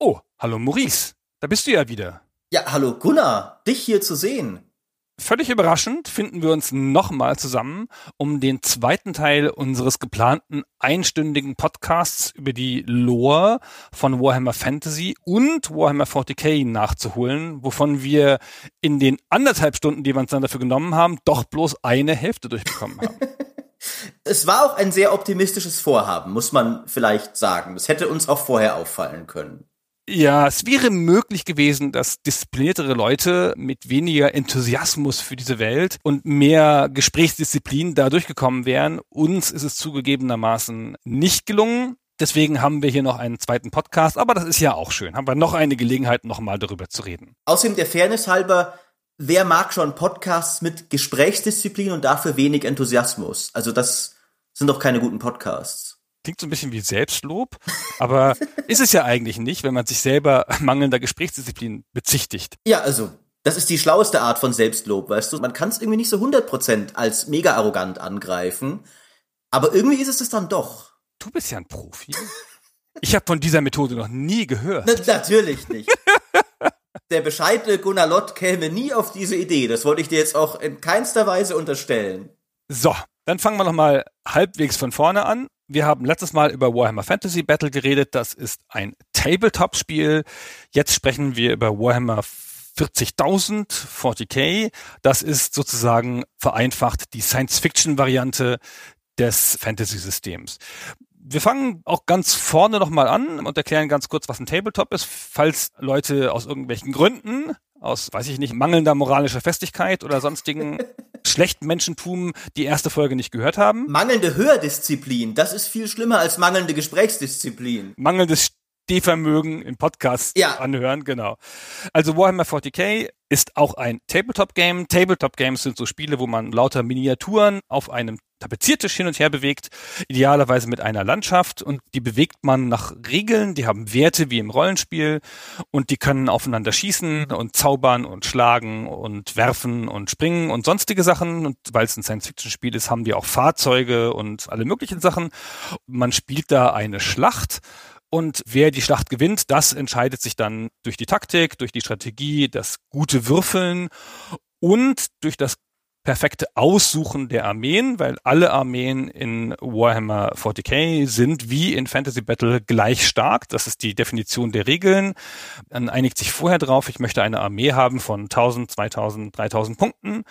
Oh, hallo Maurice. Da bist du ja wieder. Ja, hallo Gunnar. Dich hier zu sehen. Völlig überraschend finden wir uns nochmal zusammen, um den zweiten Teil unseres geplanten einstündigen Podcasts über die Lore von Warhammer Fantasy und Warhammer 40k nachzuholen, wovon wir in den anderthalb Stunden, die wir uns dann dafür genommen haben, doch bloß eine Hälfte durchbekommen haben. es war auch ein sehr optimistisches Vorhaben, muss man vielleicht sagen. Das hätte uns auch vorher auffallen können. Ja, es wäre möglich gewesen, dass diszipliniertere Leute mit weniger Enthusiasmus für diese Welt und mehr Gesprächsdisziplin da durchgekommen wären. Uns ist es zugegebenermaßen nicht gelungen. Deswegen haben wir hier noch einen zweiten Podcast, aber das ist ja auch schön. Haben wir noch eine Gelegenheit, nochmal darüber zu reden. Außerdem der Fairness halber, wer mag schon Podcasts mit Gesprächsdisziplin und dafür wenig Enthusiasmus? Also das sind doch keine guten Podcasts klingt so ein bisschen wie Selbstlob, aber ist es ja eigentlich nicht, wenn man sich selber mangelnder Gesprächsdisziplin bezichtigt. Ja, also das ist die schlaueste Art von Selbstlob, weißt du? Man kann es irgendwie nicht so 100% als mega arrogant angreifen, aber irgendwie ist es das dann doch. Du bist ja ein Profi. Ich habe von dieser Methode noch nie gehört. Na, natürlich nicht. Der bescheidene Gunnar Lott käme nie auf diese Idee. Das wollte ich dir jetzt auch in keinster Weise unterstellen. So, dann fangen wir noch mal halbwegs von vorne an wir haben letztes Mal über Warhammer Fantasy Battle geredet. Das ist ein Tabletop-Spiel. Jetzt sprechen wir über Warhammer 40.000 40k. Das ist sozusagen vereinfacht die Science-Fiction-Variante des Fantasy-Systems. Wir fangen auch ganz vorne nochmal an und erklären ganz kurz, was ein Tabletop ist, falls Leute aus irgendwelchen Gründen aus, weiß ich nicht, mangelnder moralischer Festigkeit oder sonstigen schlechten Menschentum die erste Folge nicht gehört haben. Mangelnde Hördisziplin, das ist viel schlimmer als mangelnde Gesprächsdisziplin. Mangelndes Stehvermögen im Podcast ja. anhören, genau. Also Warhammer 40k ist auch ein Tabletop-Game. Tabletop-Games sind so Spiele, wo man lauter Miniaturen auf einem Tapeziertisch hin und her bewegt, idealerweise mit einer Landschaft. Und die bewegt man nach Regeln, die haben Werte wie im Rollenspiel. Und die können aufeinander schießen und zaubern und schlagen und werfen und springen und sonstige Sachen. Und weil es ein Science-Fiction-Spiel ist, haben die auch Fahrzeuge und alle möglichen Sachen. Man spielt da eine Schlacht. Und wer die Schlacht gewinnt, das entscheidet sich dann durch die Taktik, durch die Strategie, das gute Würfeln. Und durch das perfekte Aussuchen der Armeen, weil alle Armeen in Warhammer 40k sind wie in Fantasy Battle gleich stark. Das ist die Definition der Regeln. Man einigt sich vorher drauf, ich möchte eine Armee haben von 1000, 2000, 3000 Punkten.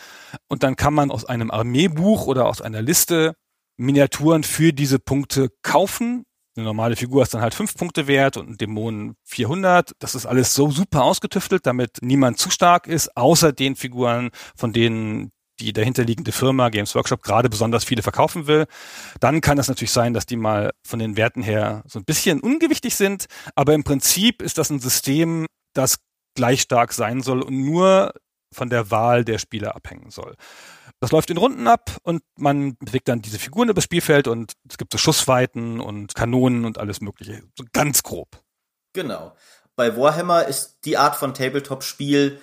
Und dann kann man aus einem Armeebuch oder aus einer Liste Miniaturen für diese Punkte kaufen. Eine normale Figur ist dann halt fünf Punkte wert und ein Dämon 400. Das ist alles so super ausgetüftelt, damit niemand zu stark ist, außer den Figuren, von denen die dahinterliegende Firma Games Workshop gerade besonders viele verkaufen will, dann kann es natürlich sein, dass die mal von den Werten her so ein bisschen ungewichtig sind. Aber im Prinzip ist das ein System, das gleich stark sein soll und nur von der Wahl der Spieler abhängen soll. Das läuft in Runden ab und man bewegt dann diese Figuren übers Spielfeld und es gibt so Schussweiten und Kanonen und alles Mögliche. So ganz grob. Genau. Bei Warhammer ist die Art von Tabletop-Spiel,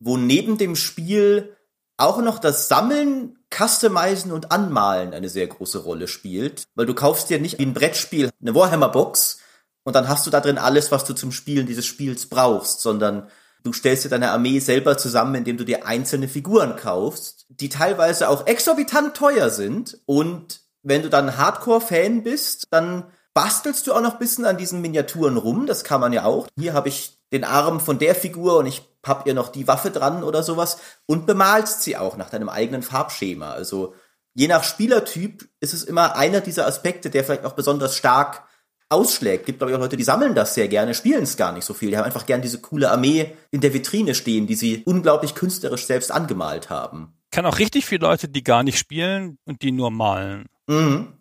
wo neben dem Spiel auch noch das Sammeln, Customizen und Anmalen eine sehr große Rolle spielt, weil du kaufst dir nicht wie ein Brettspiel eine Warhammer-Box und dann hast du da drin alles, was du zum Spielen dieses Spiels brauchst, sondern du stellst dir deine Armee selber zusammen, indem du dir einzelne Figuren kaufst, die teilweise auch exorbitant teuer sind und wenn du dann Hardcore-Fan bist, dann bastelst du auch noch bisschen an diesen Miniaturen rum, das kann man ja auch. Hier habe ich den Arm von der Figur und ich hab ihr noch die Waffe dran oder sowas und bemalst sie auch nach deinem eigenen Farbschema. Also je nach Spielertyp ist es immer einer dieser Aspekte, der vielleicht auch besonders stark ausschlägt. Gibt glaube ich auch Leute, die sammeln das sehr gerne, spielen es gar nicht so viel. Die haben einfach gern diese coole Armee in der Vitrine stehen, die sie unglaublich künstlerisch selbst angemalt haben. Kann auch richtig viele Leute, die gar nicht spielen und die nur malen. Mhm.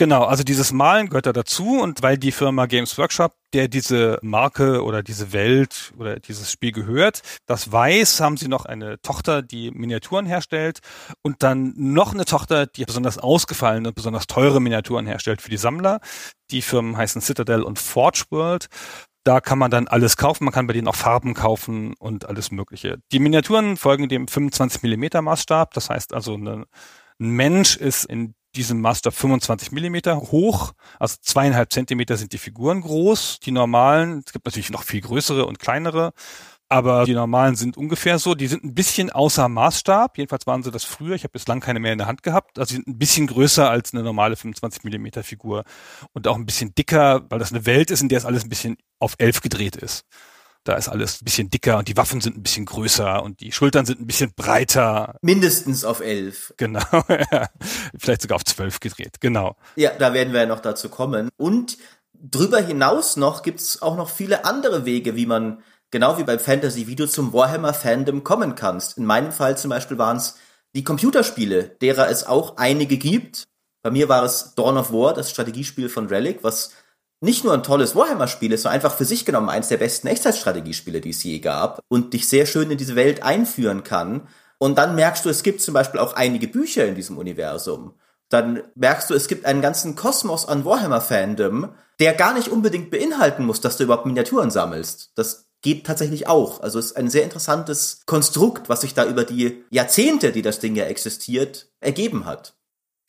Genau, also dieses Malen gehört da dazu und weil die Firma Games Workshop, der diese Marke oder diese Welt oder dieses Spiel gehört, das weiß, haben sie noch eine Tochter, die Miniaturen herstellt und dann noch eine Tochter, die besonders ausgefallene, besonders teure Miniaturen herstellt für die Sammler. Die Firmen heißen Citadel und Forge World da kann man dann alles kaufen. Man kann bei denen auch Farben kaufen und alles Mögliche. Die Miniaturen folgen dem 25 Millimeter Maßstab. Das heißt also, eine, ein Mensch ist in diesem Maßstab 25 Millimeter hoch, also zweieinhalb Zentimeter sind die Figuren groß, die normalen, es gibt natürlich noch viel größere und kleinere, aber die normalen sind ungefähr so, die sind ein bisschen außer Maßstab, jedenfalls waren sie das früher, ich habe bislang keine mehr in der Hand gehabt, also sie sind ein bisschen größer als eine normale 25 Millimeter Figur und auch ein bisschen dicker, weil das eine Welt ist, in der es alles ein bisschen auf elf gedreht ist. Da ist alles ein bisschen dicker und die Waffen sind ein bisschen größer und die Schultern sind ein bisschen breiter. Mindestens auf elf. Genau, ja. vielleicht sogar auf zwölf gedreht, genau. Ja, da werden wir ja noch dazu kommen. Und drüber hinaus noch gibt's auch noch viele andere Wege, wie man, genau wie beim Fantasy-Video, zum Warhammer-Fandom kommen kannst. In meinem Fall zum Beispiel waren es die Computerspiele, derer es auch einige gibt. Bei mir war es Dawn of War, das Strategiespiel von Relic, was nicht nur ein tolles Warhammer-Spiel ist, sondern einfach für sich genommen eins der besten Echtzeitstrategiespiele, die es je gab und dich sehr schön in diese Welt einführen kann. Und dann merkst du, es gibt zum Beispiel auch einige Bücher in diesem Universum. Dann merkst du, es gibt einen ganzen Kosmos an Warhammer-Fandom, der gar nicht unbedingt beinhalten muss, dass du überhaupt Miniaturen sammelst. Das geht tatsächlich auch. Also es ist ein sehr interessantes Konstrukt, was sich da über die Jahrzehnte, die das Ding ja existiert, ergeben hat.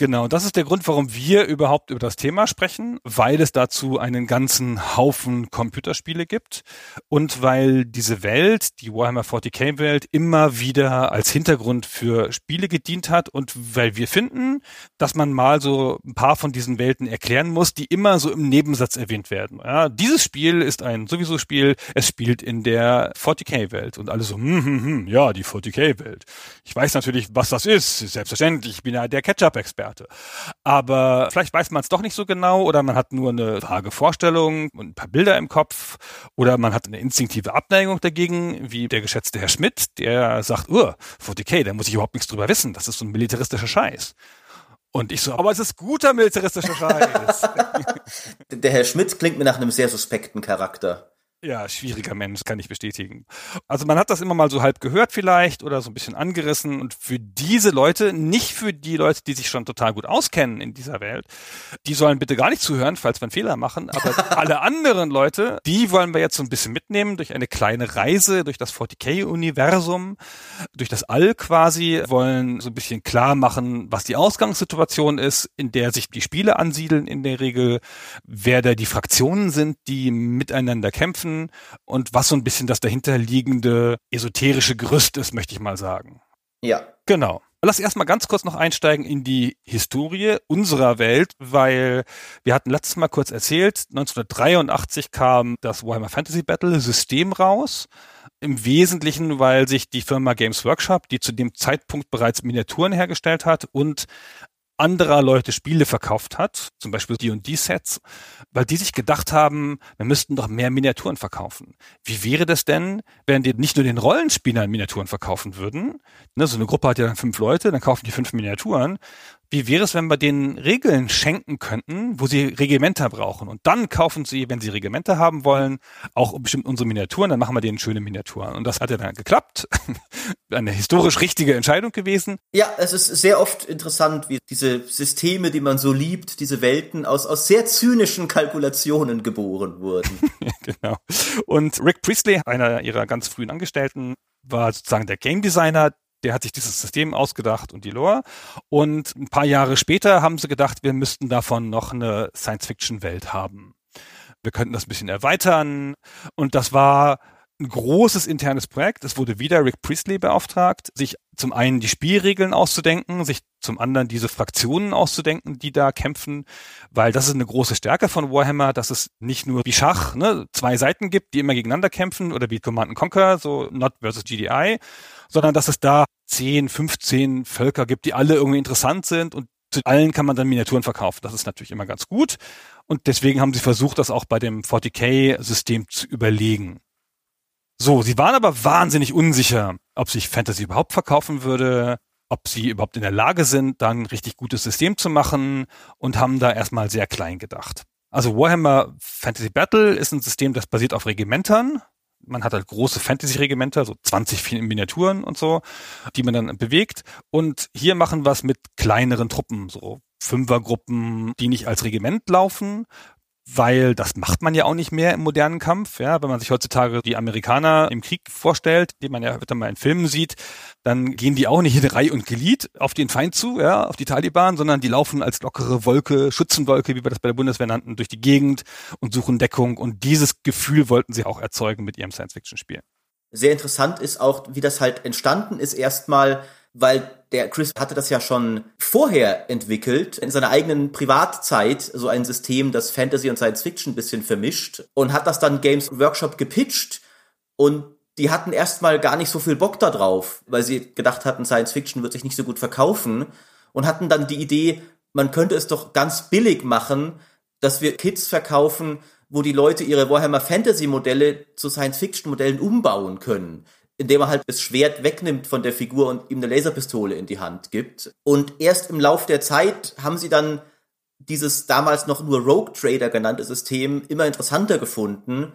Genau, das ist der Grund, warum wir überhaupt über das Thema sprechen, weil es dazu einen ganzen Haufen Computerspiele gibt und weil diese Welt, die Warhammer 40k Welt, immer wieder als Hintergrund für Spiele gedient hat und weil wir finden, dass man mal so ein paar von diesen Welten erklären muss, die immer so im Nebensatz erwähnt werden. Ja, dieses Spiel ist ein sowieso Spiel, es spielt in der 40k Welt und alle so, hm, hm, hm, ja, die 40k Welt. Ich weiß natürlich, was das ist, selbstverständlich, ich bin ja der Ketchup-Experte. Experte. Aber vielleicht weiß man es doch nicht so genau oder man hat nur eine vage Vorstellung und ein paar Bilder im Kopf oder man hat eine instinktive Abneigung dagegen, wie der geschätzte Herr Schmidt, der sagt, uh, 40k, da muss ich überhaupt nichts drüber wissen. Das ist so ein militaristischer Scheiß. Und ich so, aber es ist guter militaristischer Scheiß. der Herr Schmidt klingt mir nach einem sehr suspekten Charakter. Ja, schwieriger Mensch, kann ich bestätigen. Also man hat das immer mal so halb gehört vielleicht oder so ein bisschen angerissen. Und für diese Leute, nicht für die Leute, die sich schon total gut auskennen in dieser Welt, die sollen bitte gar nicht zuhören, falls wir einen Fehler machen, aber alle anderen Leute, die wollen wir jetzt so ein bisschen mitnehmen durch eine kleine Reise durch das 40k-Universum, durch das All quasi, wollen so ein bisschen klar machen, was die Ausgangssituation ist, in der sich die Spiele ansiedeln in der Regel, wer da die Fraktionen sind, die miteinander kämpfen, Begriffen und was so ein bisschen das dahinterliegende esoterische Gerüst ist, möchte ich mal sagen. Ja. Genau. Lass erstmal ganz kurz noch einsteigen in die Historie unserer Welt, weil wir hatten letztes Mal kurz erzählt, 1983 kam das Warhammer Fantasy Battle System raus. Im Wesentlichen, weil sich die Firma Games Workshop, die zu dem Zeitpunkt bereits Miniaturen hergestellt hat und anderer Leute Spiele verkauft hat, zum Beispiel D&D-Sets, weil die sich gedacht haben, wir müssten doch mehr Miniaturen verkaufen. Wie wäre das denn, wenn die nicht nur den Rollenspielern Miniaturen verkaufen würden? Ne, so eine Gruppe hat ja dann fünf Leute, dann kaufen die fünf Miniaturen, wie wäre es, wenn wir denen Regeln schenken könnten, wo sie Regimenter brauchen? Und dann kaufen sie, wenn sie Regimenter haben wollen, auch bestimmt unsere Miniaturen, dann machen wir denen schöne Miniaturen. Und das hat ja dann geklappt. Eine historisch richtige Entscheidung gewesen. Ja, es ist sehr oft interessant, wie diese Systeme, die man so liebt, diese Welten aus, aus sehr zynischen Kalkulationen geboren wurden. genau. Und Rick Priestley, einer ihrer ganz frühen Angestellten, war sozusagen der Game Designer, der hat sich dieses System ausgedacht und die Lore. Und ein paar Jahre später haben sie gedacht, wir müssten davon noch eine Science-Fiction-Welt haben. Wir könnten das ein bisschen erweitern. Und das war ein großes internes Projekt. Es wurde wieder Rick Priestley beauftragt, sich zum einen die Spielregeln auszudenken, sich zum anderen diese Fraktionen auszudenken, die da kämpfen, weil das ist eine große Stärke von Warhammer, dass es nicht nur wie Schach ne, zwei Seiten gibt, die immer gegeneinander kämpfen oder wie Command Conquer, so Not versus GDI, sondern dass es da 10, 15 Völker gibt, die alle irgendwie interessant sind und zu allen kann man dann Miniaturen verkaufen. Das ist natürlich immer ganz gut. Und deswegen haben sie versucht, das auch bei dem 40k-System zu überlegen. So, sie waren aber wahnsinnig unsicher, ob sich Fantasy überhaupt verkaufen würde, ob sie überhaupt in der Lage sind, dann ein richtig gutes System zu machen und haben da erstmal sehr klein gedacht. Also Warhammer Fantasy Battle ist ein System, das basiert auf Regimentern man hat halt große Fantasy-Regimenter, so 20 Miniaturen und so, die man dann bewegt. Und hier machen wir es mit kleineren Truppen, so Fünfergruppen, die nicht als Regiment laufen, weil das macht man ja auch nicht mehr im modernen Kampf. Ja, wenn man sich heutzutage die Amerikaner im Krieg vorstellt, die man ja öfter mal in Filmen sieht, dann gehen die auch nicht in Reihe und Glied auf den Feind zu, ja, auf die Taliban, sondern die laufen als lockere Wolke, Schützenwolke, wie wir das bei der Bundeswehr nannten, durch die Gegend und suchen Deckung. Und dieses Gefühl wollten sie auch erzeugen mit ihrem Science-Fiction-Spiel. Sehr interessant ist auch, wie das halt entstanden ist, erstmal weil der Chris hatte das ja schon vorher entwickelt, in seiner eigenen Privatzeit, so ein System, das Fantasy und Science Fiction ein bisschen vermischt und hat das dann Games Workshop gepitcht und die hatten erstmal gar nicht so viel Bock da drauf, weil sie gedacht hatten, Science Fiction wird sich nicht so gut verkaufen und hatten dann die Idee, man könnte es doch ganz billig machen, dass wir Kits verkaufen, wo die Leute ihre Warhammer Fantasy Modelle zu Science Fiction Modellen umbauen können indem er halt das Schwert wegnimmt von der Figur und ihm eine Laserpistole in die Hand gibt. Und erst im Lauf der Zeit haben sie dann dieses damals noch nur Rogue Trader genannte System immer interessanter gefunden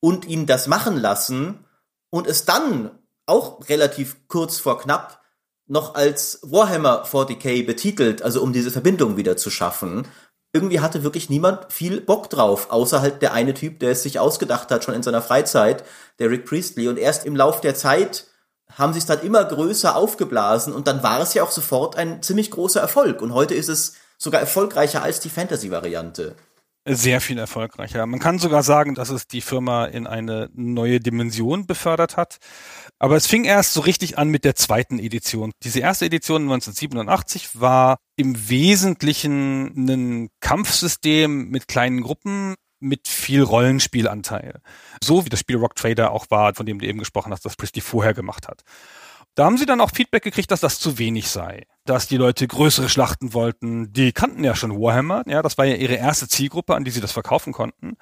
und ihn das machen lassen und es dann auch relativ kurz vor knapp noch als Warhammer 40k betitelt, also um diese Verbindung wieder zu schaffen irgendwie hatte wirklich niemand viel Bock drauf, außer halt der eine Typ, der es sich ausgedacht hat, schon in seiner Freizeit, der Rick Priestley. Und erst im Lauf der Zeit haben sie es dann immer größer aufgeblasen und dann war es ja auch sofort ein ziemlich großer Erfolg. Und heute ist es sogar erfolgreicher als die Fantasy-Variante. Sehr viel erfolgreicher. Man kann sogar sagen, dass es die Firma in eine neue Dimension befördert hat. Aber es fing erst so richtig an mit der zweiten Edition. Diese erste Edition 1987 war im Wesentlichen ein Kampfsystem mit kleinen Gruppen mit viel Rollenspielanteil. So wie das Spiel Rock Trader auch war, von dem du eben gesprochen hast, das Pristy vorher gemacht hat. Da haben sie dann auch Feedback gekriegt, dass das zu wenig sei. Dass die Leute größere Schlachten wollten. Die kannten ja schon Warhammer. Ja, das war ja ihre erste Zielgruppe, an die sie das verkaufen konnten.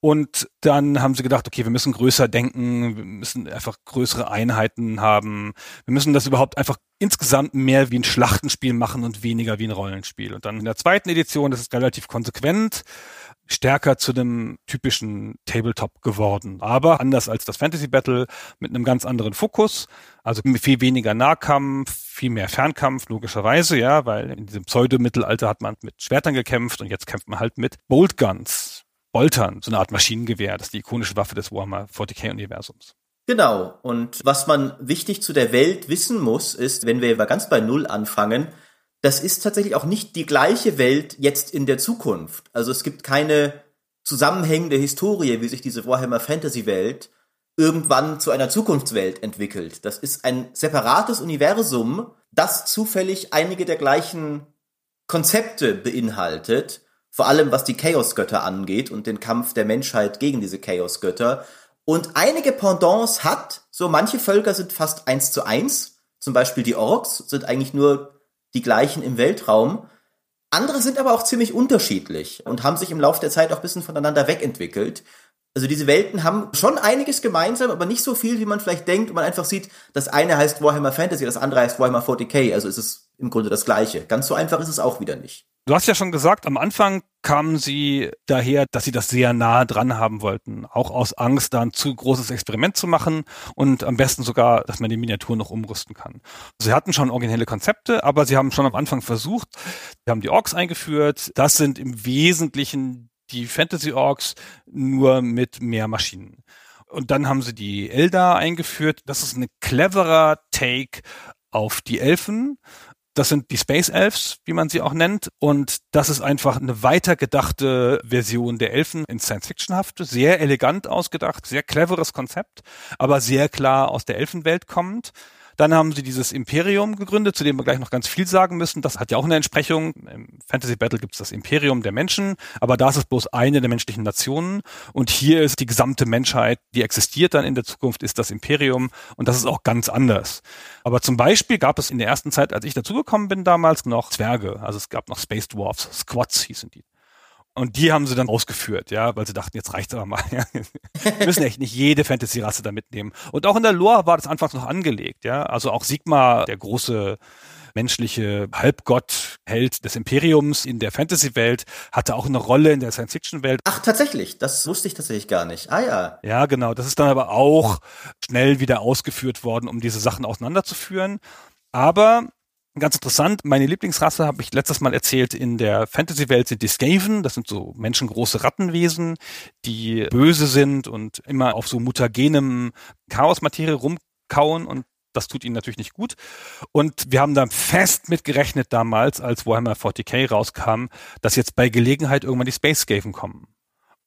Und dann haben sie gedacht, okay, wir müssen größer denken. Wir müssen einfach größere Einheiten haben. Wir müssen das überhaupt einfach insgesamt mehr wie ein Schlachtenspiel machen und weniger wie ein Rollenspiel. Und dann in der zweiten Edition, das ist relativ konsequent, stärker zu einem typischen Tabletop geworden. Aber anders als das Fantasy Battle mit einem ganz anderen Fokus. Also viel weniger Nahkampf, viel mehr Fernkampf, logischerweise, ja, weil in diesem Pseudo-Mittelalter hat man mit Schwertern gekämpft und jetzt kämpft man halt mit Bolt Guns, Boltern, so eine Art Maschinengewehr. Das ist die ikonische Waffe des Warhammer 40k-Universums. Genau. Und was man wichtig zu der Welt wissen muss, ist, wenn wir ganz bei Null anfangen, das ist tatsächlich auch nicht die gleiche Welt jetzt in der Zukunft. Also es gibt keine zusammenhängende Historie, wie sich diese Warhammer Fantasy Welt irgendwann zu einer Zukunftswelt entwickelt. Das ist ein separates Universum, das zufällig einige der gleichen Konzepte beinhaltet, vor allem was die Chaosgötter angeht und den Kampf der Menschheit gegen diese Chaosgötter. Und einige Pendants hat, so manche Völker sind fast eins zu eins, zum Beispiel die Orks sind eigentlich nur die gleichen im Weltraum. Andere sind aber auch ziemlich unterschiedlich und haben sich im Laufe der Zeit auch ein bisschen voneinander wegentwickelt. Also diese Welten haben schon einiges gemeinsam, aber nicht so viel, wie man vielleicht denkt und man einfach sieht, das eine heißt Warhammer Fantasy, das andere heißt Warhammer 40k, also ist es im Grunde das gleiche. Ganz so einfach ist es auch wieder nicht. Du hast ja schon gesagt, am Anfang kamen sie daher, dass sie das sehr nah dran haben wollten, auch aus Angst, da ein zu großes Experiment zu machen und am besten sogar, dass man die Miniatur noch umrüsten kann. Sie hatten schon originelle Konzepte, aber sie haben schon am Anfang versucht, sie haben die Orks eingeführt. Das sind im Wesentlichen die Fantasy Orks nur mit mehr Maschinen. Und dann haben sie die Eldar eingeführt. Das ist ein cleverer Take auf die Elfen das sind die Space Elves, wie man sie auch nennt. Und das ist einfach eine weitergedachte Version der Elfen in Science-Fiction-hafte. Sehr elegant ausgedacht, sehr cleveres Konzept, aber sehr klar aus der Elfenwelt kommend. Dann haben sie dieses Imperium gegründet, zu dem wir gleich noch ganz viel sagen müssen. Das hat ja auch eine Entsprechung. Im Fantasy Battle gibt es das Imperium der Menschen, aber das ist bloß eine der menschlichen Nationen. Und hier ist die gesamte Menschheit, die existiert dann in der Zukunft, ist das Imperium. Und das ist auch ganz anders. Aber zum Beispiel gab es in der ersten Zeit, als ich dazugekommen bin damals, noch Zwerge. Also es gab noch Space Dwarfs, Squads hießen die. Und die haben sie dann ausgeführt, ja, weil sie dachten, jetzt reicht's aber mal. Ja. Wir müssen echt nicht jede Fantasy-Rasse da mitnehmen. Und auch in der Lore war das anfangs noch angelegt, ja. Also auch Sigma, der große menschliche Halbgott, Held des Imperiums in der Fantasy-Welt, hatte auch eine Rolle in der Science-Fiction-Welt. Ach, tatsächlich, das wusste ich tatsächlich gar nicht. Ah ja. Ja, genau. Das ist dann aber auch schnell wieder ausgeführt worden, um diese Sachen auseinanderzuführen. Aber Ganz interessant, meine Lieblingsrasse habe ich letztes Mal erzählt, in der Fantasy-Welt sind die Skaven, das sind so menschengroße Rattenwesen, die böse sind und immer auf so mutagenem Chaosmaterie rumkauen und das tut ihnen natürlich nicht gut. Und wir haben da fest mitgerechnet damals, als Warhammer 40k rauskam, dass jetzt bei Gelegenheit irgendwann die Space Skaven kommen.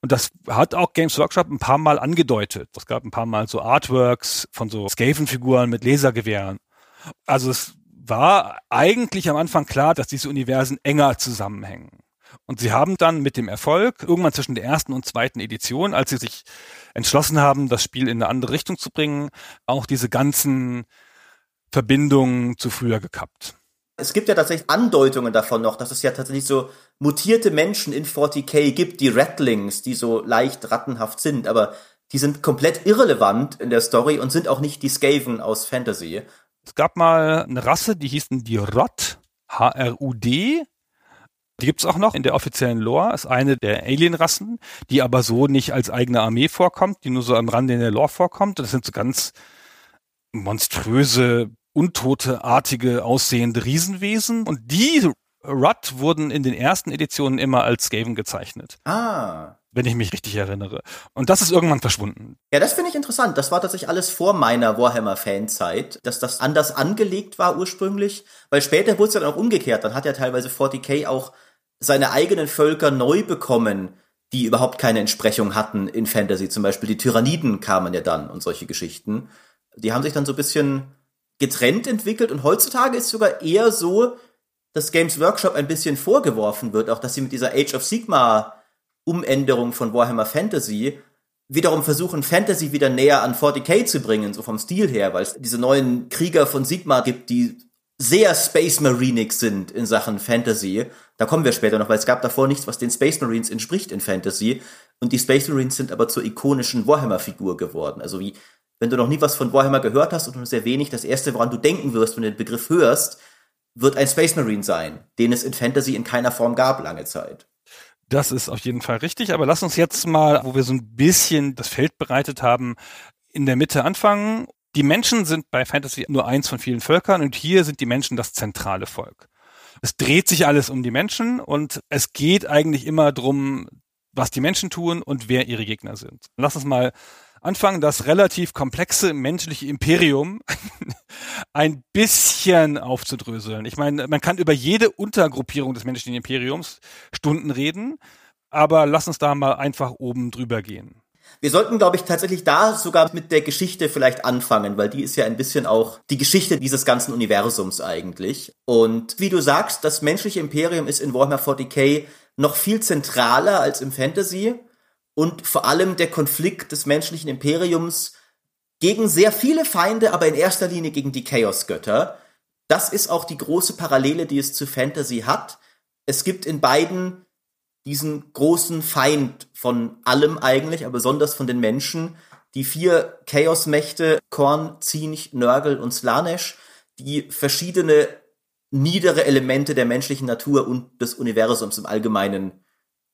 Und das hat auch Games Workshop ein paar Mal angedeutet. Es gab ein paar Mal so Artworks von so Skaven-Figuren mit Lasergewehren. Also es war eigentlich am Anfang klar, dass diese Universen enger zusammenhängen. Und sie haben dann mit dem Erfolg irgendwann zwischen der ersten und zweiten Edition, als sie sich entschlossen haben, das Spiel in eine andere Richtung zu bringen, auch diese ganzen Verbindungen zu früher gekappt. Es gibt ja tatsächlich Andeutungen davon noch, dass es ja tatsächlich so mutierte Menschen in 40k gibt, die Rattlings, die so leicht rattenhaft sind, aber die sind komplett irrelevant in der Story und sind auch nicht die Skaven aus Fantasy. Es gab mal eine Rasse, die hießen die Rod, H-R-U-D. Die gibt's auch noch in der offiziellen Lore, ist eine der Alien-Rassen, die aber so nicht als eigene Armee vorkommt, die nur so am Rande in der Lore vorkommt. Das sind so ganz monströse, untote, artige, aussehende Riesenwesen. Und die Rut wurden in den ersten Editionen immer als Skaven gezeichnet. Ah wenn ich mich richtig erinnere. Und das ist irgendwann verschwunden. Ja, das finde ich interessant. Das war tatsächlich alles vor meiner Warhammer-Fanzeit, dass das anders angelegt war ursprünglich, weil später wurde es dann auch umgekehrt. Dann hat ja teilweise 40k auch seine eigenen Völker neu bekommen, die überhaupt keine Entsprechung hatten in Fantasy. Zum Beispiel die Tyranniden kamen ja dann und solche Geschichten. Die haben sich dann so ein bisschen getrennt entwickelt und heutzutage ist sogar eher so, dass Games Workshop ein bisschen vorgeworfen wird, auch dass sie mit dieser Age of Sigma Umänderung von Warhammer Fantasy wiederum versuchen, Fantasy wieder näher an 40k zu bringen, so vom Stil her, weil es diese neuen Krieger von Sigma gibt, die sehr Space Marinig sind in Sachen Fantasy. Da kommen wir später noch, weil es gab davor nichts, was den Space Marines entspricht in Fantasy. Und die Space Marines sind aber zur ikonischen Warhammer-Figur geworden. Also wie, wenn du noch nie was von Warhammer gehört hast und nur sehr wenig, das erste, woran du denken wirst, wenn du den Begriff hörst, wird ein Space Marine sein, den es in Fantasy in keiner Form gab lange Zeit. Das ist auf jeden Fall richtig. Aber lass uns jetzt mal, wo wir so ein bisschen das Feld bereitet haben, in der Mitte anfangen. Die Menschen sind bei Fantasy nur eins von vielen Völkern und hier sind die Menschen das zentrale Volk. Es dreht sich alles um die Menschen und es geht eigentlich immer drum, was die Menschen tun und wer ihre Gegner sind. Lass uns mal anfangen, das relativ komplexe menschliche Imperium ein bisschen aufzudröseln. Ich meine, man kann über jede Untergruppierung des menschlichen Imperiums Stunden reden, aber lass uns da mal einfach oben drüber gehen. Wir sollten, glaube ich, tatsächlich da sogar mit der Geschichte vielleicht anfangen, weil die ist ja ein bisschen auch die Geschichte dieses ganzen Universums eigentlich. Und wie du sagst, das menschliche Imperium ist in Warhammer 40k noch viel zentraler als im Fantasy und vor allem der Konflikt des menschlichen Imperiums gegen sehr viele Feinde, aber in erster Linie gegen die Chaosgötter. Das ist auch die große Parallele, die es zu Fantasy hat. Es gibt in beiden diesen großen Feind von allem eigentlich, aber besonders von den Menschen, die vier Chaosmächte, Korn, Zinch, Nörgel und Slanesh, die verschiedene niedere Elemente der menschlichen Natur und des Universums im Allgemeinen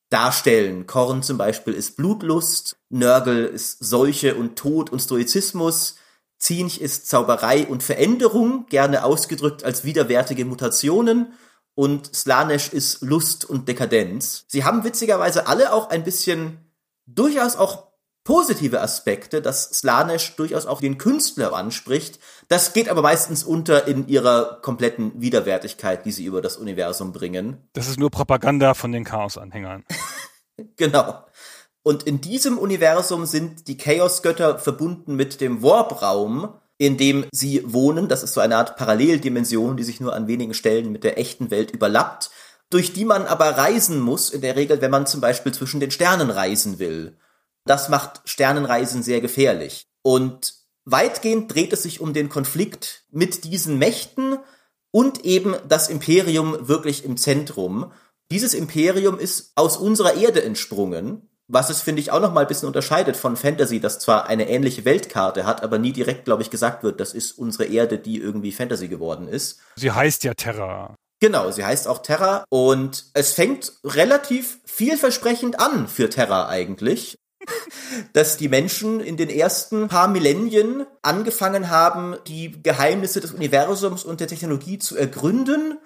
darstellen. Korn zum Beispiel ist Blutlust, Nörgel ist Seuche und Tod und Stoizismus, Zinch ist Zauberei und Veränderung, gerne ausgedrückt als widerwärtige Mutationen und Slanesh ist Lust und Dekadenz. Sie haben witzigerweise alle auch ein bisschen durchaus auch positive Aspekte, dass Slanesh durchaus auch den Künstler anspricht. Das geht aber meistens unter in ihrer kompletten Widerwärtigkeit, die sie über das Universum bringen. Das ist nur Propaganda von den Chaos-Anhängern. genau. Und in diesem Universum sind die Chaos-Götter verbunden mit dem Warp-Raum, in dem sie wohnen. Das ist so eine Art Paralleldimension, die sich nur an wenigen Stellen mit der echten Welt überlappt, durch die man aber reisen muss, in der Regel, wenn man zum Beispiel zwischen den Sternen reisen will. Das macht Sternenreisen sehr gefährlich. Und weitgehend dreht es sich um den Konflikt mit diesen Mächten und eben das Imperium wirklich im Zentrum. Dieses Imperium ist aus unserer Erde entsprungen, was es, finde ich, auch noch mal ein bisschen unterscheidet von Fantasy, das zwar eine ähnliche Weltkarte hat, aber nie direkt, glaube ich, gesagt wird, das ist unsere Erde, die irgendwie Fantasy geworden ist. Sie heißt ja Terra. Genau, sie heißt auch Terra und es fängt relativ vielversprechend an für Terra eigentlich. Dass die Menschen in den ersten paar Millennium angefangen haben, die Geheimnisse des Universums und der Technologie zu ergründen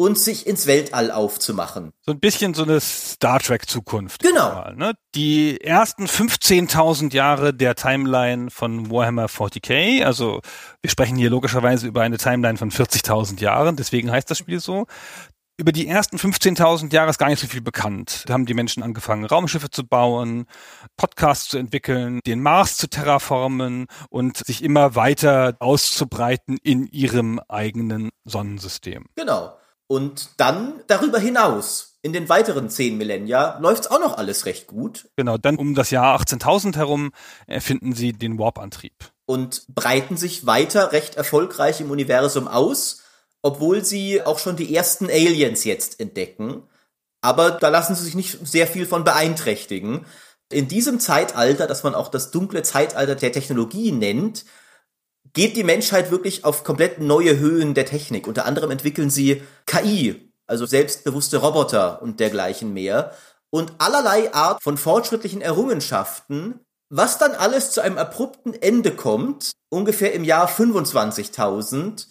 und sich ins Weltall aufzumachen. So ein bisschen so eine Star Trek Zukunft. Genau. Mal, ne? Die ersten 15.000 Jahre der Timeline von Warhammer 40k, also wir sprechen hier logischerweise über eine Timeline von 40.000 Jahren, deswegen heißt das Spiel so. Über die ersten 15.000 Jahre ist gar nicht so viel bekannt. Da haben die Menschen angefangen, Raumschiffe zu bauen, Podcasts zu entwickeln, den Mars zu terraformen und sich immer weiter auszubreiten in ihrem eigenen Sonnensystem. Genau. Und dann darüber hinaus, in den weiteren zehn Millennia, läuft's auch noch alles recht gut. Genau, dann um das Jahr 18.000 herum erfinden sie den Warp-Antrieb. Und breiten sich weiter recht erfolgreich im Universum aus obwohl sie auch schon die ersten Aliens jetzt entdecken. Aber da lassen sie sich nicht sehr viel von beeinträchtigen. In diesem Zeitalter, das man auch das dunkle Zeitalter der Technologie nennt, geht die Menschheit wirklich auf komplett neue Höhen der Technik. Unter anderem entwickeln sie KI, also selbstbewusste Roboter und dergleichen mehr. Und allerlei Art von fortschrittlichen Errungenschaften, was dann alles zu einem abrupten Ende kommt, ungefähr im Jahr 25.000,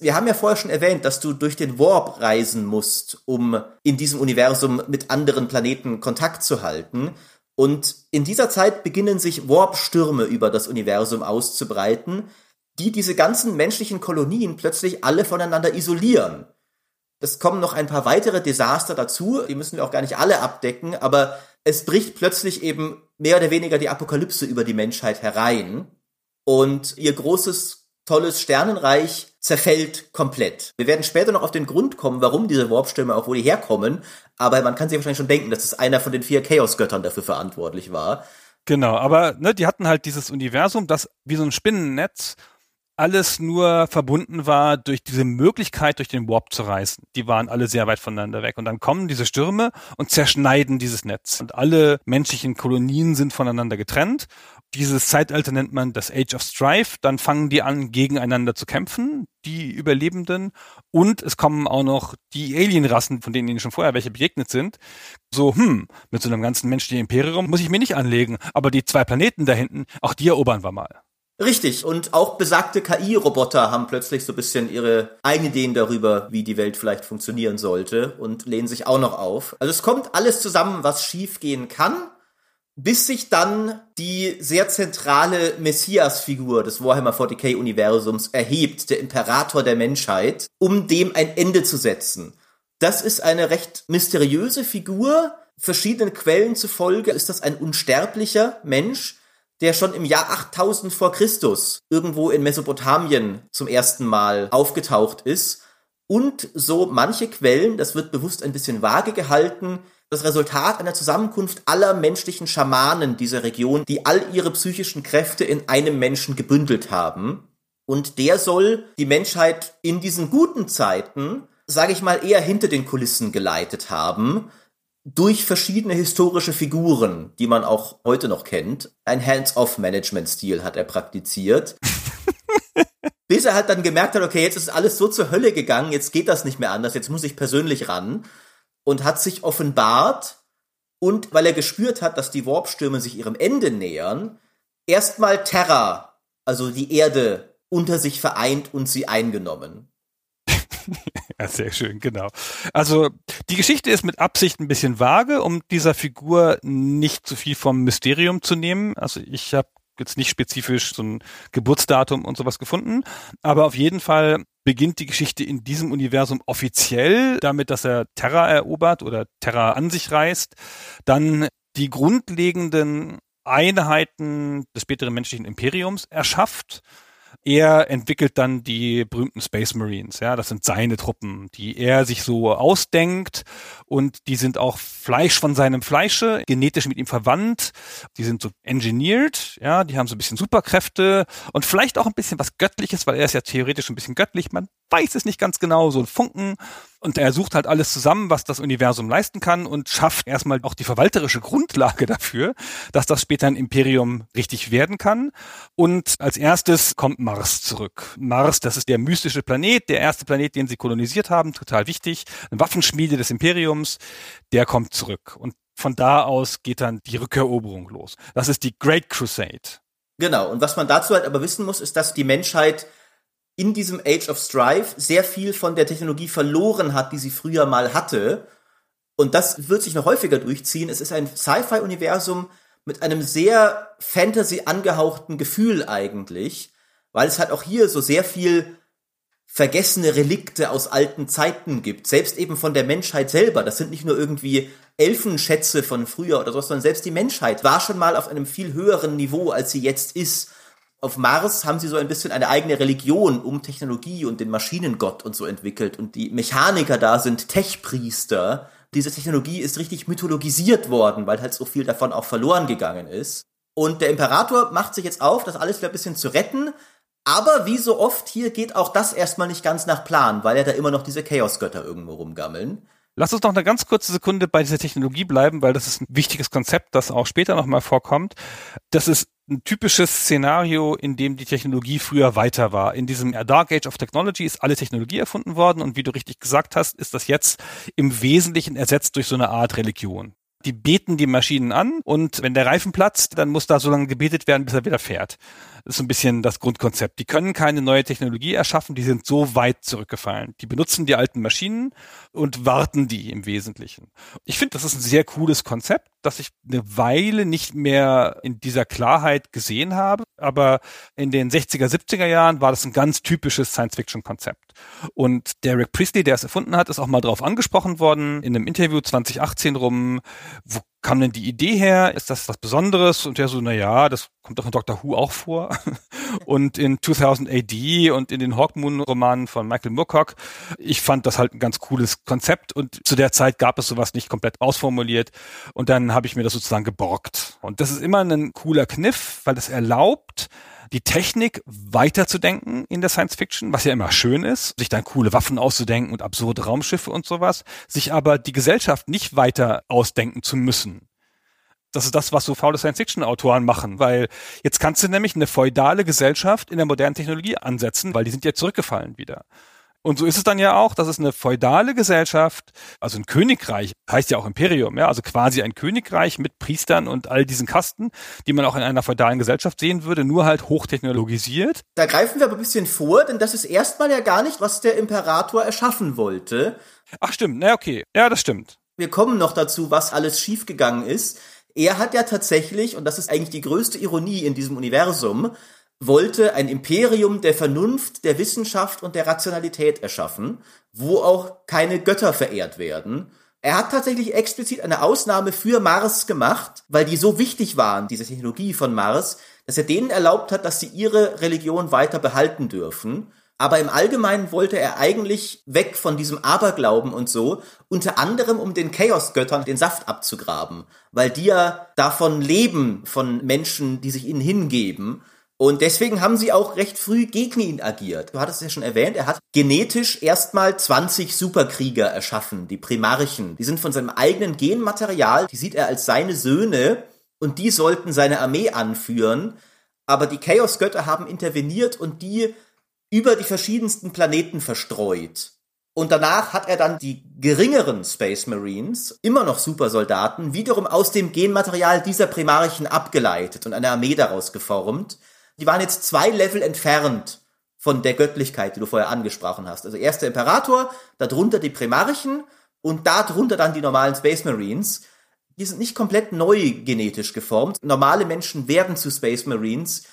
wir haben ja vorher schon erwähnt, dass du durch den Warp reisen musst, um in diesem Universum mit anderen Planeten Kontakt zu halten. Und in dieser Zeit beginnen sich Warp-Stürme über das Universum auszubreiten, die diese ganzen menschlichen Kolonien plötzlich alle voneinander isolieren. Es kommen noch ein paar weitere Desaster dazu, die müssen wir auch gar nicht alle abdecken, aber es bricht plötzlich eben mehr oder weniger die Apokalypse über die Menschheit herein. Und ihr großes tolles Sternenreich zerfällt komplett. Wir werden später noch auf den Grund kommen, warum diese Warpstürme auch wohl herkommen, aber man kann sich wahrscheinlich schon denken, dass es einer von den vier Chaos-Göttern dafür verantwortlich war. Genau, aber ne, die hatten halt dieses Universum, das wie so ein Spinnennetz alles nur verbunden war durch diese Möglichkeit, durch den Warp zu reisen. Die waren alle sehr weit voneinander weg. Und dann kommen diese Stürme und zerschneiden dieses Netz. Und alle menschlichen Kolonien sind voneinander getrennt. Dieses Zeitalter nennt man das Age of Strife. Dann fangen die an, gegeneinander zu kämpfen, die Überlebenden. Und es kommen auch noch die Alienrassen, von denen ihnen schon vorher welche begegnet sind. So, hm, mit so einem ganzen menschlichen Imperium muss ich mir nicht anlegen. Aber die zwei Planeten da hinten, auch die erobern wir mal. Richtig, und auch besagte KI-Roboter haben plötzlich so ein bisschen ihre eigenen Ideen darüber, wie die Welt vielleicht funktionieren sollte und lehnen sich auch noch auf. Also es kommt alles zusammen, was schiefgehen kann, bis sich dann die sehr zentrale Messias-Figur des Warhammer 40k-Universums erhebt, der Imperator der Menschheit, um dem ein Ende zu setzen. Das ist eine recht mysteriöse Figur. Verschiedenen Quellen zufolge ist das ein unsterblicher Mensch, der schon im Jahr 8000 vor Christus irgendwo in Mesopotamien zum ersten Mal aufgetaucht ist und so manche Quellen, das wird bewusst ein bisschen vage gehalten, das Resultat einer Zusammenkunft aller menschlichen Schamanen dieser Region, die all ihre psychischen Kräfte in einem Menschen gebündelt haben. Und der soll die Menschheit in diesen guten Zeiten, sage ich mal, eher hinter den Kulissen geleitet haben durch verschiedene historische Figuren, die man auch heute noch kennt. Ein Hands-off-Management-Stil hat er praktiziert. Bis er halt dann gemerkt hat, okay, jetzt ist alles so zur Hölle gegangen, jetzt geht das nicht mehr anders, jetzt muss ich persönlich ran. Und hat sich offenbart und weil er gespürt hat, dass die Warpstürme sich ihrem Ende nähern, erstmal Terra, also die Erde, unter sich vereint und sie eingenommen. Ja, sehr schön, genau. Also die Geschichte ist mit Absicht ein bisschen vage, um dieser Figur nicht zu viel vom Mysterium zu nehmen. Also ich habe jetzt nicht spezifisch so ein Geburtsdatum und sowas gefunden, aber auf jeden Fall beginnt die Geschichte in diesem Universum offiziell damit, dass er Terra erobert oder Terra an sich reißt, dann die grundlegenden Einheiten des späteren menschlichen Imperiums erschafft er entwickelt dann die berühmten Space Marines, ja, das sind seine Truppen, die er sich so ausdenkt. Und die sind auch Fleisch von seinem Fleische, genetisch mit ihm verwandt, die sind so engineered, ja, die haben so ein bisschen Superkräfte und vielleicht auch ein bisschen was Göttliches, weil er ist ja theoretisch ein bisschen göttlich, man weiß es nicht ganz genau, so ein Funken. Und er sucht halt alles zusammen, was das Universum leisten kann und schafft erstmal auch die verwalterische Grundlage dafür, dass das später ein Imperium richtig werden kann. Und als erstes kommt Mars zurück. Mars, das ist der mystische Planet, der erste Planet, den sie kolonisiert haben, total wichtig. Eine Waffenschmiede des Imperiums, der kommt zurück. Und von da aus geht dann die Rückeroberung los. Das ist die Great Crusade. Genau. Und was man dazu halt aber wissen muss, ist, dass die Menschheit in diesem Age of Strife sehr viel von der Technologie verloren hat, die sie früher mal hatte. Und das wird sich noch häufiger durchziehen. Es ist ein Sci-Fi-Universum mit einem sehr Fantasy angehauchten Gefühl eigentlich, weil es halt auch hier so sehr viel vergessene Relikte aus alten Zeiten gibt, selbst eben von der Menschheit selber. Das sind nicht nur irgendwie Elfenschätze von früher oder so, sondern selbst die Menschheit war schon mal auf einem viel höheren Niveau, als sie jetzt ist. Auf Mars haben sie so ein bisschen eine eigene Religion um Technologie und den Maschinengott und so entwickelt und die Mechaniker da sind Techpriester. Diese Technologie ist richtig mythologisiert worden, weil halt so viel davon auch verloren gegangen ist. Und der Imperator macht sich jetzt auf, das alles wieder ein bisschen zu retten, aber wie so oft hier geht auch das erstmal nicht ganz nach Plan, weil ja da immer noch diese Chaosgötter irgendwo rumgammeln. Lass uns noch eine ganz kurze Sekunde bei dieser Technologie bleiben, weil das ist ein wichtiges Konzept, das auch später nochmal vorkommt. Das ist ein typisches Szenario, in dem die Technologie früher weiter war. In diesem Dark Age of Technology ist alle Technologie erfunden worden und wie du richtig gesagt hast, ist das jetzt im Wesentlichen ersetzt durch so eine Art Religion. Die beten die Maschinen an und wenn der Reifen platzt, dann muss da so lange gebetet werden, bis er wieder fährt. Das ist so ein bisschen das Grundkonzept. Die können keine neue Technologie erschaffen, die sind so weit zurückgefallen. Die benutzen die alten Maschinen und warten die im Wesentlichen. Ich finde, das ist ein sehr cooles Konzept, das ich eine Weile nicht mehr in dieser Klarheit gesehen habe, aber in den 60er, 70er Jahren war das ein ganz typisches Science-Fiction-Konzept. Und Derek Priestley, der es erfunden hat, ist auch mal drauf angesprochen worden in einem Interview 2018 rum, wo kam denn die Idee her? Ist das was Besonderes? Und der so, na ja, das kommt doch in Doctor Who auch vor. und in 2000 AD und in den Hawkmoon-Romanen von Michael Moorcock. Ich fand das halt ein ganz cooles Konzept und zu der Zeit gab es sowas nicht komplett ausformuliert. Und dann habe ich mir das sozusagen geborgt. Und das ist immer ein cooler Kniff, weil das erlaubt, die Technik weiterzudenken in der Science Fiction, was ja immer schön ist, sich dann coole Waffen auszudenken und absurde Raumschiffe und sowas, sich aber die Gesellschaft nicht weiter ausdenken zu müssen. Das ist das, was so faule Science-Fiction-Autoren machen, weil jetzt kannst du nämlich eine feudale Gesellschaft in der modernen Technologie ansetzen, weil die sind ja zurückgefallen wieder. Und so ist es dann ja auch, dass es eine feudale Gesellschaft, also ein Königreich, heißt ja auch Imperium, ja, also quasi ein Königreich mit Priestern und all diesen Kasten, die man auch in einer feudalen Gesellschaft sehen würde, nur halt hochtechnologisiert. Da greifen wir aber ein bisschen vor, denn das ist erstmal ja gar nicht, was der Imperator erschaffen wollte. Ach stimmt, na okay, ja, das stimmt. Wir kommen noch dazu, was alles schiefgegangen ist. Er hat ja tatsächlich, und das ist eigentlich die größte Ironie in diesem Universum, wollte ein Imperium der Vernunft, der Wissenschaft und der Rationalität erschaffen, wo auch keine Götter verehrt werden. Er hat tatsächlich explizit eine Ausnahme für Mars gemacht, weil die so wichtig waren, diese Technologie von Mars, dass er denen erlaubt hat, dass sie ihre Religion weiter behalten dürfen. Aber im Allgemeinen wollte er eigentlich weg von diesem Aberglauben und so, unter anderem um den Chaosgöttern den Saft abzugraben, weil die ja davon leben, von Menschen, die sich ihnen hingeben. Und deswegen haben sie auch recht früh gegen ihn agiert. Du hattest es ja schon erwähnt, er hat genetisch erstmal 20 Superkrieger erschaffen, die Primarchen. Die sind von seinem eigenen Genmaterial, die sieht er als seine Söhne und die sollten seine Armee anführen. Aber die Chaosgötter haben interveniert und die über die verschiedensten Planeten verstreut. Und danach hat er dann die geringeren Space Marines, immer noch Supersoldaten, wiederum aus dem Genmaterial dieser Primarchen abgeleitet und eine Armee daraus geformt die waren jetzt zwei Level entfernt von der Göttlichkeit, die du vorher angesprochen hast. Also erst der Imperator, darunter die Primarchen und darunter dann die normalen Space Marines. Die sind nicht komplett neu genetisch geformt. Normale Menschen werden zu Space Marines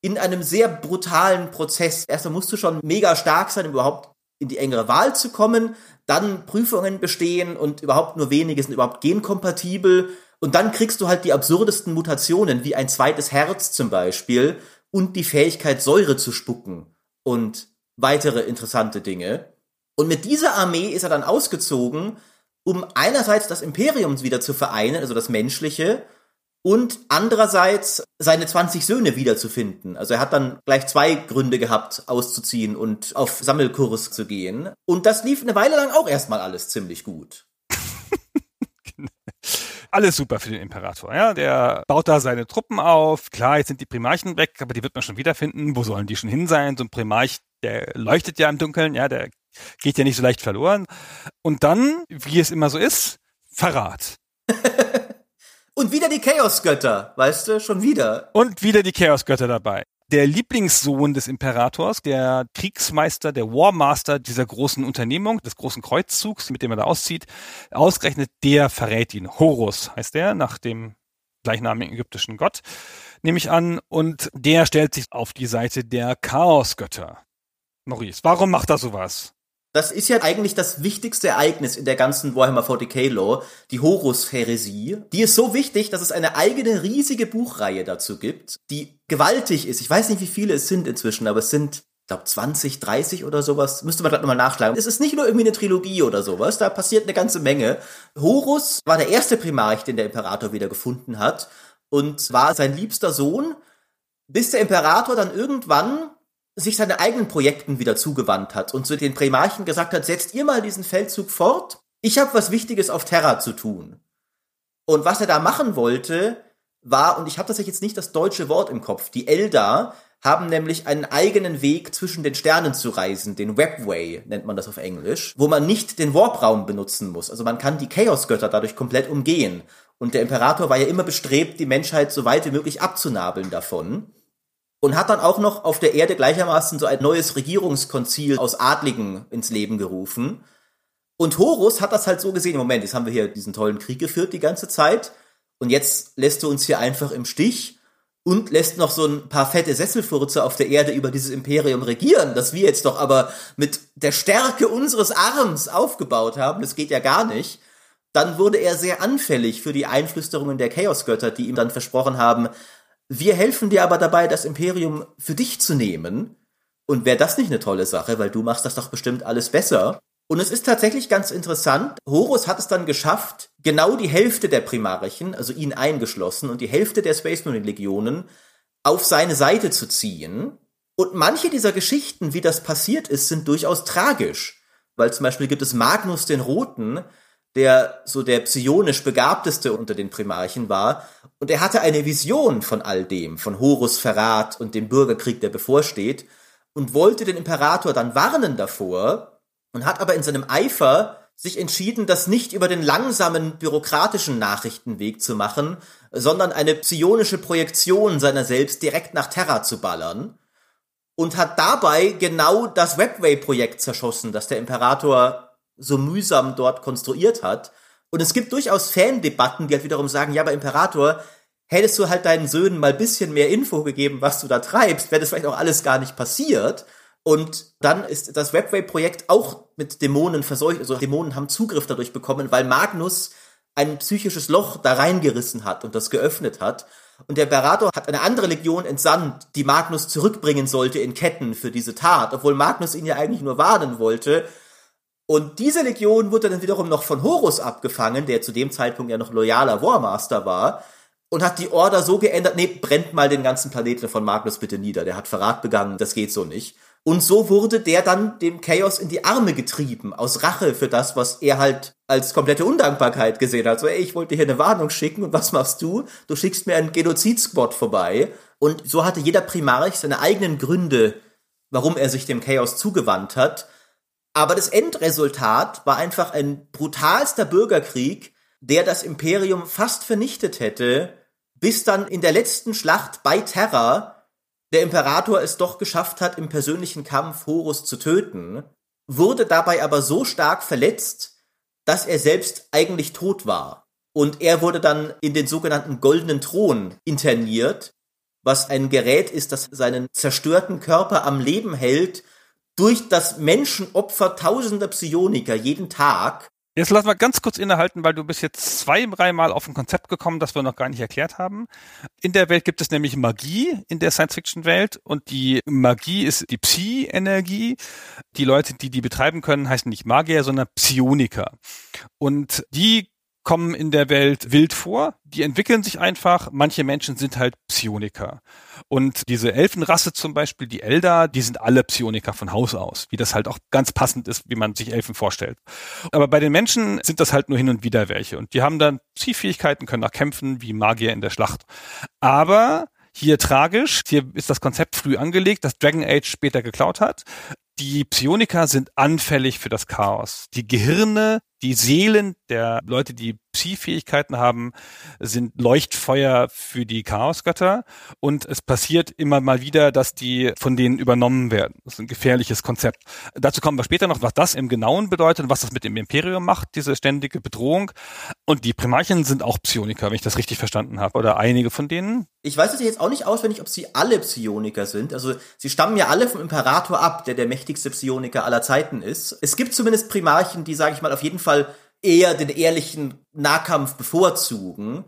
in einem sehr brutalen Prozess. Erstmal musst du schon mega stark sein, um überhaupt in die engere Wahl zu kommen, dann Prüfungen bestehen und überhaupt nur wenige sind überhaupt genkompatibel. Und dann kriegst du halt die absurdesten Mutationen, wie ein zweites Herz zum Beispiel, und die Fähigkeit, Säure zu spucken und weitere interessante Dinge. Und mit dieser Armee ist er dann ausgezogen, um einerseits das Imperium wieder zu vereinen, also das Menschliche, und andererseits seine 20 Söhne wiederzufinden. Also er hat dann gleich zwei Gründe gehabt, auszuziehen und auf Sammelkurs zu gehen. Und das lief eine Weile lang auch erstmal alles ziemlich gut alles super für den Imperator. Ja, der baut da seine Truppen auf. Klar, jetzt sind die Primarchen weg, aber die wird man schon wiederfinden. Wo sollen die schon hin sein? So ein Primarch, der leuchtet ja im Dunkeln, ja, der geht ja nicht so leicht verloren. Und dann, wie es immer so ist, Verrat. Und wieder die Chaosgötter, weißt du, schon wieder. Und wieder die Chaosgötter dabei. Der Lieblingssohn des Imperators, der Kriegsmeister, der Warmaster dieser großen Unternehmung, des großen Kreuzzugs, mit dem er da auszieht, ausgerechnet der verrät ihn. Horus heißt er, nach dem gleichnamigen ägyptischen Gott, nehme ich an. Und der stellt sich auf die Seite der Chaosgötter. Maurice, warum macht er sowas? Das ist ja eigentlich das wichtigste Ereignis in der ganzen Warhammer 40k Lore, die Horus-Heresie. Die ist so wichtig, dass es eine eigene riesige Buchreihe dazu gibt, die gewaltig ist. Ich weiß nicht, wie viele es sind inzwischen, aber es sind, glaube, 20, 30 oder sowas. Müsste man gerade nochmal nachschlagen. Es ist nicht nur irgendwie eine Trilogie oder sowas, da passiert eine ganze Menge. Horus war der erste Primarch, den der Imperator wieder gefunden hat und war sein liebster Sohn, bis der Imperator dann irgendwann sich seinen eigenen Projekten wieder zugewandt hat und zu den Primarchen gesagt hat, setzt ihr mal diesen Feldzug fort, ich habe was Wichtiges auf Terra zu tun. Und was er da machen wollte, war, und ich habe tatsächlich jetzt nicht das deutsche Wort im Kopf, die Eldar haben nämlich einen eigenen Weg zwischen den Sternen zu reisen, den Webway nennt man das auf Englisch, wo man nicht den Warpraum benutzen muss. Also man kann die Chaosgötter dadurch komplett umgehen. Und der Imperator war ja immer bestrebt, die Menschheit so weit wie möglich abzunabeln davon und hat dann auch noch auf der Erde gleichermaßen so ein neues Regierungskonzil aus Adligen ins Leben gerufen. Und Horus hat das halt so gesehen, Moment, jetzt haben wir hier diesen tollen Krieg geführt die ganze Zeit und jetzt lässt du uns hier einfach im Stich und lässt noch so ein paar fette Sesselfurze auf der Erde über dieses Imperium regieren, das wir jetzt doch aber mit der Stärke unseres Arms aufgebaut haben, das geht ja gar nicht. Dann wurde er sehr anfällig für die Einflüsterungen der Chaosgötter, die ihm dann versprochen haben, wir helfen dir aber dabei, das Imperium für dich zu nehmen. Und wäre das nicht eine tolle Sache, weil du machst das doch bestimmt alles besser. Und es ist tatsächlich ganz interessant. Horus hat es dann geschafft, genau die Hälfte der Primarchen, also ihn eingeschlossen, und die Hälfte der Space Marine Legionen auf seine Seite zu ziehen. Und manche dieser Geschichten, wie das passiert ist, sind durchaus tragisch. Weil zum Beispiel gibt es Magnus den Roten, der so der psionisch begabteste unter den Primarchen war. Und er hatte eine Vision von all dem, von Horus Verrat und dem Bürgerkrieg, der bevorsteht, und wollte den Imperator dann warnen davor und hat aber in seinem Eifer sich entschieden, das nicht über den langsamen bürokratischen Nachrichtenweg zu machen, sondern eine psionische Projektion seiner selbst direkt nach Terra zu ballern und hat dabei genau das Webway-Projekt zerschossen, das der Imperator so mühsam dort konstruiert hat. Und es gibt durchaus Fan-Debatten, die halt wiederum sagen, ja, aber Imperator, hättest du halt deinen Söhnen mal bisschen mehr Info gegeben, was du da treibst, wäre das vielleicht auch alles gar nicht passiert. Und dann ist das Webway-Projekt auch mit Dämonen verseucht, also Dämonen haben Zugriff dadurch bekommen, weil Magnus ein psychisches Loch da reingerissen hat und das geöffnet hat. Und der Berater hat eine andere Legion entsandt, die Magnus zurückbringen sollte in Ketten für diese Tat, obwohl Magnus ihn ja eigentlich nur warnen wollte. Und diese Legion wurde dann wiederum noch von Horus abgefangen, der zu dem Zeitpunkt ja noch loyaler Warmaster war, und hat die Order so geändert, nee, brennt mal den ganzen Planeten von Magnus bitte nieder, der hat Verrat begangen, das geht so nicht. Und so wurde der dann dem Chaos in die Arme getrieben, aus Rache für das, was er halt als komplette Undankbarkeit gesehen hat. So, ey, ich wollte hier eine Warnung schicken und was machst du? Du schickst mir einen Genozid-Squad vorbei. Und so hatte jeder Primarch seine eigenen Gründe, warum er sich dem Chaos zugewandt hat. Aber das Endresultat war einfach ein brutalster Bürgerkrieg, der das Imperium fast vernichtet hätte, bis dann in der letzten Schlacht bei Terra der Imperator es doch geschafft hat, im persönlichen Kampf Horus zu töten, wurde dabei aber so stark verletzt, dass er selbst eigentlich tot war. Und er wurde dann in den sogenannten goldenen Thron interniert, was ein Gerät ist, das seinen zerstörten Körper am Leben hält durch das Menschenopfer tausender Psioniker jeden Tag. Jetzt lass mal ganz kurz innehalten, weil du bist jetzt zwei, dreimal auf ein Konzept gekommen, das wir noch gar nicht erklärt haben. In der Welt gibt es nämlich Magie in der Science-Fiction-Welt und die Magie ist die Psi-Energie. Die Leute, die die betreiben können, heißen nicht Magier, sondern Psioniker. Und die kommen in der Welt wild vor, die entwickeln sich einfach, manche Menschen sind halt Psioniker. Und diese Elfenrasse zum Beispiel, die Eldar, die sind alle Psioniker von Haus aus, wie das halt auch ganz passend ist, wie man sich Elfen vorstellt. Aber bei den Menschen sind das halt nur hin und wieder welche und die haben dann Zielfähigkeiten, können auch kämpfen wie Magier in der Schlacht. Aber hier tragisch, hier ist das Konzept früh angelegt, das Dragon Age später geklaut hat. Die Psioniker sind anfällig für das Chaos. Die Gehirne, die Seelen der Leute, die Psi-Fähigkeiten haben, sind Leuchtfeuer für die Chaosgötter und es passiert immer mal wieder, dass die von denen übernommen werden. Das ist ein gefährliches Konzept. Dazu kommen wir später noch, was das im Genauen bedeutet und was das mit dem Imperium macht, diese ständige Bedrohung. Und die Primarchen sind auch Psioniker, wenn ich das richtig verstanden habe, oder einige von denen. Ich weiß jetzt auch nicht auswendig, ob sie alle Psioniker sind. Also sie stammen ja alle vom Imperator ab, der der mächtigste Psioniker aller Zeiten ist. Es gibt zumindest Primarchen, die, sage ich mal, auf jeden Fall eher den ehrlichen Nahkampf bevorzugen.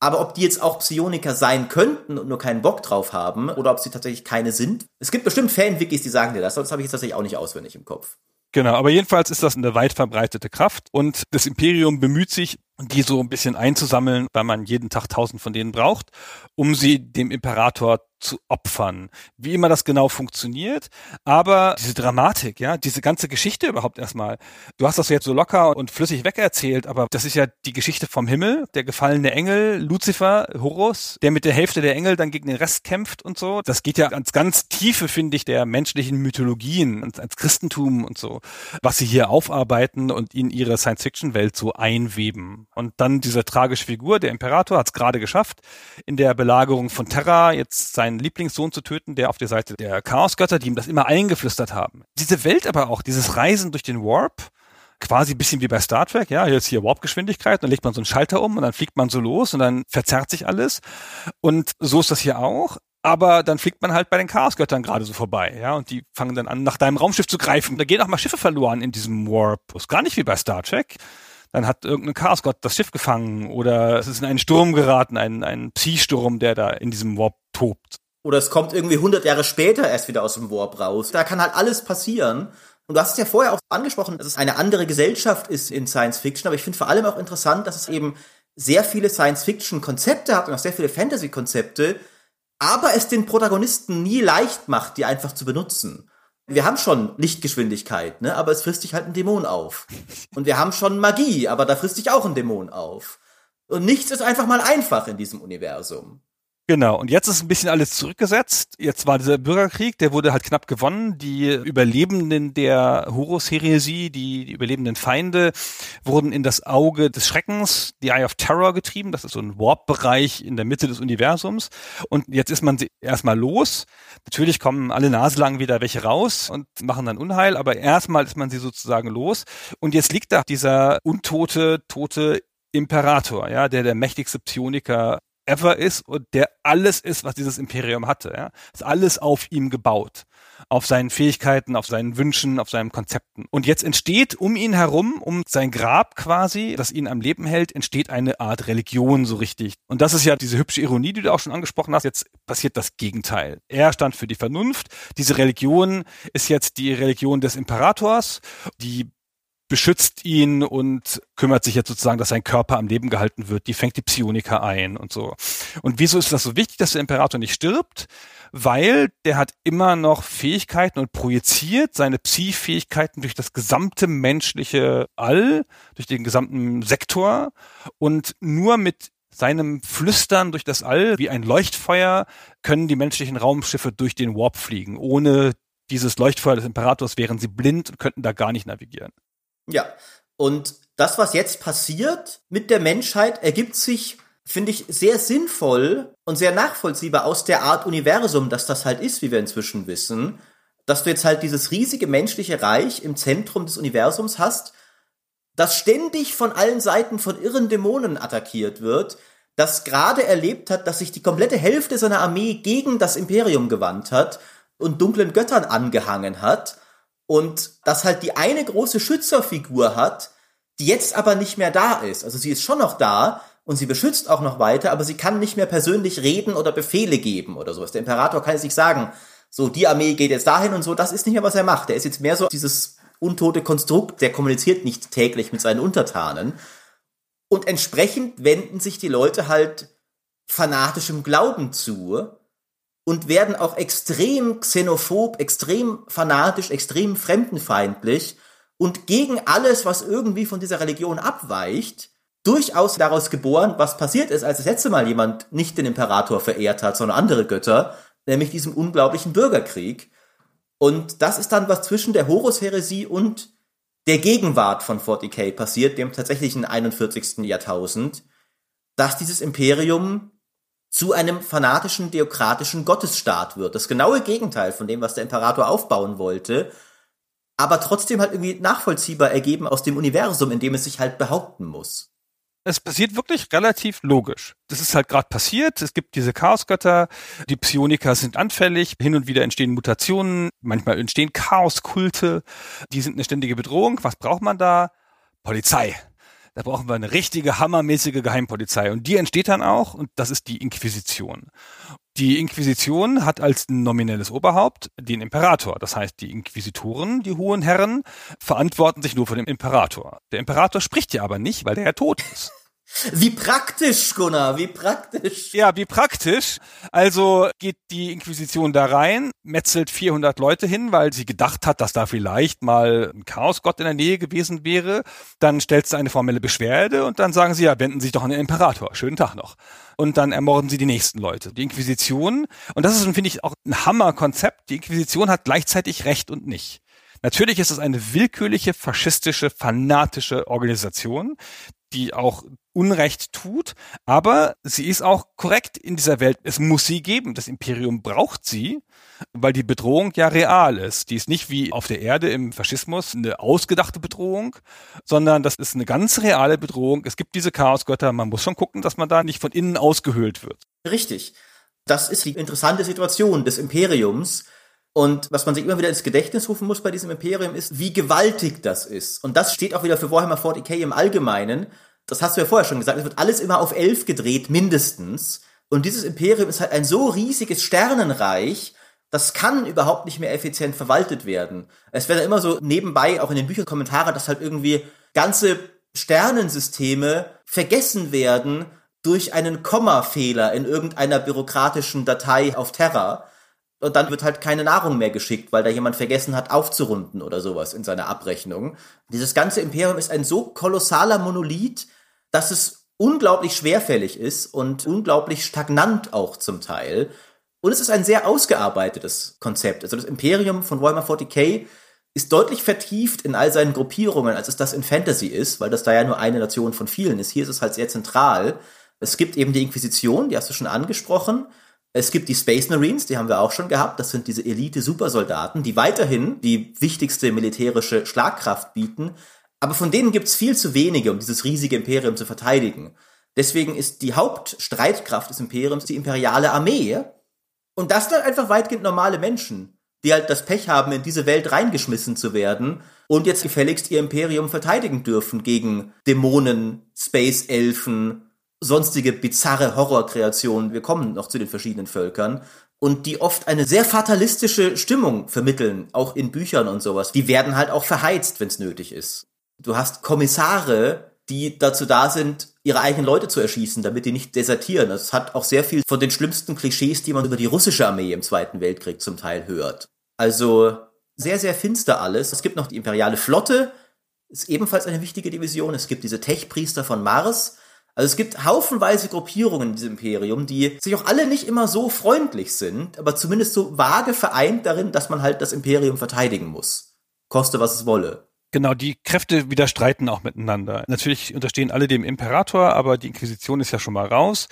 Aber ob die jetzt auch Psioniker sein könnten und nur keinen Bock drauf haben, oder ob sie tatsächlich keine sind. Es gibt bestimmt Fan-Wikis, die sagen dir das, sonst habe ich jetzt tatsächlich auch nicht auswendig im Kopf. Genau, aber jedenfalls ist das eine weit verbreitete Kraft und das Imperium bemüht sich, die so ein bisschen einzusammeln, weil man jeden Tag tausend von denen braucht, um sie dem Imperator zu opfern. Wie immer das genau funktioniert, aber diese Dramatik, ja, diese ganze Geschichte überhaupt erstmal. Du hast das jetzt so locker und flüssig wegerzählt, aber das ist ja die Geschichte vom Himmel, der gefallene Engel, Luzifer, Horus, der mit der Hälfte der Engel dann gegen den Rest kämpft und so. Das geht ja ans ganz Tiefe, finde ich, der menschlichen Mythologien, ans, Christentum und so, was sie hier aufarbeiten und in ihre Science-Fiction-Welt so einweben. Und dann diese tragische Figur, der Imperator, hat es gerade geschafft, in der Belagerung von Terra jetzt sein seinen Lieblingssohn zu töten, der auf der Seite der Chaosgötter, die ihm das immer eingeflüstert haben. Diese Welt aber auch, dieses Reisen durch den Warp, quasi ein bisschen wie bei Star Trek, ja, jetzt hier Warp-Geschwindigkeit, dann legt man so einen Schalter um und dann fliegt man so los und dann verzerrt sich alles. Und so ist das hier auch. Aber dann fliegt man halt bei den Chaosgöttern gerade so vorbei, ja, und die fangen dann an, nach deinem Raumschiff zu greifen. Da gehen auch mal Schiffe verloren in diesem Warp. Ist gar nicht wie bei Star Trek dann hat irgendein Chaosgott das Schiff gefangen oder es ist in einen Sturm geraten, ein, ein Psi-Sturm, der da in diesem Warp tobt. Oder es kommt irgendwie 100 Jahre später erst wieder aus dem Warp raus. Da kann halt alles passieren. Und du hast es ja vorher auch angesprochen, dass es eine andere Gesellschaft ist in Science Fiction, aber ich finde vor allem auch interessant, dass es eben sehr viele Science-Fiction-Konzepte hat und auch sehr viele Fantasy-Konzepte, aber es den Protagonisten nie leicht macht, die einfach zu benutzen. Wir haben schon Lichtgeschwindigkeit, ne, aber es frisst sich halt ein Dämon auf. Und wir haben schon Magie, aber da frisst sich auch ein Dämon auf. Und nichts ist einfach mal einfach in diesem Universum. Genau, und jetzt ist ein bisschen alles zurückgesetzt. Jetzt war dieser Bürgerkrieg, der wurde halt knapp gewonnen. Die Überlebenden der Horus-Heresie, die, die überlebenden Feinde, wurden in das Auge des Schreckens, die Eye of Terror getrieben. Das ist so ein Warp-Bereich in der Mitte des Universums. Und jetzt ist man erstmal los. Natürlich kommen alle Nase lang wieder welche raus und machen dann Unheil, aber erstmal ist man sie sozusagen los. Und jetzt liegt da dieser untote, tote Imperator, ja, der der mächtigste Psioniker ever ist und der alles ist, was dieses Imperium hatte. Ja? Ist alles auf ihm gebaut. Auf seinen Fähigkeiten, auf seinen Wünschen, auf seinen Konzepten. Und jetzt entsteht um ihn herum, um sein Grab quasi, das ihn am Leben hält, entsteht eine Art Religion so richtig. Und das ist ja diese hübsche Ironie, die du auch schon angesprochen hast. Jetzt passiert das Gegenteil. Er stand für die Vernunft. Diese Religion ist jetzt die Religion des Imperators, die beschützt ihn und kümmert sich jetzt sozusagen, dass sein Körper am Leben gehalten wird. Die fängt die Psioniker ein und so. Und wieso ist das so wichtig, dass der Imperator nicht stirbt? Weil der hat immer noch Fähigkeiten und projiziert seine Psi-Fähigkeiten durch das gesamte menschliche All, durch den gesamten Sektor und nur mit seinem Flüstern durch das All wie ein Leuchtfeuer können die menschlichen Raumschiffe durch den Warp fliegen. Ohne dieses Leuchtfeuer des Imperators wären sie blind und könnten da gar nicht navigieren. Ja, und das, was jetzt passiert mit der Menschheit, ergibt sich, finde ich, sehr sinnvoll und sehr nachvollziehbar aus der Art Universum, dass das halt ist, wie wir inzwischen wissen. Dass du jetzt halt dieses riesige menschliche Reich im Zentrum des Universums hast, das ständig von allen Seiten von irren Dämonen attackiert wird, das gerade erlebt hat, dass sich die komplette Hälfte seiner Armee gegen das Imperium gewandt hat und dunklen Göttern angehangen hat und das halt die eine große Schützerfigur hat, die jetzt aber nicht mehr da ist. Also sie ist schon noch da und sie beschützt auch noch weiter, aber sie kann nicht mehr persönlich reden oder Befehle geben oder sowas. Der Imperator kann jetzt nicht sagen, so die Armee geht jetzt dahin und so, das ist nicht mehr, was er macht. Er ist jetzt mehr so dieses untote Konstrukt, der kommuniziert nicht täglich mit seinen Untertanen. Und entsprechend wenden sich die Leute halt fanatischem Glauben zu und werden auch extrem xenophob, extrem fanatisch, extrem fremdenfeindlich und gegen alles, was irgendwie von dieser Religion abweicht, durchaus daraus geboren, was passiert ist, als das letzte Mal jemand nicht den Imperator verehrt hat, sondern andere Götter, nämlich diesem unglaublichen Bürgerkrieg. Und das ist dann was zwischen der Horus-Heresie und der Gegenwart von 40k passiert, dem tatsächlichen 41. Jahrtausend, dass dieses Imperium zu einem fanatischen, theokratischen Gottesstaat wird. Das genaue Gegenteil von dem, was der Imperator aufbauen wollte, aber trotzdem halt irgendwie nachvollziehbar ergeben aus dem Universum, in dem es sich halt behaupten muss es passiert wirklich relativ logisch. Das ist halt gerade passiert. Es gibt diese Chaosgötter, die Psioniker sind anfällig, hin und wieder entstehen Mutationen, manchmal entstehen Chaoskulte, die sind eine ständige Bedrohung. Was braucht man da? Polizei. Da brauchen wir eine richtige, hammermäßige Geheimpolizei. Und die entsteht dann auch, und das ist die Inquisition. Die Inquisition hat als nominelles Oberhaupt den Imperator. Das heißt, die Inquisitoren, die hohen Herren, verantworten sich nur vor dem Imperator. Der Imperator spricht ja aber nicht, weil der ja tot ist. Wie praktisch, Gunnar, wie praktisch. Ja, wie praktisch. Also geht die Inquisition da rein, metzelt 400 Leute hin, weil sie gedacht hat, dass da vielleicht mal ein Chaosgott in der Nähe gewesen wäre. Dann stellt sie eine formelle Beschwerde und dann sagen sie, ja, wenden Sie sich doch an den Imperator. Schönen Tag noch. Und dann ermorden sie die nächsten Leute. Die Inquisition, und das ist, finde ich, auch ein Hammerkonzept. Die Inquisition hat gleichzeitig Recht und nicht. Natürlich ist es eine willkürliche, faschistische, fanatische Organisation, die auch Unrecht tut, aber sie ist auch korrekt in dieser Welt. Es muss sie geben. Das Imperium braucht sie, weil die Bedrohung ja real ist. Die ist nicht wie auf der Erde im Faschismus eine ausgedachte Bedrohung, sondern das ist eine ganz reale Bedrohung. Es gibt diese Chaosgötter. Man muss schon gucken, dass man da nicht von innen ausgehöhlt wird. Richtig. Das ist die interessante Situation des Imperiums. Und was man sich immer wieder ins Gedächtnis rufen muss bei diesem Imperium ist, wie gewaltig das ist. Und das steht auch wieder für Warhammer 40k im Allgemeinen das hast du ja vorher schon gesagt, es wird alles immer auf elf gedreht, mindestens. Und dieses Imperium ist halt ein so riesiges Sternenreich, das kann überhaupt nicht mehr effizient verwaltet werden. Es werden immer so nebenbei, auch in den Büchern Kommentare, dass halt irgendwie ganze Sternensysteme vergessen werden durch einen Kommafehler in irgendeiner bürokratischen Datei auf Terra. Und dann wird halt keine Nahrung mehr geschickt, weil da jemand vergessen hat aufzurunden oder sowas in seiner Abrechnung. Dieses ganze Imperium ist ein so kolossaler Monolith, dass es unglaublich schwerfällig ist und unglaublich stagnant auch zum Teil. Und es ist ein sehr ausgearbeitetes Konzept. Also das Imperium von Warhammer 40k ist deutlich vertieft in all seinen Gruppierungen, als es das in Fantasy ist, weil das da ja nur eine Nation von vielen ist. Hier ist es halt sehr zentral. Es gibt eben die Inquisition, die hast du schon angesprochen. Es gibt die Space Marines, die haben wir auch schon gehabt. Das sind diese Elite-Supersoldaten, die weiterhin die wichtigste militärische Schlagkraft bieten, aber von denen gibt's viel zu wenige, um dieses riesige Imperium zu verteidigen. Deswegen ist die Hauptstreitkraft des Imperiums die imperiale Armee. Und das dann einfach weitgehend normale Menschen, die halt das Pech haben, in diese Welt reingeschmissen zu werden und jetzt gefälligst ihr Imperium verteidigen dürfen gegen Dämonen, Space-Elfen, sonstige bizarre Horrorkreationen. Wir kommen noch zu den verschiedenen Völkern und die oft eine sehr fatalistische Stimmung vermitteln, auch in Büchern und sowas. Die werden halt auch verheizt, wenn es nötig ist. Du hast Kommissare, die dazu da sind, ihre eigenen Leute zu erschießen, damit die nicht desertieren. Das hat auch sehr viel von den schlimmsten Klischees, die man über die russische Armee im Zweiten Weltkrieg zum Teil hört. Also sehr, sehr finster alles. Es gibt noch die imperiale Flotte, ist ebenfalls eine wichtige Division. Es gibt diese Tech-Priester von Mars. Also es gibt haufenweise Gruppierungen in diesem Imperium, die sich auch alle nicht immer so freundlich sind, aber zumindest so vage vereint darin, dass man halt das Imperium verteidigen muss. Koste, was es wolle. Genau, die Kräfte widerstreiten auch miteinander. Natürlich unterstehen alle dem Imperator, aber die Inquisition ist ja schon mal raus.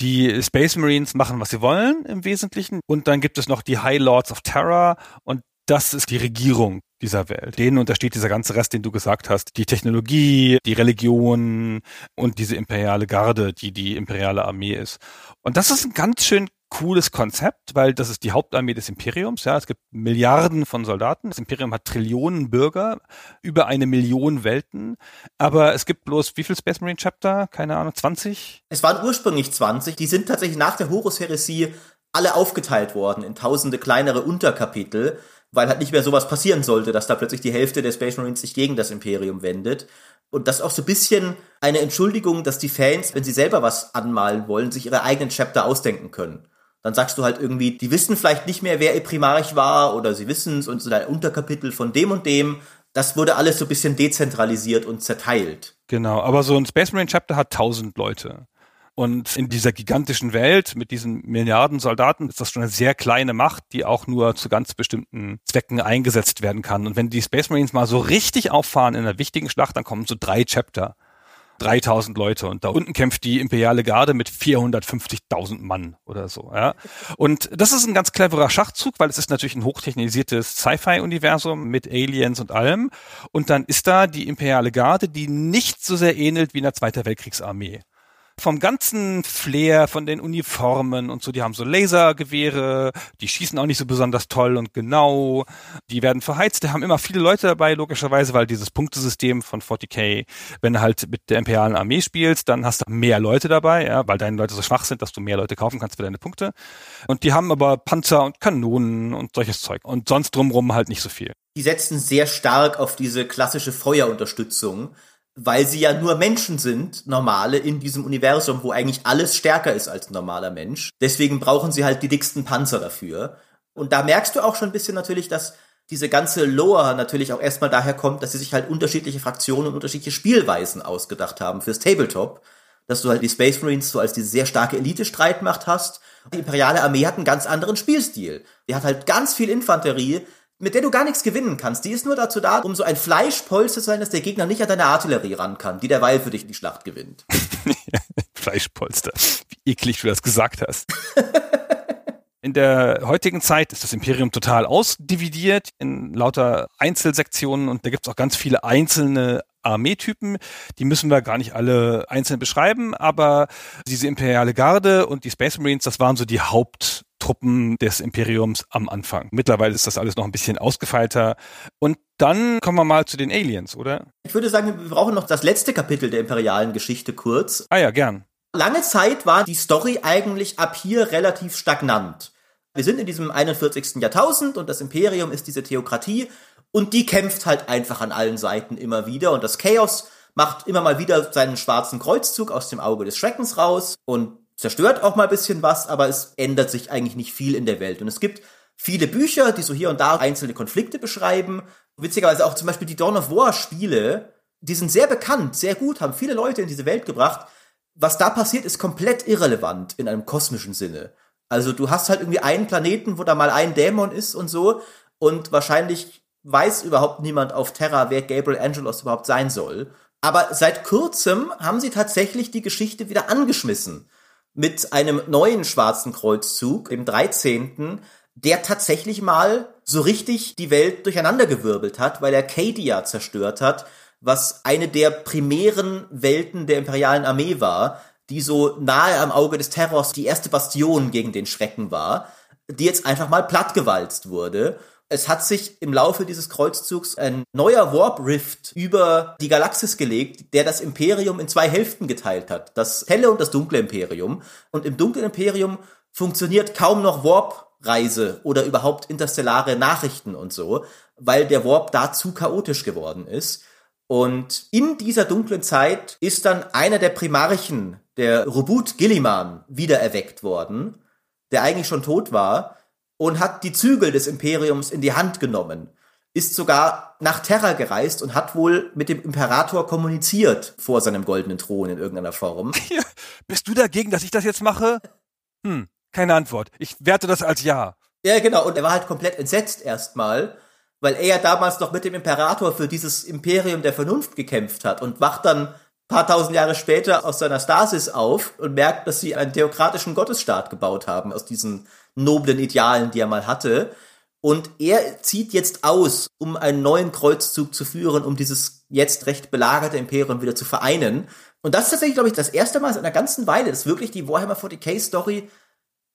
Die Space Marines machen, was sie wollen im Wesentlichen. Und dann gibt es noch die High Lords of Terror und das ist die Regierung dieser Welt. Denen untersteht dieser ganze Rest, den du gesagt hast. Die Technologie, die Religion und diese imperiale Garde, die die imperiale Armee ist. Und das ist ein ganz schön cooles Konzept, weil das ist die Hauptarmee des Imperiums. Ja, es gibt Milliarden von Soldaten. Das Imperium hat Trillionen Bürger, über eine Million Welten. Aber es gibt bloß wie viel Space Marine Chapter? Keine Ahnung, 20? Es waren ursprünglich 20. Die sind tatsächlich nach der Horus-Heresie alle aufgeteilt worden in tausende kleinere Unterkapitel, weil halt nicht mehr sowas passieren sollte, dass da plötzlich die Hälfte der Space Marines sich gegen das Imperium wendet. Und das ist auch so ein bisschen eine Entschuldigung, dass die Fans, wenn sie selber was anmalen wollen, sich ihre eigenen Chapter ausdenken können dann sagst du halt irgendwie, die wissen vielleicht nicht mehr, wer ihr Primarch war oder sie wissen es und so ein Unterkapitel von dem und dem. Das wurde alles so ein bisschen dezentralisiert und zerteilt. Genau, aber so ein Space Marine Chapter hat tausend Leute. Und in dieser gigantischen Welt mit diesen Milliarden Soldaten ist das schon eine sehr kleine Macht, die auch nur zu ganz bestimmten Zwecken eingesetzt werden kann. Und wenn die Space Marines mal so richtig auffahren in einer wichtigen Schlacht, dann kommen so drei Chapter. 3000 Leute und da unten kämpft die imperiale Garde mit 450.000 Mann oder so. Ja. Und das ist ein ganz cleverer Schachzug, weil es ist natürlich ein hochtechnisiertes Sci-Fi-Universum mit Aliens und allem. Und dann ist da die imperiale Garde, die nicht so sehr ähnelt wie in der Zweiter Weltkriegsarmee vom ganzen Flair, von den Uniformen und so, die haben so Lasergewehre, die schießen auch nicht so besonders toll und genau, die werden verheizt, die haben immer viele Leute dabei, logischerweise, weil dieses Punktesystem von 40k, wenn du halt mit der imperialen Armee spielst, dann hast du mehr Leute dabei, ja, weil deine Leute so schwach sind, dass du mehr Leute kaufen kannst für deine Punkte. Und die haben aber Panzer und Kanonen und solches Zeug und sonst drumrum halt nicht so viel. Die setzen sehr stark auf diese klassische Feuerunterstützung weil sie ja nur Menschen sind, normale, in diesem Universum, wo eigentlich alles stärker ist als ein normaler Mensch. Deswegen brauchen sie halt die dicksten Panzer dafür. Und da merkst du auch schon ein bisschen natürlich, dass diese ganze Lore natürlich auch erstmal daher kommt, dass sie sich halt unterschiedliche Fraktionen und unterschiedliche Spielweisen ausgedacht haben fürs Tabletop. Dass du halt die Space Marines so als diese sehr starke Elite-Streitmacht hast. Die imperiale Armee hat einen ganz anderen Spielstil. Die hat halt ganz viel Infanterie, mit der du gar nichts gewinnen kannst. Die ist nur dazu da, um so ein Fleischpolster zu sein, dass der Gegner nicht an deine Artillerie ran kann, die derweil für dich die Schlacht gewinnt. Fleischpolster. Wie eklig du das gesagt hast. In der heutigen Zeit ist das Imperium total ausdividiert in lauter Einzelsektionen und da gibt es auch ganz viele einzelne Armeetypen. Die müssen wir gar nicht alle einzeln beschreiben, aber diese imperiale Garde und die Space Marines, das waren so die Haupt Truppen des Imperiums am Anfang. Mittlerweile ist das alles noch ein bisschen ausgefeilter. Und dann kommen wir mal zu den Aliens, oder? Ich würde sagen, wir brauchen noch das letzte Kapitel der imperialen Geschichte kurz. Ah ja, gern. Lange Zeit war die Story eigentlich ab hier relativ stagnant. Wir sind in diesem 41. Jahrtausend und das Imperium ist diese Theokratie und die kämpft halt einfach an allen Seiten immer wieder und das Chaos macht immer mal wieder seinen schwarzen Kreuzzug aus dem Auge des Schreckens raus und zerstört auch mal ein bisschen was, aber es ändert sich eigentlich nicht viel in der Welt. Und es gibt viele Bücher, die so hier und da einzelne Konflikte beschreiben. Witzigerweise auch zum Beispiel die Dawn of War Spiele, die sind sehr bekannt, sehr gut, haben viele Leute in diese Welt gebracht. Was da passiert, ist komplett irrelevant in einem kosmischen Sinne. Also du hast halt irgendwie einen Planeten, wo da mal ein Dämon ist und so. Und wahrscheinlich weiß überhaupt niemand auf Terra, wer Gabriel Angelos überhaupt sein soll. Aber seit kurzem haben sie tatsächlich die Geschichte wieder angeschmissen mit einem neuen schwarzen Kreuzzug, dem 13., der tatsächlich mal so richtig die Welt durcheinandergewirbelt hat, weil er Cadia zerstört hat, was eine der primären Welten der imperialen Armee war, die so nahe am Auge des Terrors die erste Bastion gegen den Schrecken war, die jetzt einfach mal plattgewalzt wurde es hat sich im Laufe dieses Kreuzzugs ein neuer Warp Rift über die Galaxis gelegt, der das Imperium in zwei Hälften geteilt hat. Das helle und das dunkle Imperium. Und im dunklen Imperium funktioniert kaum noch Warp-Reise oder überhaupt interstellare Nachrichten und so, weil der Warp da zu chaotisch geworden ist. Und in dieser dunklen Zeit ist dann einer der Primarchen, der Robut Gilliman, wiedererweckt worden, der eigentlich schon tot war und hat die Zügel des Imperiums in die Hand genommen, ist sogar nach Terra gereist und hat wohl mit dem Imperator kommuniziert vor seinem goldenen Thron in irgendeiner Form. Ja, bist du dagegen, dass ich das jetzt mache? Hm, keine Antwort. Ich werte das als Ja. Ja, genau. Und er war halt komplett entsetzt erstmal, weil er ja damals noch mit dem Imperator für dieses Imperium der Vernunft gekämpft hat und wacht dann paar tausend Jahre später aus seiner Stasis auf und merkt, dass sie einen theokratischen Gottesstaat gebaut haben aus diesen noblen Idealen, die er mal hatte. Und er zieht jetzt aus, um einen neuen Kreuzzug zu führen, um dieses jetzt recht belagerte Imperium wieder zu vereinen. Und das ist tatsächlich, glaube ich, das erste Mal in einer ganzen Weile, dass wirklich die Warhammer 40k Story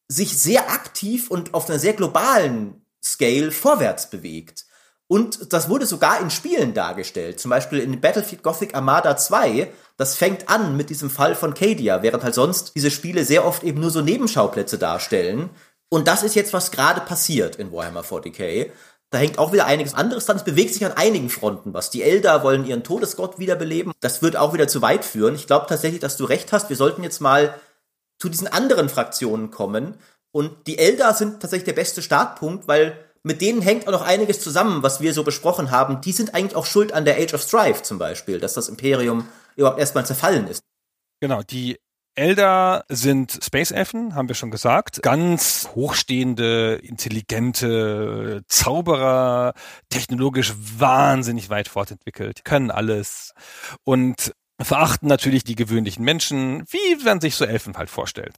sich sehr aktiv und auf einer sehr globalen Scale vorwärts bewegt. Und das wurde sogar in Spielen dargestellt. Zum Beispiel in Battlefield Gothic Armada 2. Das fängt an mit diesem Fall von Cadia, während halt sonst diese Spiele sehr oft eben nur so Nebenschauplätze darstellen. Und das ist jetzt, was gerade passiert in Warhammer 40k. Da hängt auch wieder einiges anderes dran. Es bewegt sich an einigen Fronten was. Die Elder wollen ihren Todesgott wiederbeleben. Das wird auch wieder zu weit führen. Ich glaube tatsächlich, dass du recht hast. Wir sollten jetzt mal zu diesen anderen Fraktionen kommen. Und die Elder sind tatsächlich der beste Startpunkt, weil mit denen hängt auch noch einiges zusammen, was wir so besprochen haben. Die sind eigentlich auch schuld an der Age of Strife zum Beispiel, dass das Imperium überhaupt erstmal zerfallen ist. Genau, die Elder sind Space Elfen, haben wir schon gesagt. Ganz hochstehende, intelligente Zauberer, technologisch wahnsinnig weit fortentwickelt, können alles. Und verachten natürlich die gewöhnlichen Menschen, wie man sich so Elfen halt vorstellt.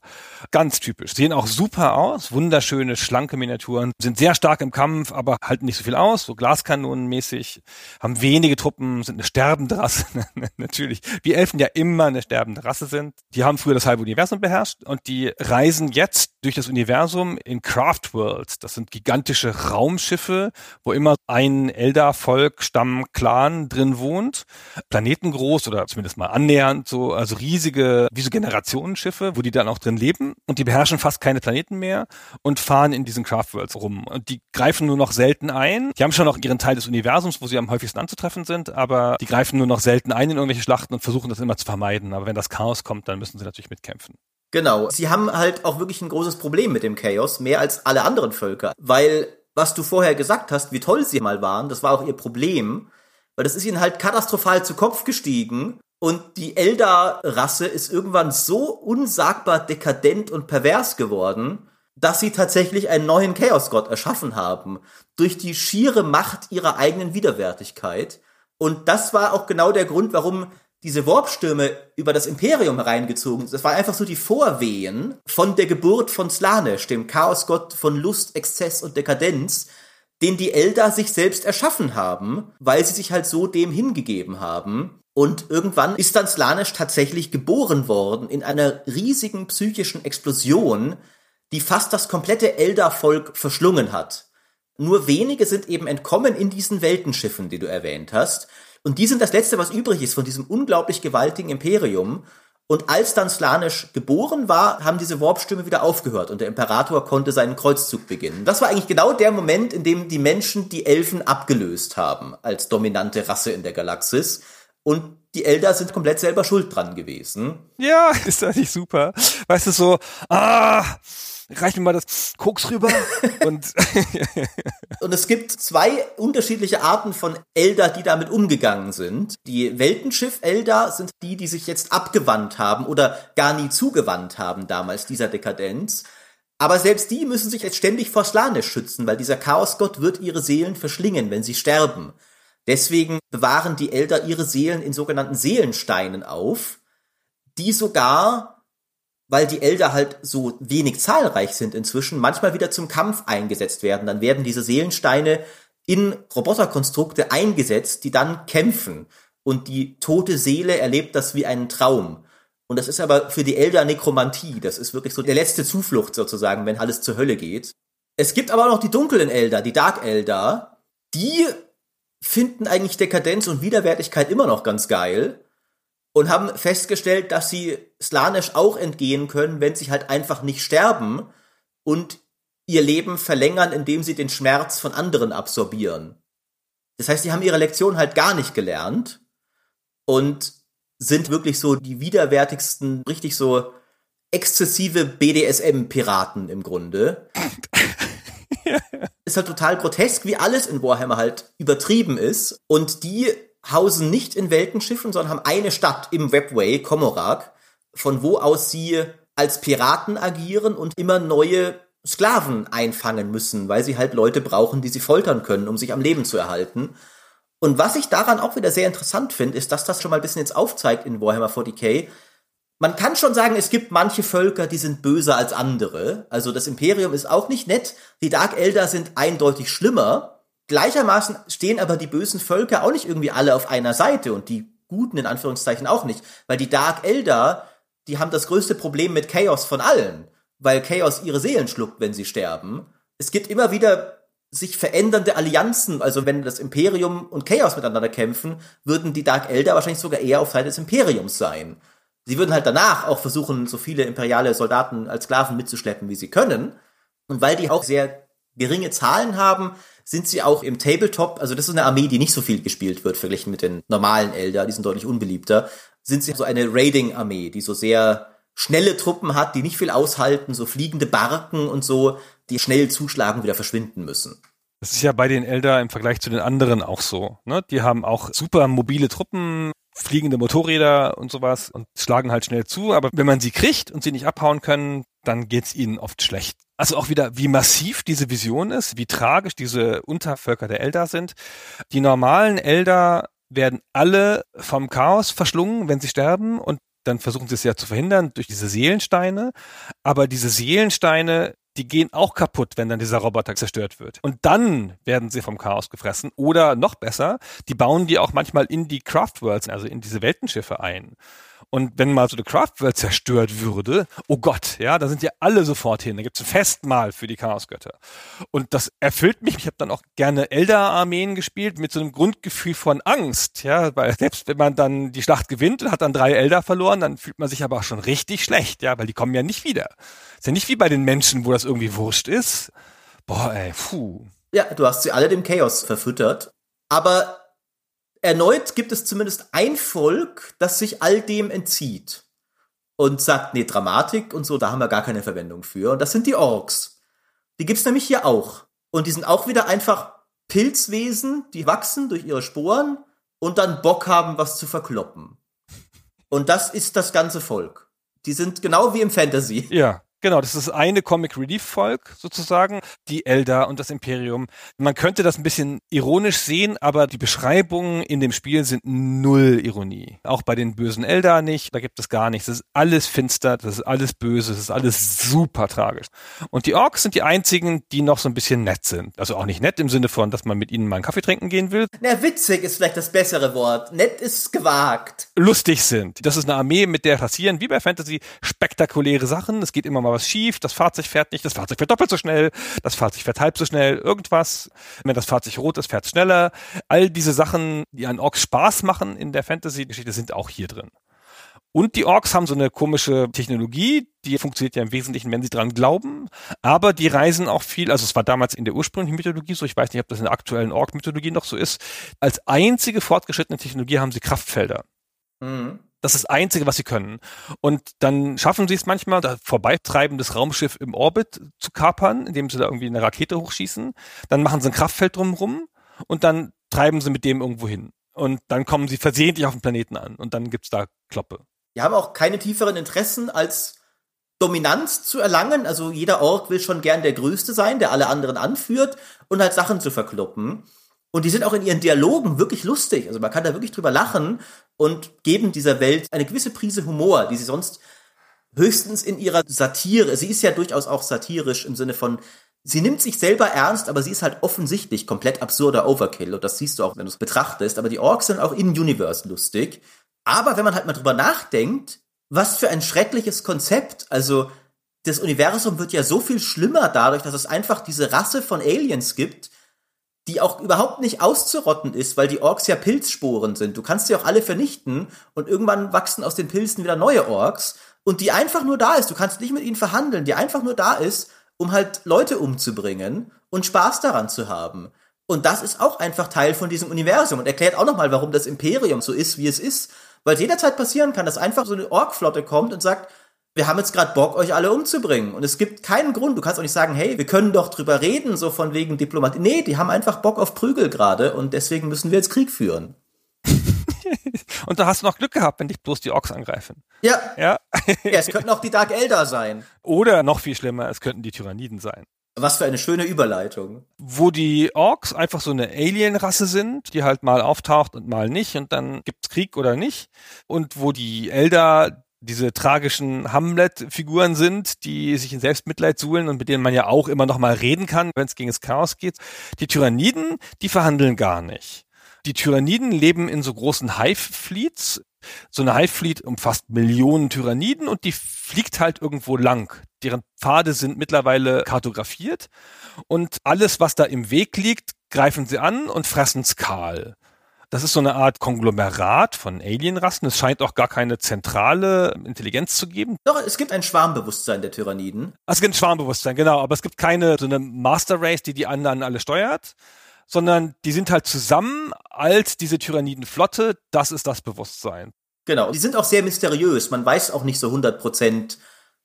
Ganz typisch. Sehen auch super aus, wunderschöne, schlanke Miniaturen, sind sehr stark im Kampf, aber halten nicht so viel aus, so Glaskanonenmäßig, haben wenige Truppen, sind eine sterbende Rasse, natürlich, wie Elfen ja immer eine sterbende Rasse sind. Die haben früher das halbe Universum beherrscht und die reisen jetzt durch das Universum in Craft Worlds. Das sind gigantische Raumschiffe, wo immer ein Elder-Volk, Stamm, Clan drin wohnt, planetengroß oder zumindest zumindest mal annähernd so, also riesige, wie so Generationenschiffe, wo die dann auch drin leben und die beherrschen fast keine Planeten mehr und fahren in diesen Craftworlds rum und die greifen nur noch selten ein. Die haben schon noch ihren Teil des Universums, wo sie am häufigsten anzutreffen sind, aber die greifen nur noch selten ein in irgendwelche Schlachten und versuchen das immer zu vermeiden. Aber wenn das Chaos kommt, dann müssen sie natürlich mitkämpfen. Genau. Sie haben halt auch wirklich ein großes Problem mit dem Chaos, mehr als alle anderen Völker, weil was du vorher gesagt hast, wie toll sie mal waren, das war auch ihr Problem, weil das ist ihnen halt katastrophal zu Kopf gestiegen und die Eldar-Rasse ist irgendwann so unsagbar dekadent und pervers geworden, dass sie tatsächlich einen neuen Chaosgott erschaffen haben. Durch die schiere Macht ihrer eigenen Widerwärtigkeit. Und das war auch genau der Grund, warum diese Warpstürme über das Imperium hereingezogen sind. Das war einfach so die Vorwehen von der Geburt von Slanesh, dem Chaosgott von Lust, Exzess und Dekadenz, den die Eldar sich selbst erschaffen haben, weil sie sich halt so dem hingegeben haben. Und irgendwann ist dann Slanesh tatsächlich geboren worden in einer riesigen psychischen Explosion, die fast das komplette Eldar-Volk verschlungen hat. Nur wenige sind eben entkommen in diesen Weltenschiffen, die du erwähnt hast. Und die sind das Letzte, was übrig ist von diesem unglaublich gewaltigen Imperium. Und als dann Slanesh geboren war, haben diese Warpstürme wieder aufgehört und der Imperator konnte seinen Kreuzzug beginnen. Das war eigentlich genau der Moment, in dem die Menschen die Elfen abgelöst haben als dominante Rasse in der Galaxis und die Elder sind komplett selber schuld dran gewesen. Ja, ist das nicht super? Weißt du, so, ah, reich mir mal das Koks rüber. und, und es gibt zwei unterschiedliche Arten von Elder, die damit umgegangen sind. Die Weltenschiff-Elder sind die, die sich jetzt abgewandt haben oder gar nie zugewandt haben damals dieser Dekadenz. Aber selbst die müssen sich jetzt ständig vor Slanisch schützen, weil dieser Chaosgott wird ihre Seelen verschlingen, wenn sie sterben. Deswegen bewahren die Elder ihre Seelen in sogenannten Seelensteinen auf, die sogar, weil die Elder halt so wenig zahlreich sind inzwischen, manchmal wieder zum Kampf eingesetzt werden. Dann werden diese Seelensteine in Roboterkonstrukte eingesetzt, die dann kämpfen. Und die tote Seele erlebt das wie einen Traum. Und das ist aber für die Elder Nekromantie. Das ist wirklich so der letzte Zuflucht sozusagen, wenn alles zur Hölle geht. Es gibt aber auch noch die dunklen Elder, die Dark Elder. Die finden eigentlich Dekadenz und Widerwärtigkeit immer noch ganz geil und haben festgestellt, dass sie Slanesh auch entgehen können, wenn sie halt einfach nicht sterben und ihr Leben verlängern, indem sie den Schmerz von anderen absorbieren. Das heißt, sie haben ihre Lektion halt gar nicht gelernt und sind wirklich so die widerwärtigsten, richtig so exzessive BDSM-Piraten im Grunde. ist halt total grotesk, wie alles in Warhammer halt übertrieben ist. Und die hausen nicht in Weltenschiffen, sondern haben eine Stadt im Webway, Komorak, von wo aus sie als Piraten agieren und immer neue Sklaven einfangen müssen, weil sie halt Leute brauchen, die sie foltern können, um sich am Leben zu erhalten. Und was ich daran auch wieder sehr interessant finde, ist, dass das schon mal ein bisschen jetzt aufzeigt in Warhammer 40k, man kann schon sagen, es gibt manche Völker, die sind böser als andere. Also das Imperium ist auch nicht nett. Die Dark Elder sind eindeutig schlimmer. Gleichermaßen stehen aber die bösen Völker auch nicht irgendwie alle auf einer Seite und die guten in Anführungszeichen auch nicht. Weil die Dark Elder, die haben das größte Problem mit Chaos von allen. Weil Chaos ihre Seelen schluckt, wenn sie sterben. Es gibt immer wieder sich verändernde Allianzen, also wenn das Imperium und Chaos miteinander kämpfen, würden die Dark Elder wahrscheinlich sogar eher auf Seite des Imperiums sein. Sie würden halt danach auch versuchen, so viele imperiale Soldaten als Sklaven mitzuschleppen, wie sie können. Und weil die auch sehr geringe Zahlen haben, sind sie auch im Tabletop, also das ist eine Armee, die nicht so viel gespielt wird, verglichen mit den normalen Elder, die sind deutlich unbeliebter, sind sie so eine Raiding-Armee, die so sehr schnelle Truppen hat, die nicht viel aushalten, so fliegende Barken und so, die schnell zuschlagen, wieder verschwinden müssen. Das ist ja bei den Elder im Vergleich zu den anderen auch so. Ne? Die haben auch super mobile Truppen, fliegende Motorräder und sowas und schlagen halt schnell zu. Aber wenn man sie kriegt und sie nicht abhauen können, dann geht's ihnen oft schlecht. Also auch wieder, wie massiv diese Vision ist, wie tragisch diese Untervölker der Eldar sind. Die normalen Eldar werden alle vom Chaos verschlungen, wenn sie sterben und dann versuchen sie es ja zu verhindern durch diese Seelensteine. Aber diese Seelensteine die gehen auch kaputt, wenn dann dieser Roboter zerstört wird. Und dann werden sie vom Chaos gefressen. Oder noch besser, die bauen die auch manchmal in die Craftworlds, also in diese Weltenschiffe ein. Und wenn mal so eine Craftworld zerstört würde, oh Gott, ja, da sind ja alle sofort hin. Da gibt's ein Festmahl für die Chaosgötter. Und das erfüllt mich. Ich habe dann auch gerne Elder-Armeen gespielt mit so einem Grundgefühl von Angst, ja, weil selbst wenn man dann die Schlacht gewinnt und hat dann drei Elder verloren, dann fühlt man sich aber auch schon richtig schlecht, ja, weil die kommen ja nicht wieder. Ist ja nicht wie bei den Menschen, wo das irgendwie wurscht ist. Boah, ey, puh. Ja, du hast sie alle dem Chaos verfüttert. Aber erneut gibt es zumindest ein Volk, das sich all dem entzieht und sagt, nee, Dramatik und so, da haben wir gar keine Verwendung für. Und das sind die Orks. Die gibt's nämlich hier auch. Und die sind auch wieder einfach Pilzwesen, die wachsen durch ihre Sporen und dann Bock haben, was zu verkloppen. Und das ist das ganze Volk. Die sind genau wie im Fantasy. Ja, Genau, das ist eine Comic Relief Volk sozusagen, die Eldar und das Imperium. Man könnte das ein bisschen ironisch sehen, aber die Beschreibungen in dem Spiel sind null Ironie. Auch bei den bösen Eldar nicht, da gibt es gar nichts. Das ist alles finster, das ist alles böse, das ist alles super tragisch. Und die Orks sind die einzigen, die noch so ein bisschen nett sind. Also auch nicht nett im Sinne von, dass man mit ihnen mal einen Kaffee trinken gehen will. Na, witzig ist vielleicht das bessere Wort. Nett ist gewagt. Lustig sind. Das ist eine Armee, mit der passieren, wie bei Fantasy, spektakuläre Sachen. Es geht immer mal mal was schief, das Fahrzeug fährt nicht, das Fahrzeug fährt doppelt so schnell, das Fahrzeug fährt halb so schnell, irgendwas. Wenn das Fahrzeug rot ist, fährt es schneller. All diese Sachen, die an Orks Spaß machen in der Fantasy-Geschichte, sind auch hier drin. Und die Orks haben so eine komische Technologie, die funktioniert ja im Wesentlichen, wenn sie dran glauben. Aber die reisen auch viel, also es war damals in der ursprünglichen Mythologie so, ich weiß nicht, ob das in der aktuellen Ork-Mythologie noch so ist. Als einzige fortgeschrittene Technologie haben sie Kraftfelder. Mhm. Das ist das Einzige, was sie können. Und dann schaffen sie es manchmal, das vorbeitreibendes Raumschiff im Orbit zu kapern, indem sie da irgendwie eine Rakete hochschießen. Dann machen sie ein Kraftfeld drumherum und dann treiben sie mit dem irgendwo hin. Und dann kommen sie versehentlich auf den Planeten an und dann gibt's da Kloppe. Die haben auch keine tieferen Interessen als Dominanz zu erlangen. Also jeder Ork will schon gern der Größte sein, der alle anderen anführt und halt Sachen zu verkloppen. Und die sind auch in ihren Dialogen wirklich lustig. Also man kann da wirklich drüber lachen und geben dieser Welt eine gewisse Prise Humor, die sie sonst höchstens in ihrer Satire, sie ist ja durchaus auch satirisch im Sinne von, sie nimmt sich selber ernst, aber sie ist halt offensichtlich komplett absurder Overkill. Und das siehst du auch, wenn du es betrachtest. Aber die Orks sind auch in Universe lustig. Aber wenn man halt mal drüber nachdenkt, was für ein schreckliches Konzept. Also, das Universum wird ja so viel schlimmer dadurch, dass es einfach diese Rasse von Aliens gibt, die auch überhaupt nicht auszurotten ist, weil die Orks ja Pilzsporen sind. Du kannst sie auch alle vernichten und irgendwann wachsen aus den Pilzen wieder neue Orks und die einfach nur da ist. Du kannst nicht mit ihnen verhandeln, die einfach nur da ist, um halt Leute umzubringen und Spaß daran zu haben. Und das ist auch einfach Teil von diesem Universum und erklärt auch nochmal, warum das Imperium so ist, wie es ist. Weil es jederzeit passieren kann, dass einfach so eine Orkflotte kommt und sagt, wir haben jetzt gerade Bock, euch alle umzubringen. Und es gibt keinen Grund. Du kannst auch nicht sagen, hey, wir können doch drüber reden, so von wegen Diplomatie. Nee, die haben einfach Bock auf Prügel gerade und deswegen müssen wir jetzt Krieg führen. und da hast du noch Glück gehabt, wenn dich bloß die Orks angreifen. Ja. Ja. ja, es könnten auch die Dark Elder sein. Oder noch viel schlimmer, es könnten die Tyranniden sein. Was für eine schöne Überleitung. Wo die Orks einfach so eine Alien-Rasse sind, die halt mal auftaucht und mal nicht und dann gibt's Krieg oder nicht. Und wo die Elder diese tragischen Hamlet-Figuren sind, die sich in Selbstmitleid suhlen und mit denen man ja auch immer noch mal reden kann, wenn es gegen das Chaos geht. Die Tyranniden, die verhandeln gar nicht. Die Tyranniden leben in so großen Hive-Fleets. So eine Hive-Fleet umfasst Millionen Tyranniden und die fliegt halt irgendwo lang. Deren Pfade sind mittlerweile kartografiert und alles, was da im Weg liegt, greifen sie an und fressen es kahl. Das ist so eine Art Konglomerat von Alienrassen. Es scheint auch gar keine zentrale Intelligenz zu geben. Doch, es gibt ein Schwarmbewusstsein der Tyranniden. Ah, es gibt ein Schwarmbewusstsein, genau. Aber es gibt keine so eine Master Race, die die anderen alle steuert, sondern die sind halt zusammen als diese Tyrannidenflotte. Das ist das Bewusstsein. Genau. Die sind auch sehr mysteriös. Man weiß auch nicht so 100 Prozent,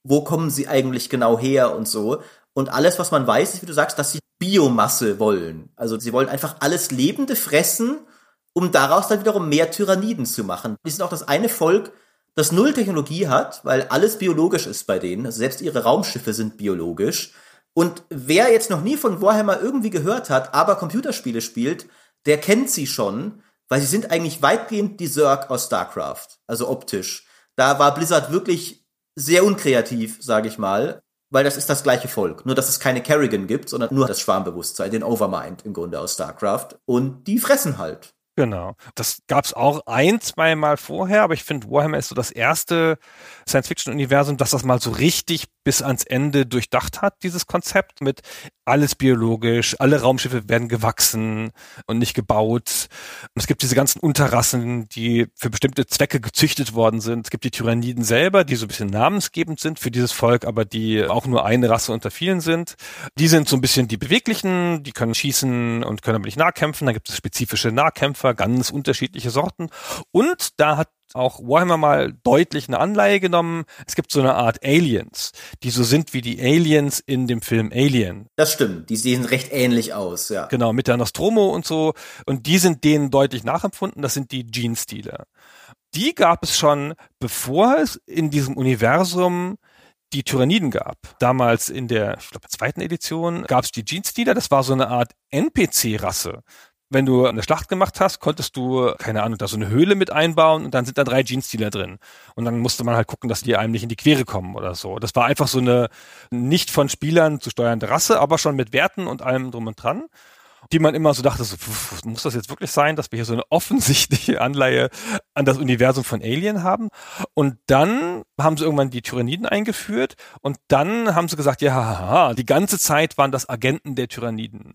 wo kommen sie eigentlich genau her und so. Und alles, was man weiß, ist, wie du sagst, dass sie Biomasse wollen. Also sie wollen einfach alles Lebende fressen um daraus dann wiederum mehr Tyranniden zu machen. Die sind auch das eine Volk, das null Technologie hat, weil alles biologisch ist bei denen. Also selbst ihre Raumschiffe sind biologisch. Und wer jetzt noch nie von Warhammer irgendwie gehört hat, aber Computerspiele spielt, der kennt sie schon, weil sie sind eigentlich weitgehend die Zerg aus StarCraft, also optisch. Da war Blizzard wirklich sehr unkreativ, sage ich mal, weil das ist das gleiche Volk. Nur, dass es keine Kerrigan gibt, sondern nur das Schwarmbewusstsein, den Overmind im Grunde aus StarCraft. Und die fressen halt. Genau. Das gab es auch ein, zwei Mal vorher, aber ich finde, Warhammer ist so das erste Science-Fiction-Universum, das das mal so richtig bis ans Ende durchdacht hat, dieses Konzept mit alles biologisch, alle Raumschiffe werden gewachsen und nicht gebaut. es gibt diese ganzen Unterrassen, die für bestimmte Zwecke gezüchtet worden sind. Es gibt die Tyranniden selber, die so ein bisschen namensgebend sind für dieses Volk, aber die auch nur eine Rasse unter vielen sind. Die sind so ein bisschen die Beweglichen, die können schießen und können aber nicht nahkämpfen. Da gibt es spezifische Nahkämpfer, ganz unterschiedliche Sorten. Und da hat auch Warhammer mal deutlich eine Anleihe genommen. Es gibt so eine Art Aliens, die so sind wie die Aliens in dem Film Alien. Das stimmt, die sehen recht ähnlich aus, ja. Genau, mit der Nostromo und so. Und die sind denen deutlich nachempfunden. Das sind die Gene-Stealer. Die gab es schon, bevor es in diesem Universum die Tyranniden gab. Damals in der, ich glaube, zweiten Edition gab es die Gene-Stealer. Das war so eine Art NPC-Rasse wenn du eine Schlacht gemacht hast, konntest du, keine Ahnung, da so eine Höhle mit einbauen und dann sind da drei Jeans-Dealer drin. Und dann musste man halt gucken, dass die einem nicht in die Quere kommen oder so. Das war einfach so eine nicht von Spielern zu steuernde Rasse, aber schon mit Werten und allem drum und dran die man immer so dachte, so, muss das jetzt wirklich sein, dass wir hier so eine offensichtliche Anleihe an das Universum von Alien haben? Und dann haben sie irgendwann die Tyranniden eingeführt und dann haben sie gesagt, ja, haha, die ganze Zeit waren das Agenten der Tyranniden.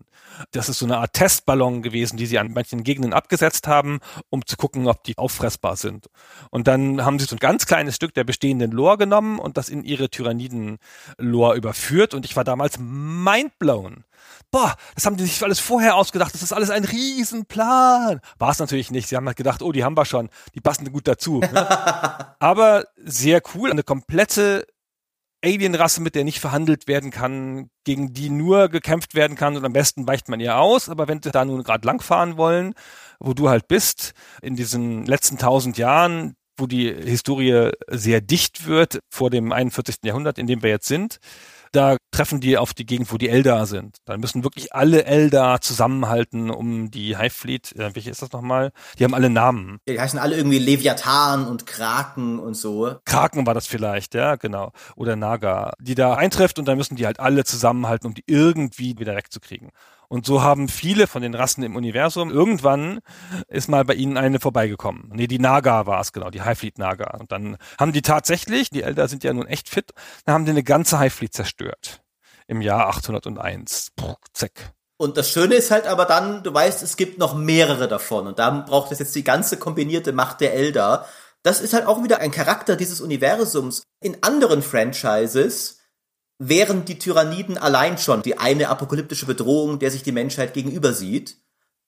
Das ist so eine Art Testballon gewesen, die sie an manchen Gegenden abgesetzt haben, um zu gucken, ob die auffressbar sind. Und dann haben sie so ein ganz kleines Stück der bestehenden Lore genommen und das in ihre Tyranniden-Lore überführt und ich war damals mindblown boah, das haben die sich alles vorher ausgedacht, das ist alles ein Riesenplan. War es natürlich nicht. Sie haben halt gedacht, oh, die haben wir schon, die passen gut dazu. Ne? Aber sehr cool, eine komplette Alienrasse, mit der nicht verhandelt werden kann, gegen die nur gekämpft werden kann und am besten weicht man ihr aus. Aber wenn sie da nun gerade langfahren wollen, wo du halt bist, in diesen letzten tausend Jahren, wo die Historie sehr dicht wird vor dem 41. Jahrhundert, in dem wir jetzt sind, da treffen die auf die Gegend, wo die Eldar sind. Da müssen wirklich alle Eldar zusammenhalten, um die Hive Fleet, äh, welche ist das nochmal? Die haben alle Namen. Ja, die heißen alle irgendwie Leviathan und Kraken und so. Kraken war das vielleicht, ja, genau. Oder Naga, die da eintrifft und dann müssen die halt alle zusammenhalten, um die irgendwie wieder wegzukriegen. Und so haben viele von den Rassen im Universum, irgendwann ist mal bei ihnen eine vorbeigekommen. Nee, die Naga war es, genau, die Highfleet Naga. Und dann haben die tatsächlich, die Elder sind ja nun echt fit, dann haben die eine ganze Highfleet zerstört. Im Jahr 801. Puh, zack. Und das Schöne ist halt aber dann, du weißt, es gibt noch mehrere davon. Und da braucht es jetzt die ganze kombinierte Macht der Elder. Das ist halt auch wieder ein Charakter dieses Universums. In anderen Franchises wären die Tyranniden allein schon die eine apokalyptische Bedrohung, der sich die Menschheit gegenüber sieht.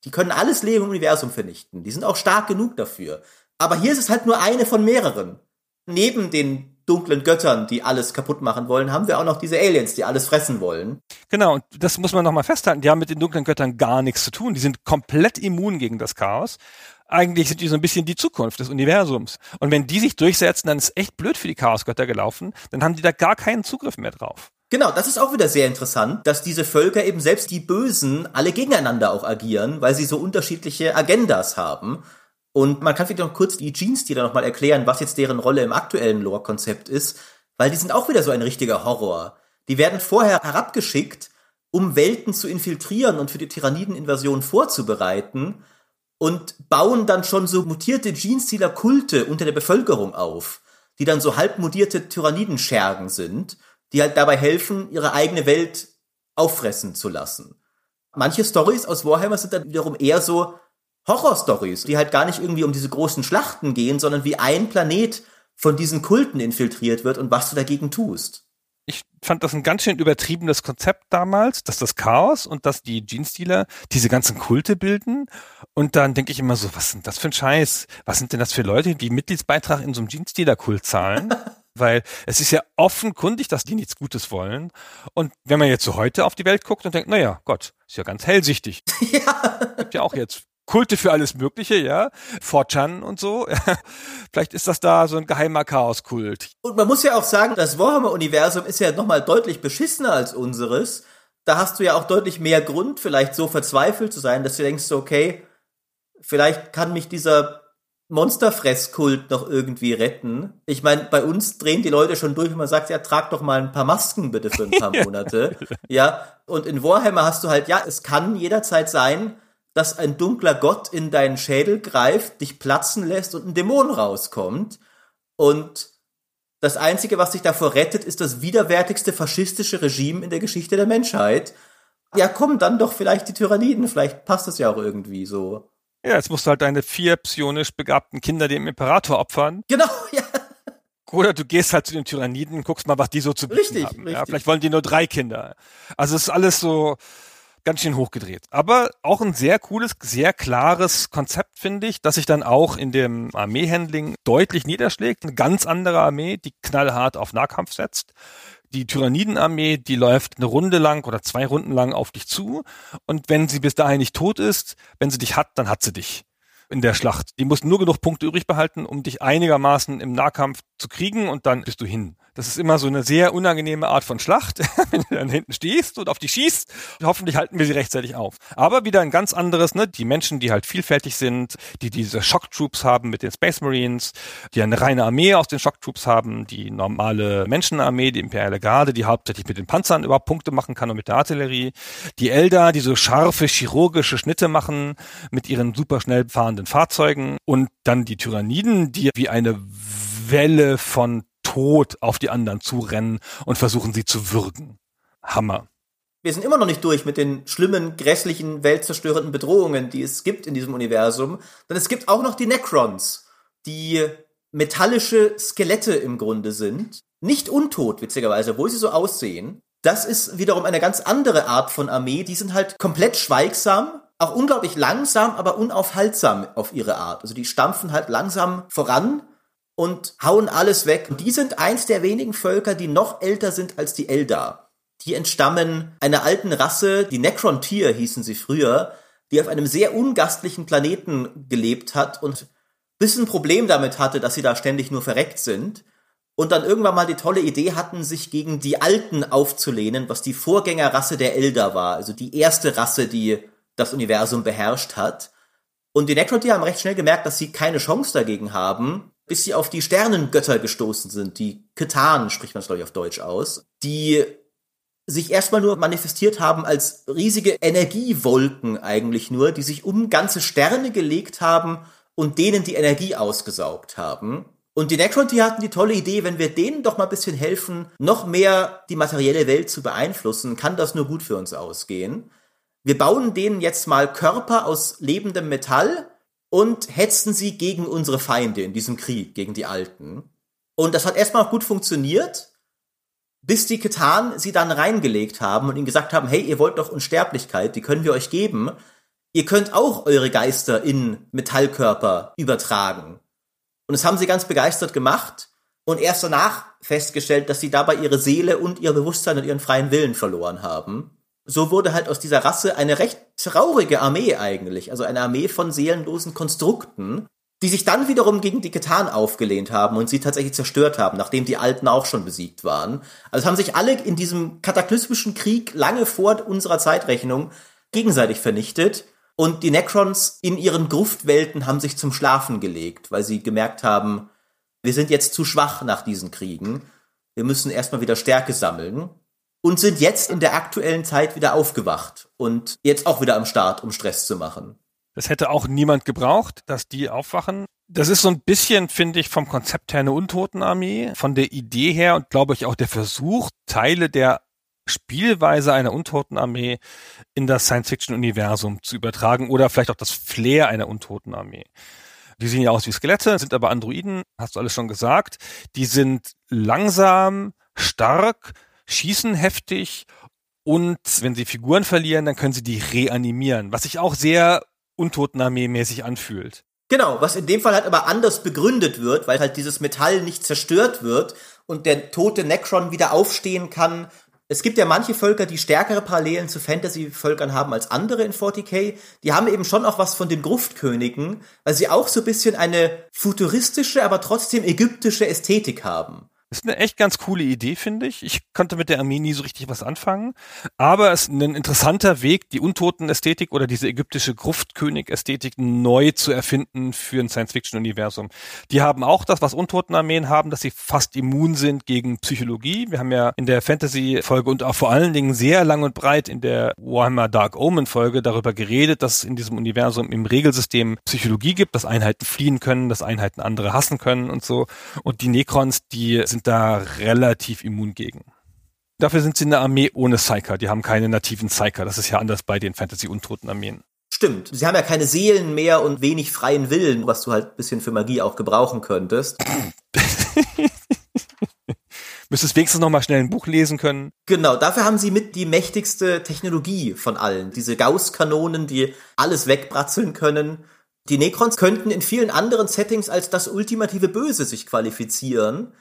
Die können alles Leben im Universum vernichten. Die sind auch stark genug dafür. Aber hier ist es halt nur eine von mehreren. Neben den dunklen Göttern, die alles kaputt machen wollen, haben wir auch noch diese Aliens, die alles fressen wollen. Genau, und das muss man nochmal festhalten. Die haben mit den dunklen Göttern gar nichts zu tun. Die sind komplett immun gegen das Chaos eigentlich sind die so ein bisschen die Zukunft des Universums. Und wenn die sich durchsetzen, dann ist echt blöd für die Chaosgötter gelaufen, dann haben die da gar keinen Zugriff mehr drauf. Genau, das ist auch wieder sehr interessant, dass diese Völker eben selbst die Bösen alle gegeneinander auch agieren, weil sie so unterschiedliche Agendas haben. Und man kann vielleicht noch kurz die Jeans, die da nochmal erklären, was jetzt deren Rolle im aktuellen Lore-Konzept ist, weil die sind auch wieder so ein richtiger Horror. Die werden vorher herabgeschickt, um Welten zu infiltrieren und für die Tyrannideninvasion vorzubereiten und bauen dann schon so mutierte Jeanstealer Kulte unter der Bevölkerung auf, die dann so halb mutierte Tyrannidenschergen sind, die halt dabei helfen, ihre eigene Welt auffressen zu lassen. Manche Stories aus Warhammer sind dann wiederum eher so Horror-Stories, die halt gar nicht irgendwie um diese großen Schlachten gehen, sondern wie ein Planet von diesen Kulten infiltriert wird und was du dagegen tust ich fand das ein ganz schön übertriebenes Konzept damals, dass das Chaos und dass die Jeans-Dealer diese ganzen Kulte bilden. Und dann denke ich immer so, was sind das für ein Scheiß? Was sind denn das für Leute, die Mitgliedsbeitrag in so einem Jeans-Dealer-Kult zahlen? Weil es ist ja offenkundig, dass die nichts Gutes wollen. Und wenn man jetzt so heute auf die Welt guckt und denkt, naja, Gott, ist ja ganz hellsichtig. Ja. Gibt ja auch jetzt Kulte für alles Mögliche, ja. 4chan und so. Vielleicht ist das da so ein geheimer Chaoskult. Und man muss ja auch sagen, das Warhammer-Universum ist ja nochmal deutlich beschissener als unseres. Da hast du ja auch deutlich mehr Grund, vielleicht so verzweifelt zu sein, dass du denkst, okay, vielleicht kann mich dieser Monsterfresskult noch irgendwie retten. Ich meine, bei uns drehen die Leute schon durch, wenn man sagt, ja, trag doch mal ein paar Masken bitte für ein paar Monate. ja, und in Warhammer hast du halt, ja, es kann jederzeit sein, dass ein dunkler Gott in deinen Schädel greift, dich platzen lässt und ein Dämon rauskommt. Und das Einzige, was dich davor rettet, ist das widerwärtigste faschistische Regime in der Geschichte der Menschheit. Ja, komm, dann doch vielleicht die Tyranniden. Vielleicht passt das ja auch irgendwie so. Ja, jetzt musst du halt deine vier psionisch begabten Kinder dem Imperator opfern. Genau, ja. Oder du gehst halt zu den Tyranniden, guckst mal, was die so zu bieten richtig, haben. Richtig. Ja, vielleicht wollen die nur drei Kinder. Also es ist alles so ganz schön hochgedreht. Aber auch ein sehr cooles, sehr klares Konzept, finde ich, dass sich dann auch in dem Armeehandling deutlich niederschlägt. Eine ganz andere Armee, die knallhart auf Nahkampf setzt die Tyrannidenarmee, die läuft eine Runde lang oder zwei Runden lang auf dich zu. Und wenn sie bis dahin nicht tot ist, wenn sie dich hat, dann hat sie dich in der Schlacht. Die muss nur genug Punkte übrig behalten, um dich einigermaßen im Nahkampf zu kriegen und dann bist du hin. Das ist immer so eine sehr unangenehme Art von Schlacht, wenn du dann hinten stehst und auf die schießt. Hoffentlich halten wir sie rechtzeitig auf. Aber wieder ein ganz anderes, ne? Die Menschen, die halt vielfältig sind, die diese Shock Troops haben mit den Space Marines, die eine reine Armee aus den Shock Troops haben, die normale Menschenarmee, die imperiale Garde, die hauptsächlich mit den Panzern überhaupt Punkte machen kann und mit der Artillerie. Die Elder, die so scharfe chirurgische Schnitte machen mit ihren super schnell fahrenden Fahrzeugen und dann die Tyranniden, die wie eine Welle von Tod auf die anderen zurennen und versuchen sie zu würgen. Hammer. Wir sind immer noch nicht durch mit den schlimmen, grässlichen, weltzerstörenden Bedrohungen, die es gibt in diesem Universum. Denn es gibt auch noch die Necrons, die metallische Skelette im Grunde sind. Nicht untot, witzigerweise, obwohl sie so aussehen. Das ist wiederum eine ganz andere Art von Armee. Die sind halt komplett schweigsam, auch unglaublich langsam, aber unaufhaltsam auf ihre Art. Also die stampfen halt langsam voran und hauen alles weg. Und die sind eins der wenigen Völker, die noch älter sind als die Eldar. Die entstammen einer alten Rasse, die Necron-Tier hießen sie früher, die auf einem sehr ungastlichen Planeten gelebt hat und ein Problem damit hatte, dass sie da ständig nur verreckt sind. Und dann irgendwann mal die tolle Idee hatten, sich gegen die Alten aufzulehnen, was die Vorgängerrasse der Elder war, also die erste Rasse, die das Universum beherrscht hat. Und die Necron-Tier haben recht schnell gemerkt, dass sie keine Chance dagegen haben bis sie auf die Sternengötter gestoßen sind, die Ketan spricht man es glaube ich auf Deutsch aus, die sich erstmal nur manifestiert haben als riesige Energiewolken eigentlich nur, die sich um ganze Sterne gelegt haben und denen die Energie ausgesaugt haben. Und die Necrontier hatten die tolle Idee, wenn wir denen doch mal ein bisschen helfen, noch mehr die materielle Welt zu beeinflussen, kann das nur gut für uns ausgehen. Wir bauen denen jetzt mal Körper aus lebendem Metall und hetzten sie gegen unsere Feinde in diesem Krieg, gegen die Alten. Und das hat erstmal gut funktioniert, bis die Ketan sie dann reingelegt haben und ihnen gesagt haben, hey, ihr wollt doch Unsterblichkeit, die können wir euch geben. Ihr könnt auch eure Geister in Metallkörper übertragen. Und das haben sie ganz begeistert gemacht und erst danach festgestellt, dass sie dabei ihre Seele und ihr Bewusstsein und ihren freien Willen verloren haben so wurde halt aus dieser Rasse eine recht traurige Armee eigentlich, also eine Armee von seelenlosen Konstrukten, die sich dann wiederum gegen die Ketan aufgelehnt haben und sie tatsächlich zerstört haben, nachdem die Alten auch schon besiegt waren. Also haben sich alle in diesem kataklysmischen Krieg lange vor unserer Zeitrechnung gegenseitig vernichtet und die Necrons in ihren Gruftwelten haben sich zum Schlafen gelegt, weil sie gemerkt haben, wir sind jetzt zu schwach nach diesen Kriegen. Wir müssen erstmal wieder Stärke sammeln und sind jetzt in der aktuellen Zeit wieder aufgewacht und jetzt auch wieder am Start, um Stress zu machen. Das hätte auch niemand gebraucht, dass die aufwachen. Das ist so ein bisschen, finde ich, vom Konzept her eine Untotenarmee, von der Idee her und glaube ich auch der Versuch, Teile der Spielweise einer Untotenarmee in das Science-Fiction-Universum zu übertragen oder vielleicht auch das Flair einer Untotenarmee. Die sehen ja aus wie Skelette, sind aber Androiden, hast du alles schon gesagt. Die sind langsam, stark, schießen heftig und wenn sie Figuren verlieren, dann können sie die reanimieren, was sich auch sehr Untotenarmee-mäßig anfühlt. Genau, was in dem Fall halt aber anders begründet wird, weil halt dieses Metall nicht zerstört wird und der tote Necron wieder aufstehen kann, Es gibt ja manche Völker, die stärkere Parallelen zu Fantasy-Völkern haben als andere in 40k. Die haben eben schon auch was von den Gruftkönigen, weil sie auch so ein bisschen eine futuristische, aber trotzdem ägyptische Ästhetik haben. Ist eine echt ganz coole Idee, finde ich. Ich konnte mit der Armee nie so richtig was anfangen. Aber es ist ein interessanter Weg, die Untoten-Ästhetik oder diese ägyptische Gruftkönig-Ästhetik neu zu erfinden für ein Science-Fiction-Universum. Die haben auch das, was Untoten-Armeen haben, dass sie fast immun sind gegen Psychologie. Wir haben ja in der Fantasy-Folge und auch vor allen Dingen sehr lang und breit in der Warhammer Dark Omen-Folge darüber geredet, dass es in diesem Universum im Regelsystem Psychologie gibt, dass Einheiten fliehen können, dass Einheiten andere hassen können und so. Und die Necrons, die sind sind da relativ immun gegen. Dafür sind sie eine Armee ohne Psyker. Die haben keine nativen Psyker. Das ist ja anders bei den Fantasy-Untoten-Armeen. Stimmt. Sie haben ja keine Seelen mehr und wenig freien Willen, was du halt ein bisschen für Magie auch gebrauchen könntest. Müsstest wenigstens noch mal schnell ein Buch lesen können. Genau, dafür haben sie mit die mächtigste Technologie von allen. Diese Gauss-Kanonen, die alles wegbratzeln können. Die Necrons könnten in vielen anderen Settings als das ultimative Böse sich qualifizieren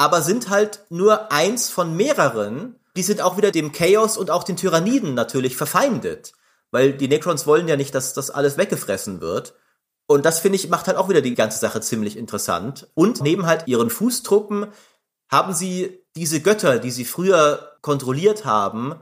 aber sind halt nur eins von mehreren. Die sind auch wieder dem Chaos und auch den Tyranniden natürlich verfeindet. Weil die Necrons wollen ja nicht, dass das alles weggefressen wird. Und das finde ich macht halt auch wieder die ganze Sache ziemlich interessant. Und neben halt ihren Fußtruppen haben sie diese Götter, die sie früher kontrolliert haben,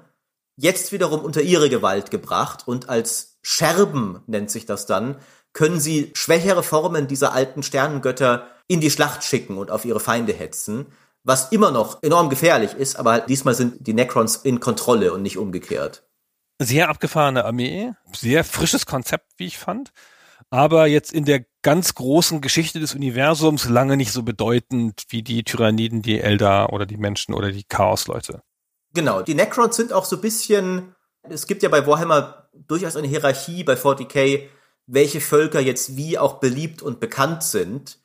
jetzt wiederum unter ihre Gewalt gebracht und als Scherben nennt sich das dann, können sie schwächere Formen dieser alten Sternengötter in die Schlacht schicken und auf ihre Feinde hetzen, was immer noch enorm gefährlich ist, aber halt diesmal sind die Necrons in Kontrolle und nicht umgekehrt. Sehr abgefahrene Armee, sehr frisches Konzept, wie ich fand, aber jetzt in der ganz großen Geschichte des Universums lange nicht so bedeutend wie die Tyranniden, die Eldar oder die Menschen oder die Chaosleute. Genau, die Necrons sind auch so ein bisschen, es gibt ja bei Warhammer durchaus eine Hierarchie bei 40k, welche Völker jetzt wie auch beliebt und bekannt sind.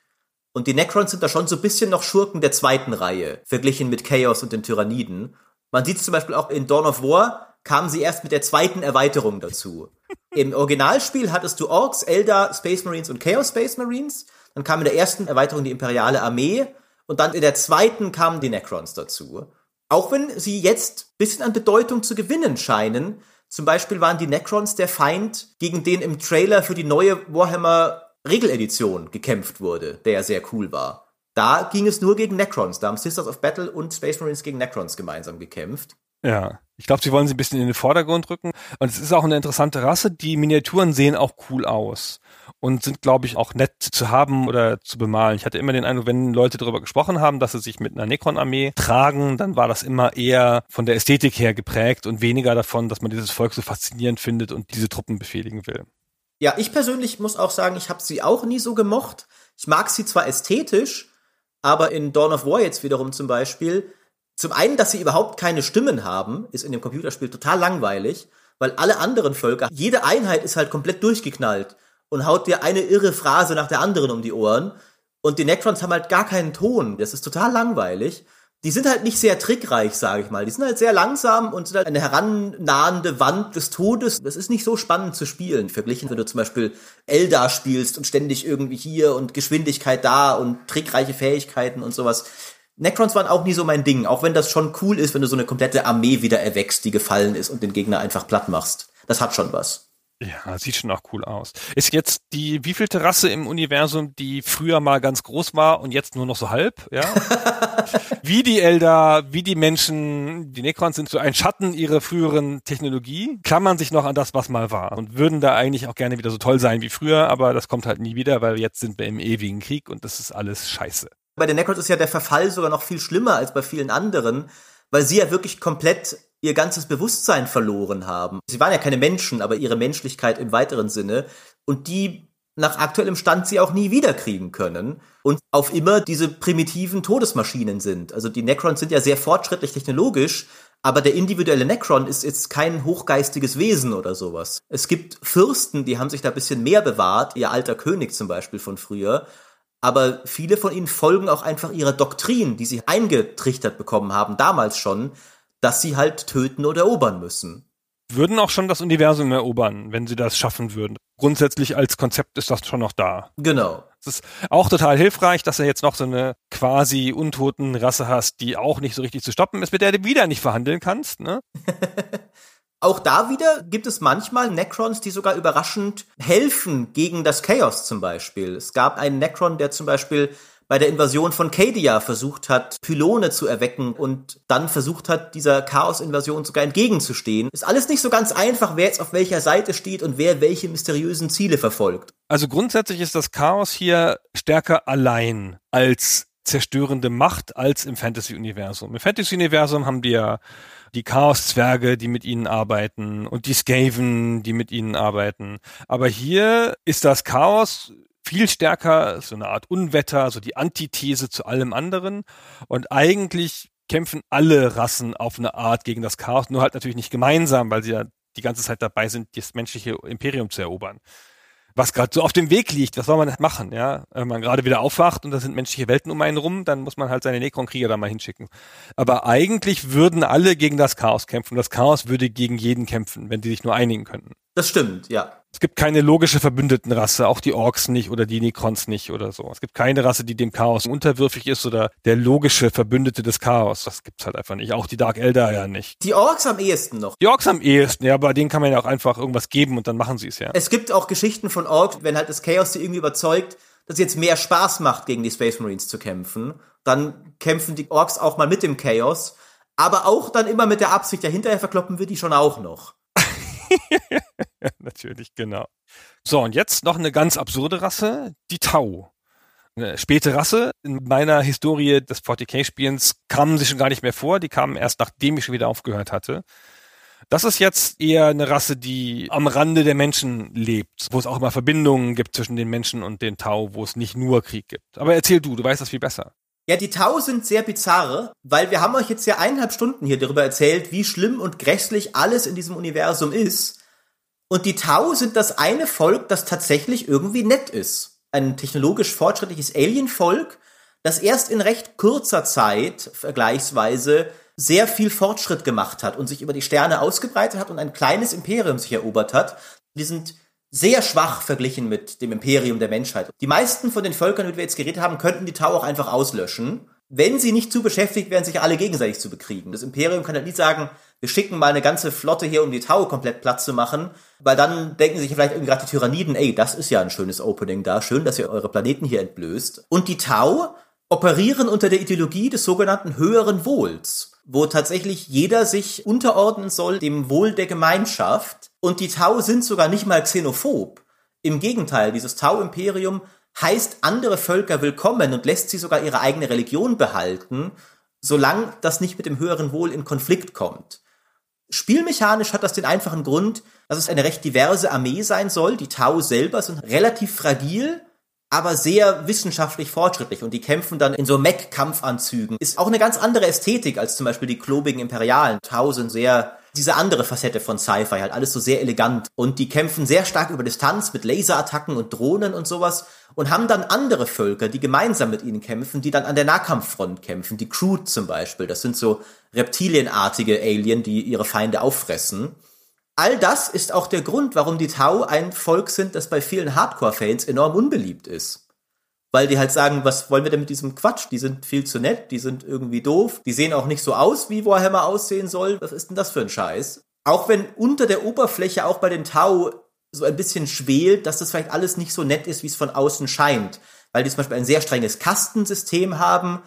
Und die Necrons sind da schon so ein bisschen noch Schurken der zweiten Reihe, verglichen mit Chaos und den Tyranniden. Man sieht es zum Beispiel auch in Dawn of War, kamen sie erst mit der zweiten Erweiterung dazu. Im Originalspiel hattest du Orks, Eldar, Space Marines und Chaos Space Marines. Dann kam in der ersten Erweiterung die Imperiale Armee. Und dann in der zweiten kamen die Necrons dazu. Auch wenn sie jetzt bisschen an Bedeutung zu gewinnen scheinen. Zum Beispiel waren die Necrons der Feind, gegen den im Trailer für die neue Warhammer Regeledition gekämpft wurde, der ja sehr cool war. Da ging es nur gegen Necrons. Da haben Sisters of Battle und Space Marines gegen Necrons gemeinsam gekämpft. Ja, ich glaube, sie wollen sie ein bisschen in den Vordergrund rücken. Und es ist auch eine interessante Rasse. Die Miniaturen sehen auch cool aus und sind, glaube ich, auch nett zu haben oder zu bemalen. Ich hatte immer den Eindruck, wenn Leute darüber gesprochen haben, dass sie sich mit einer Necron-Armee tragen, dann war das immer eher von der Ästhetik her geprägt und weniger davon, dass man dieses Volk so faszinierend findet und diese Truppen befehligen will. Ja, ich persönlich muss auch sagen, ich habe sie auch nie so gemocht. Ich mag sie zwar ästhetisch, aber in Dawn of War jetzt wiederum zum Beispiel, zum einen, dass sie überhaupt keine Stimmen haben, ist in dem Computerspiel total langweilig, weil alle anderen Völker, jede Einheit ist halt komplett durchgeknallt und haut dir eine irre Phrase nach der anderen um die Ohren. Und die Necrons haben halt gar keinen Ton. Das ist total langweilig die sind halt nicht sehr trickreich, sage ich mal. Die sind halt sehr langsam und sind halt eine herannahende Wand des Todes. Das ist nicht so spannend zu spielen, verglichen, wenn du zum Beispiel Eldar spielst und ständig irgendwie hier und Geschwindigkeit da und trickreiche Fähigkeiten und sowas. Necrons waren auch nie so mein Ding, auch wenn das schon cool ist, wenn du so eine komplette Armee wieder erwächst, die gefallen ist und den Gegner einfach platt machst. Das hat schon was. Ja, sieht schon auch cool aus. Ist jetzt die wievielte Rasse im Universum, die früher mal ganz groß war und jetzt nur noch so halb, ja? wie die Elder, wie die Menschen, die Necrons sind so ein Schatten ihrer früheren Technologie, klammern sich noch an das, was mal war und würden da eigentlich auch gerne wieder so toll sein wie früher, aber das kommt halt nie wieder, weil jetzt sind wir im ewigen Krieg und das ist alles scheiße. Bei den Necrons ist ja der Verfall sogar noch viel schlimmer als bei vielen anderen, weil sie ja wirklich komplett ihr ganzes Bewusstsein verloren haben. Sie waren ja keine Menschen, aber ihre Menschlichkeit im weiteren Sinne und die nach aktuellem Stand sie auch nie wiederkriegen können und auf immer diese primitiven Todesmaschinen sind. Also die Necrons sind ja sehr fortschrittlich technologisch, aber der individuelle Necron ist jetzt kein hochgeistiges Wesen oder sowas. Es gibt Fürsten, die haben sich da ein bisschen mehr bewahrt, ihr alter König zum Beispiel von früher, aber viele von ihnen folgen auch einfach ihrer Doktrin, die sie eingetrichtert bekommen haben, damals schon, dass sie halt töten oder erobern müssen. würden auch schon das Universum erobern, wenn sie das schaffen würden. Grundsätzlich als Konzept ist das schon noch da. Genau. Es ist auch total hilfreich, dass er jetzt noch so eine quasi untoten Rasse hast, die auch nicht so richtig zu stoppen ist, mit der du wieder nicht verhandeln kannst, ne? Auch da wieder gibt es manchmal Necrons, die sogar überraschend helfen gegen das Chaos zum Beispiel. Es gab einen Necron, der zum Beispiel bei der Invasion von Cadia versucht hat, Pylone zu erwecken und dann versucht hat, dieser Chaos-Invasion sogar entgegenzustehen. Ist alles nicht so ganz einfach, wer jetzt auf welcher Seite steht und wer welche mysteriösen Ziele verfolgt. Also grundsätzlich ist das Chaos hier stärker allein als zerstörende Macht als im Fantasy-Universum. Im Fantasy-Universum haben wir die Chaos-Zwerge, die mit ihnen arbeiten und die Skaven, die mit ihnen arbeiten. Aber hier ist das Chaos viel stärker so eine Art Unwetter, so die Antithese zu allem anderen. Und eigentlich kämpfen alle Rassen auf eine Art gegen das Chaos, nur halt natürlich nicht gemeinsam, weil sie ja die ganze Zeit dabei sind, das menschliche Imperium zu erobern was gerade so auf dem Weg liegt, was soll man machen, ja? Wenn man gerade wieder aufwacht und da sind menschliche Welten um einen rum, dann muss man halt seine Necron-Krieger da mal hinschicken. Aber eigentlich würden alle gegen das Chaos kämpfen. Das Chaos würde gegen jeden kämpfen, wenn die sich nur einigen könnten. Das stimmt, ja. Es gibt keine logische Verbündetenrasse, auch die Orks nicht oder die Necrons nicht oder so. Es gibt keine Rasse, die dem Chaos unterwürfig ist oder der logische Verbündete des Chaos. Das gibt's halt einfach nicht. Auch die Dark Elder ja nicht. Die Orks am ehesten noch. Die Orks am ehesten, ja, aber denen kann man ja auch einfach irgendwas geben und dann machen sie es ja. Es gibt auch Geschichten von Orks, wenn halt das Chaos sie irgendwie überzeugt, dass es jetzt mehr Spaß macht, gegen die Space Marines zu kämpfen. Dann kämpfen die Orks auch mal mit dem Chaos. Aber auch dann immer mit der Absicht, ja, hinterher verkloppen wir die schon auch noch. Natürlich, genau. So, und jetzt noch eine ganz absurde Rasse, die Tau. Eine späte Rasse. In meiner Historie des 40k-Spielens kamen sie schon gar nicht mehr vor. Die kamen erst, nachdem ich schon wieder aufgehört hatte. Das ist jetzt eher eine Rasse, die am Rande der Menschen lebt, wo es auch immer Verbindungen gibt zwischen den Menschen und den Tau, wo es nicht nur Krieg gibt. Aber erzähl du, du weißt das viel besser. Ja, die Tau sind sehr bizarre, weil wir haben euch jetzt ja eineinhalb Stunden hier darüber erzählt, wie schlimm und grässlich alles in diesem Universum ist. Und die Tau sind das eine Volk, das tatsächlich irgendwie nett ist. Ein technologisch fortschrittliches Alien-Volk, das erst in recht kurzer Zeit vergleichsweise sehr viel Fortschritt gemacht hat und sich über die Sterne ausgebreitet hat und ein kleines Imperium sich erobert hat. Die sind sehr schwach verglichen mit dem Imperium der Menschheit. Die meisten von den Völkern, die wir jetzt geredet haben, könnten die Tau auch einfach auslöschen, wenn sie nicht zu beschäftigt wären, sich alle gegenseitig zu bekriegen. Das Imperium kann halt nicht sagen, wir schicken mal eine ganze Flotte hier, um die Tau komplett platt zu machen, weil dann denken sich vielleicht irgendwie gerade die Tyranniden, ey, das ist ja ein schönes Opening da, schön, dass ihr eure Planeten hier entblößt. Und die Tau operieren unter der Ideologie des sogenannten höheren Wohls, wo tatsächlich jeder sich unterordnen soll dem Wohl der Gemeinschaft und die Tau sind sogar nicht mal xenophob. Im Gegenteil, dieses Tau-Imperium heißt andere Völker willkommen und lässt sie sogar ihre eigene Religion behalten, solange das nicht mit dem höheren Wohl in Konflikt kommt. Spielmechanisch hat das den einfachen Grund, dass es eine recht diverse Armee sein soll. Die Tau selber sind relativ fragil, aber sehr wissenschaftlich fortschrittlich und die kämpfen dann in so Mech-Kampfanzügen. Ist auch eine ganz andere Ästhetik als zum Beispiel die klobigen Imperialen. Tau sind sehr diese andere Facette von Sci-Fi, halt alles so sehr elegant. Und die kämpfen sehr stark über Distanz mit Laserattacken und Drohnen und sowas und haben dann andere Völker, die gemeinsam mit ihnen kämpfen, die dann an der Nahkampffront kämpfen. Die Crude zum Beispiel, das sind so reptilienartige Alien, die ihre Feinde auffressen. All das ist auch der Grund, warum die Tau ein Volk sind, das bei vielen Hardcore-Fans enorm unbeliebt ist weil die halt sagen, was wollen wir denn mit diesem Quatsch? Die sind viel zu nett, die sind irgendwie doof, die sehen auch nicht so aus, wie Warhammer aussehen soll. Was ist denn das für ein Scheiß? Auch wenn unter der Oberfläche auch bei den Tau so ein bisschen schwelt, dass das vielleicht alles nicht so nett ist, wie es von außen scheint. Weil die zum Beispiel ein sehr strenges Kastensystem haben,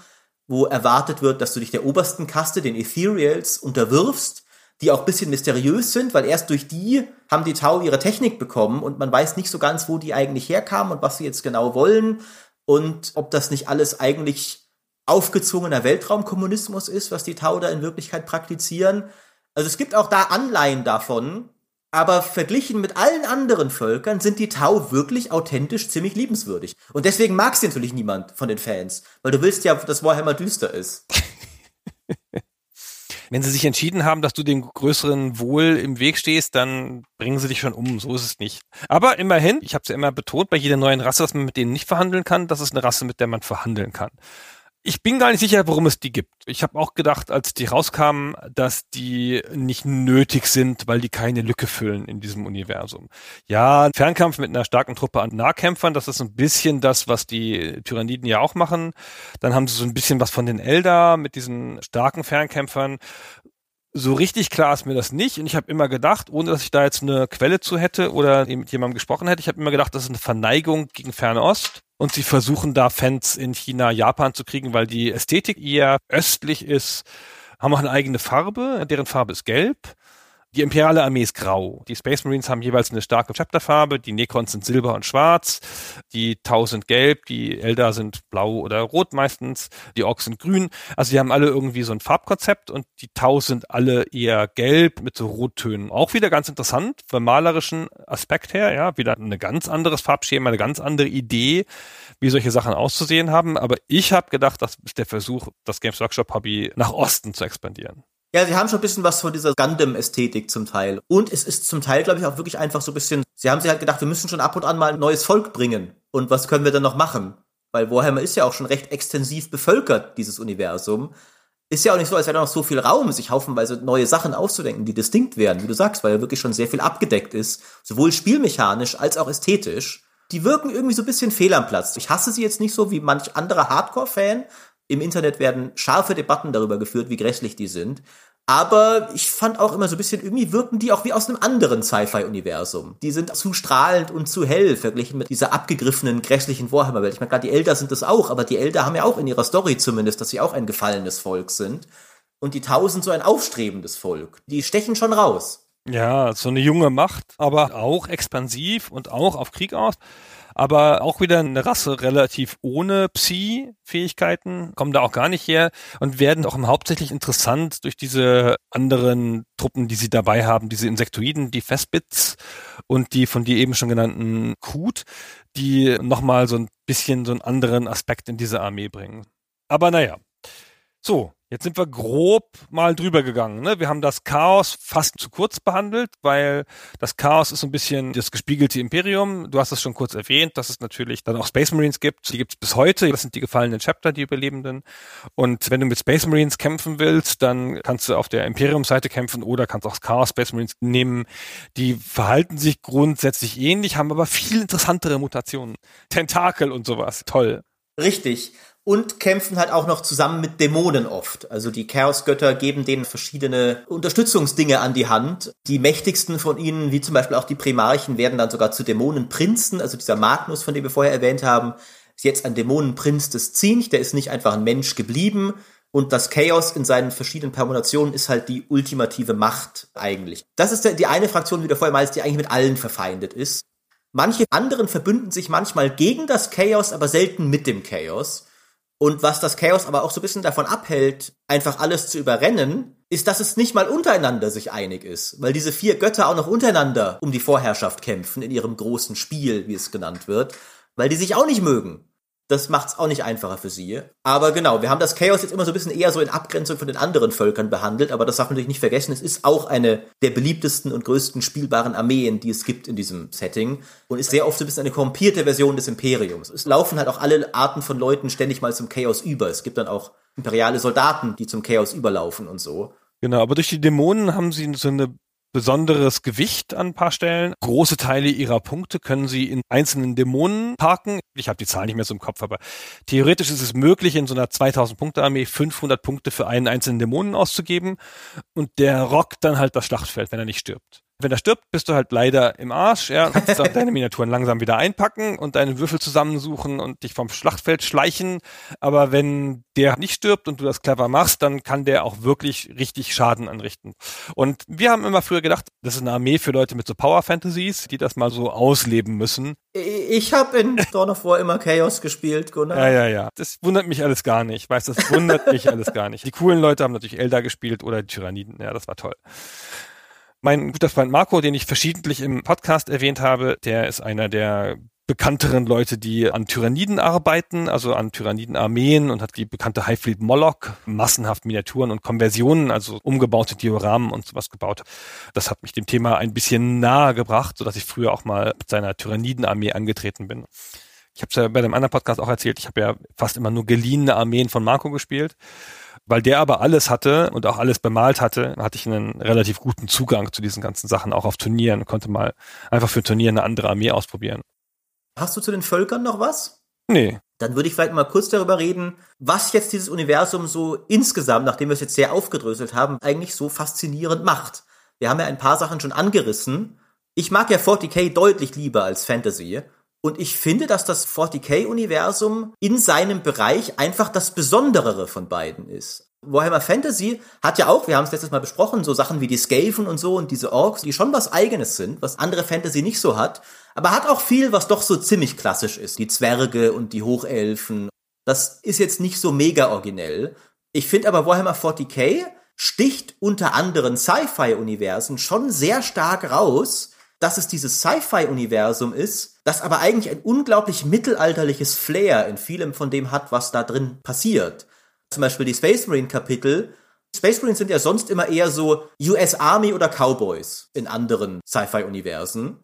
wo erwartet wird, dass du dich der obersten Kaste, den Ethereals, unterwirfst, die auch bisschen mysteriös sind, weil erst durch die haben die Tau ihre Technik bekommen und man weiß nicht so ganz, wo die eigentlich herkamen und was sie jetzt genau wollen und ob das nicht alles eigentlich aufgezwungener Weltraumkommunismus ist, was die Tau da in Wirklichkeit praktizieren. Also es gibt auch da Anleihen davon, aber verglichen mit allen anderen Völkern sind die Tau wirklich authentisch ziemlich liebenswürdig. Und deswegen mag sie natürlich niemand von den Fans, weil du willst ja, dass Warhammer düster ist. Wenn sie sich entschieden haben, dass du dem größeren Wohl im Weg stehst, dann bringen sie dich schon um. So ist es nicht. Aber immerhin, ich habe es ja immer betont, bei jeder neuen Rasse, dass man mit denen nicht verhandeln kann, das ist eine Rasse, mit der man verhandeln kann. Ich bin gar nicht sicher, warum es die gibt. Ich habe auch gedacht, als die rauskamen, dass die nicht nötig sind, weil die keine Lücke füllen in diesem Universum. Ja, Fernkampf mit einer starken Truppe an Nahkämpfern, das ist ein bisschen das, was die Tyranniden ja auch machen. Dann haben sie so ein bisschen was von den Eldar mit diesen starken Fernkämpfern so richtig klar ist mir das nicht. Und ich habe immer gedacht, ohne dass ich da jetzt eine Quelle zu hätte oder mit jemandem gesprochen hätte, ich habe immer gedacht, das ist eine Verneigung gegen Fernost. Und sie versuchen da Fans in China, Japan zu kriegen, weil die Ästhetik eher östlich ist, haben auch eine eigene Farbe, deren Farbe ist gelb. Die imperiale Armee ist grau. Die Space Marines haben jeweils eine starke Chapterfarbe. Die Necrons sind silber und schwarz. Die Tau sind gelb. Die Eldar sind blau oder rot meistens. Die Orks sind grün. Also die haben alle irgendwie so ein Farbkonzept und die Tau sind alle eher gelb mit so Rottönen. Auch wieder ganz interessant vom malerischen Aspekt her. Ja, wieder ein ganz anderes Farbschema, eine ganz andere Idee, wie solche Sachen auszusehen haben. Aber ich habe gedacht, das ist der Versuch, das Games Workshop Hobby nach Osten zu expandieren. Ja, sie haben schon ein bisschen was von dieser Gundam-Ästhetik zum Teil. Und es ist zum Teil, glaube ich, auch wirklich einfach so ein bisschen, sie haben sich halt gedacht, wir müssen schon ab und an mal ein neues Volk bringen. Und was können wir dann noch machen? Weil Warhammer ist ja auch schon recht extensiv bevölkert, dieses Universum. Ist ja auch nicht so, als wäre da noch so viel Raum, sich haufenweise neue Sachen auszudenken, die distinkt werden, wie du sagst, weil ja wirklich schon sehr viel abgedeckt ist, sowohl spielmechanisch als auch ästhetisch. Die wirken irgendwie so ein bisschen fehl am Platz. Ich hasse sie jetzt nicht so wie manch anderer Hardcore-Fan, im Internet werden scharfe Debatten darüber geführt, wie grässlich die sind. Aber ich fand auch immer so ein bisschen, irgendwie wirken die auch wie aus einem anderen Sci-Fi-Universum. Die sind zu strahlend und zu hell verglichen mit dieser abgegriffenen, grässlichen Warhammer-Welt. Ich meine, gerade die Elder sind das auch, aber die Elder haben ja auch in ihrer Story zumindest, dass sie auch ein gefallenes Volk sind. Und die Tau sind so ein aufstrebendes Volk. Die stechen schon raus. Ja, so eine junge Macht, aber auch expansiv und auch auf Krieg aus aber auch wieder eine Rasse relativ ohne Psi-Fähigkeiten, kommen da auch gar nicht her und werden auch hauptsächlich interessant durch diese anderen Truppen, die sie dabei haben, diese Insektoiden, die Festbits und die von dir eben schon genannten Kut, die nochmal so ein bisschen so einen anderen Aspekt in diese Armee bringen. Aber naja. So, Jetzt sind wir grob mal drüber gegangen. Ne? Wir haben das Chaos fast zu kurz behandelt, weil das Chaos ist so ein bisschen das gespiegelte Imperium. Du hast es schon kurz erwähnt, dass es natürlich dann auch Space Marines gibt. Die gibt es bis heute. Das sind die gefallenen Chapter, die Überlebenden. Und wenn du mit Space Marines kämpfen willst, dann kannst du auf der Imperium-Seite kämpfen oder kannst auch Chaos Space Marines nehmen. Die verhalten sich grundsätzlich ähnlich, haben aber viel interessantere Mutationen. Tentakel und sowas. Toll. Richtig und kämpfen halt auch noch zusammen mit Dämonen oft. Also die Chaosgötter geben denen verschiedene Unterstützungsdinge an die Hand. Die mächtigsten von ihnen, wie zum Beispiel auch die Primarchen, werden dann sogar zu Dämonenprinzen. Also dieser Magnus, von dem wir vorher erwähnt haben, ist jetzt ein Dämonenprinz des Zinch. Der ist nicht einfach ein Mensch geblieben. Und das Chaos in seinen verschiedenen Permutationen ist halt die ultimative Macht eigentlich. Das ist die eine Fraktion, wie du vorher meinst, die eigentlich mit allen verfeindet ist. Manche anderen verbünden sich manchmal gegen das Chaos, aber selten mit dem Chaos. Und was das Chaos aber auch so ein bisschen davon abhält, einfach alles zu überrennen, ist, dass es nicht mal untereinander sich einig ist. Weil diese vier Götter auch noch untereinander um die Vorherrschaft kämpfen in ihrem großen Spiel, wie es genannt wird. Weil die sich auch nicht mögen. Das macht's auch nicht einfacher für sie. Aber genau, wir haben das Chaos jetzt immer so ein bisschen eher so in Abgrenzung von den anderen Völkern behandelt, aber das darf man natürlich nicht vergessen, es ist auch eine der beliebtesten und größten spielbaren Armeen, die es gibt in diesem Setting und ist sehr oft so ein bisschen eine korrumpierte Version des Imperiums. Es laufen halt auch alle Arten von Leuten ständig mal zum Chaos über. Es gibt dann auch imperiale Soldaten, die zum Chaos überlaufen und so. Genau, aber durch die Dämonen haben sie so eine besonderes Gewicht an ein paar Stellen. Große Teile ihrer Punkte können sie in einzelnen Dämonen parken. Ich habe die Zahl nicht mehr so im Kopf, aber theoretisch ist es möglich, in so einer 2000 Punkte Armee 500 Punkte für einen einzelnen Dämonen auszugeben und der rockt dann halt das Schlachtfeld, wenn er nicht stirbt. Wenn er stirbt, bist du halt leider im Arsch, ja, kannst dann deine Miniaturen langsam wieder einpacken und deine Würfel zusammensuchen und dich vom Schlachtfeld schleichen. Aber wenn der nicht stirbt und du das clever machst, dann kann der auch wirklich richtig Schaden anrichten. Und wir haben immer früher gedacht, das ist eine Armee für Leute mit so Power Fantasies, die das mal so ausleben müssen. Ich habe in Dawn of War immer Chaos gespielt, Gunnar. Ja, ja, ja. Das wundert mich alles gar nicht. Weißt, das wundert mich alles gar nicht. Die coolen Leute haben natürlich Elder gespielt oder die Tyranniden. Ja, das war toll. Mein guter Freund Marco, den ich verschiedentlich im Podcast erwähnt habe, der ist einer der bekannteren Leute, die an Tyranniden arbeiten, also an Tyrannidenarmeen und hat die bekannte Highfleet Moloch, massenhaft Miniaturen und Konversionen, also umgebaute Dioramen und sowas gebaut. Das hat mich dem Thema ein bisschen nahe gebracht, sodass ich früher auch mal mit seiner Tyrannidenarmee angetreten bin. Ich habe es ja bei dem anderen Podcast auch erzählt, ich habe ja fast immer nur geliehene Armeen von Marco gespielt. Weil der aber alles hatte und auch alles bemalt hatte, hatte ich einen relativ guten Zugang zu diesen ganzen Sachen, auch auf Turnieren, konnte mal einfach für Turnieren eine andere Armee ausprobieren. Hast du zu den Völkern noch was? Nee. Dann würde ich vielleicht mal kurz darüber reden, was jetzt dieses Universum so insgesamt, nachdem wir es jetzt sehr aufgedröselt haben, eigentlich so faszinierend macht. Wir haben ja ein paar Sachen schon angerissen. Ich mag ja 40k deutlich lieber als Fantasy. Und ich finde, dass das 40k-Universum in seinem Bereich einfach das Besonderere von beiden ist. Warhammer Fantasy hat ja auch, wir haben es letztes Mal besprochen, so Sachen wie die Skaven und so und diese Orks, die schon was eigenes sind, was andere Fantasy nicht so hat, aber hat auch viel, was doch so ziemlich klassisch ist. Die Zwerge und die Hochelfen. Das ist jetzt nicht so mega originell. Ich finde aber Warhammer 40k sticht unter anderen Sci-Fi-Universen schon sehr stark raus, dass es dieses Sci-Fi-Universum ist, das aber eigentlich ein unglaublich mittelalterliches Flair in vielem von dem hat, was da drin passiert. Zum Beispiel die Space Marine Kapitel. Space Marines sind ja sonst immer eher so US Army oder Cowboys in anderen Sci-Fi-Universen.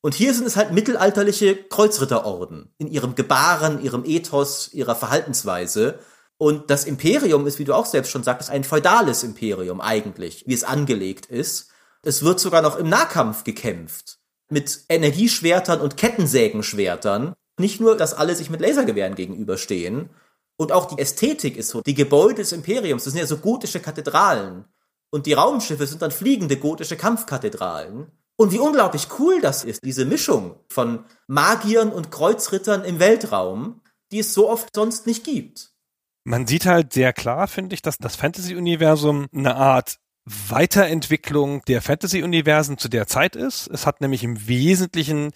Und hier sind es halt mittelalterliche Kreuzritterorden in ihrem Gebaren, ihrem Ethos, ihrer Verhaltensweise. Und das Imperium ist, wie du auch selbst schon sagtest, ein feudales Imperium eigentlich, wie es angelegt ist. Es wird sogar noch im Nahkampf gekämpft. Mit Energieschwertern und Kettensägenschwertern. Nicht nur, dass alle sich mit Lasergewehren gegenüberstehen. Und auch die Ästhetik ist so. Die Gebäude des Imperiums, das sind ja so gotische Kathedralen. Und die Raumschiffe sind dann fliegende gotische Kampfkathedralen. Und wie unglaublich cool das ist, diese Mischung von Magiern und Kreuzrittern im Weltraum, die es so oft sonst nicht gibt. Man sieht halt sehr klar, finde ich, dass das Fantasy-Universum eine Art Weiterentwicklung der Fantasy-Universen zu der Zeit ist. Es hat nämlich im Wesentlichen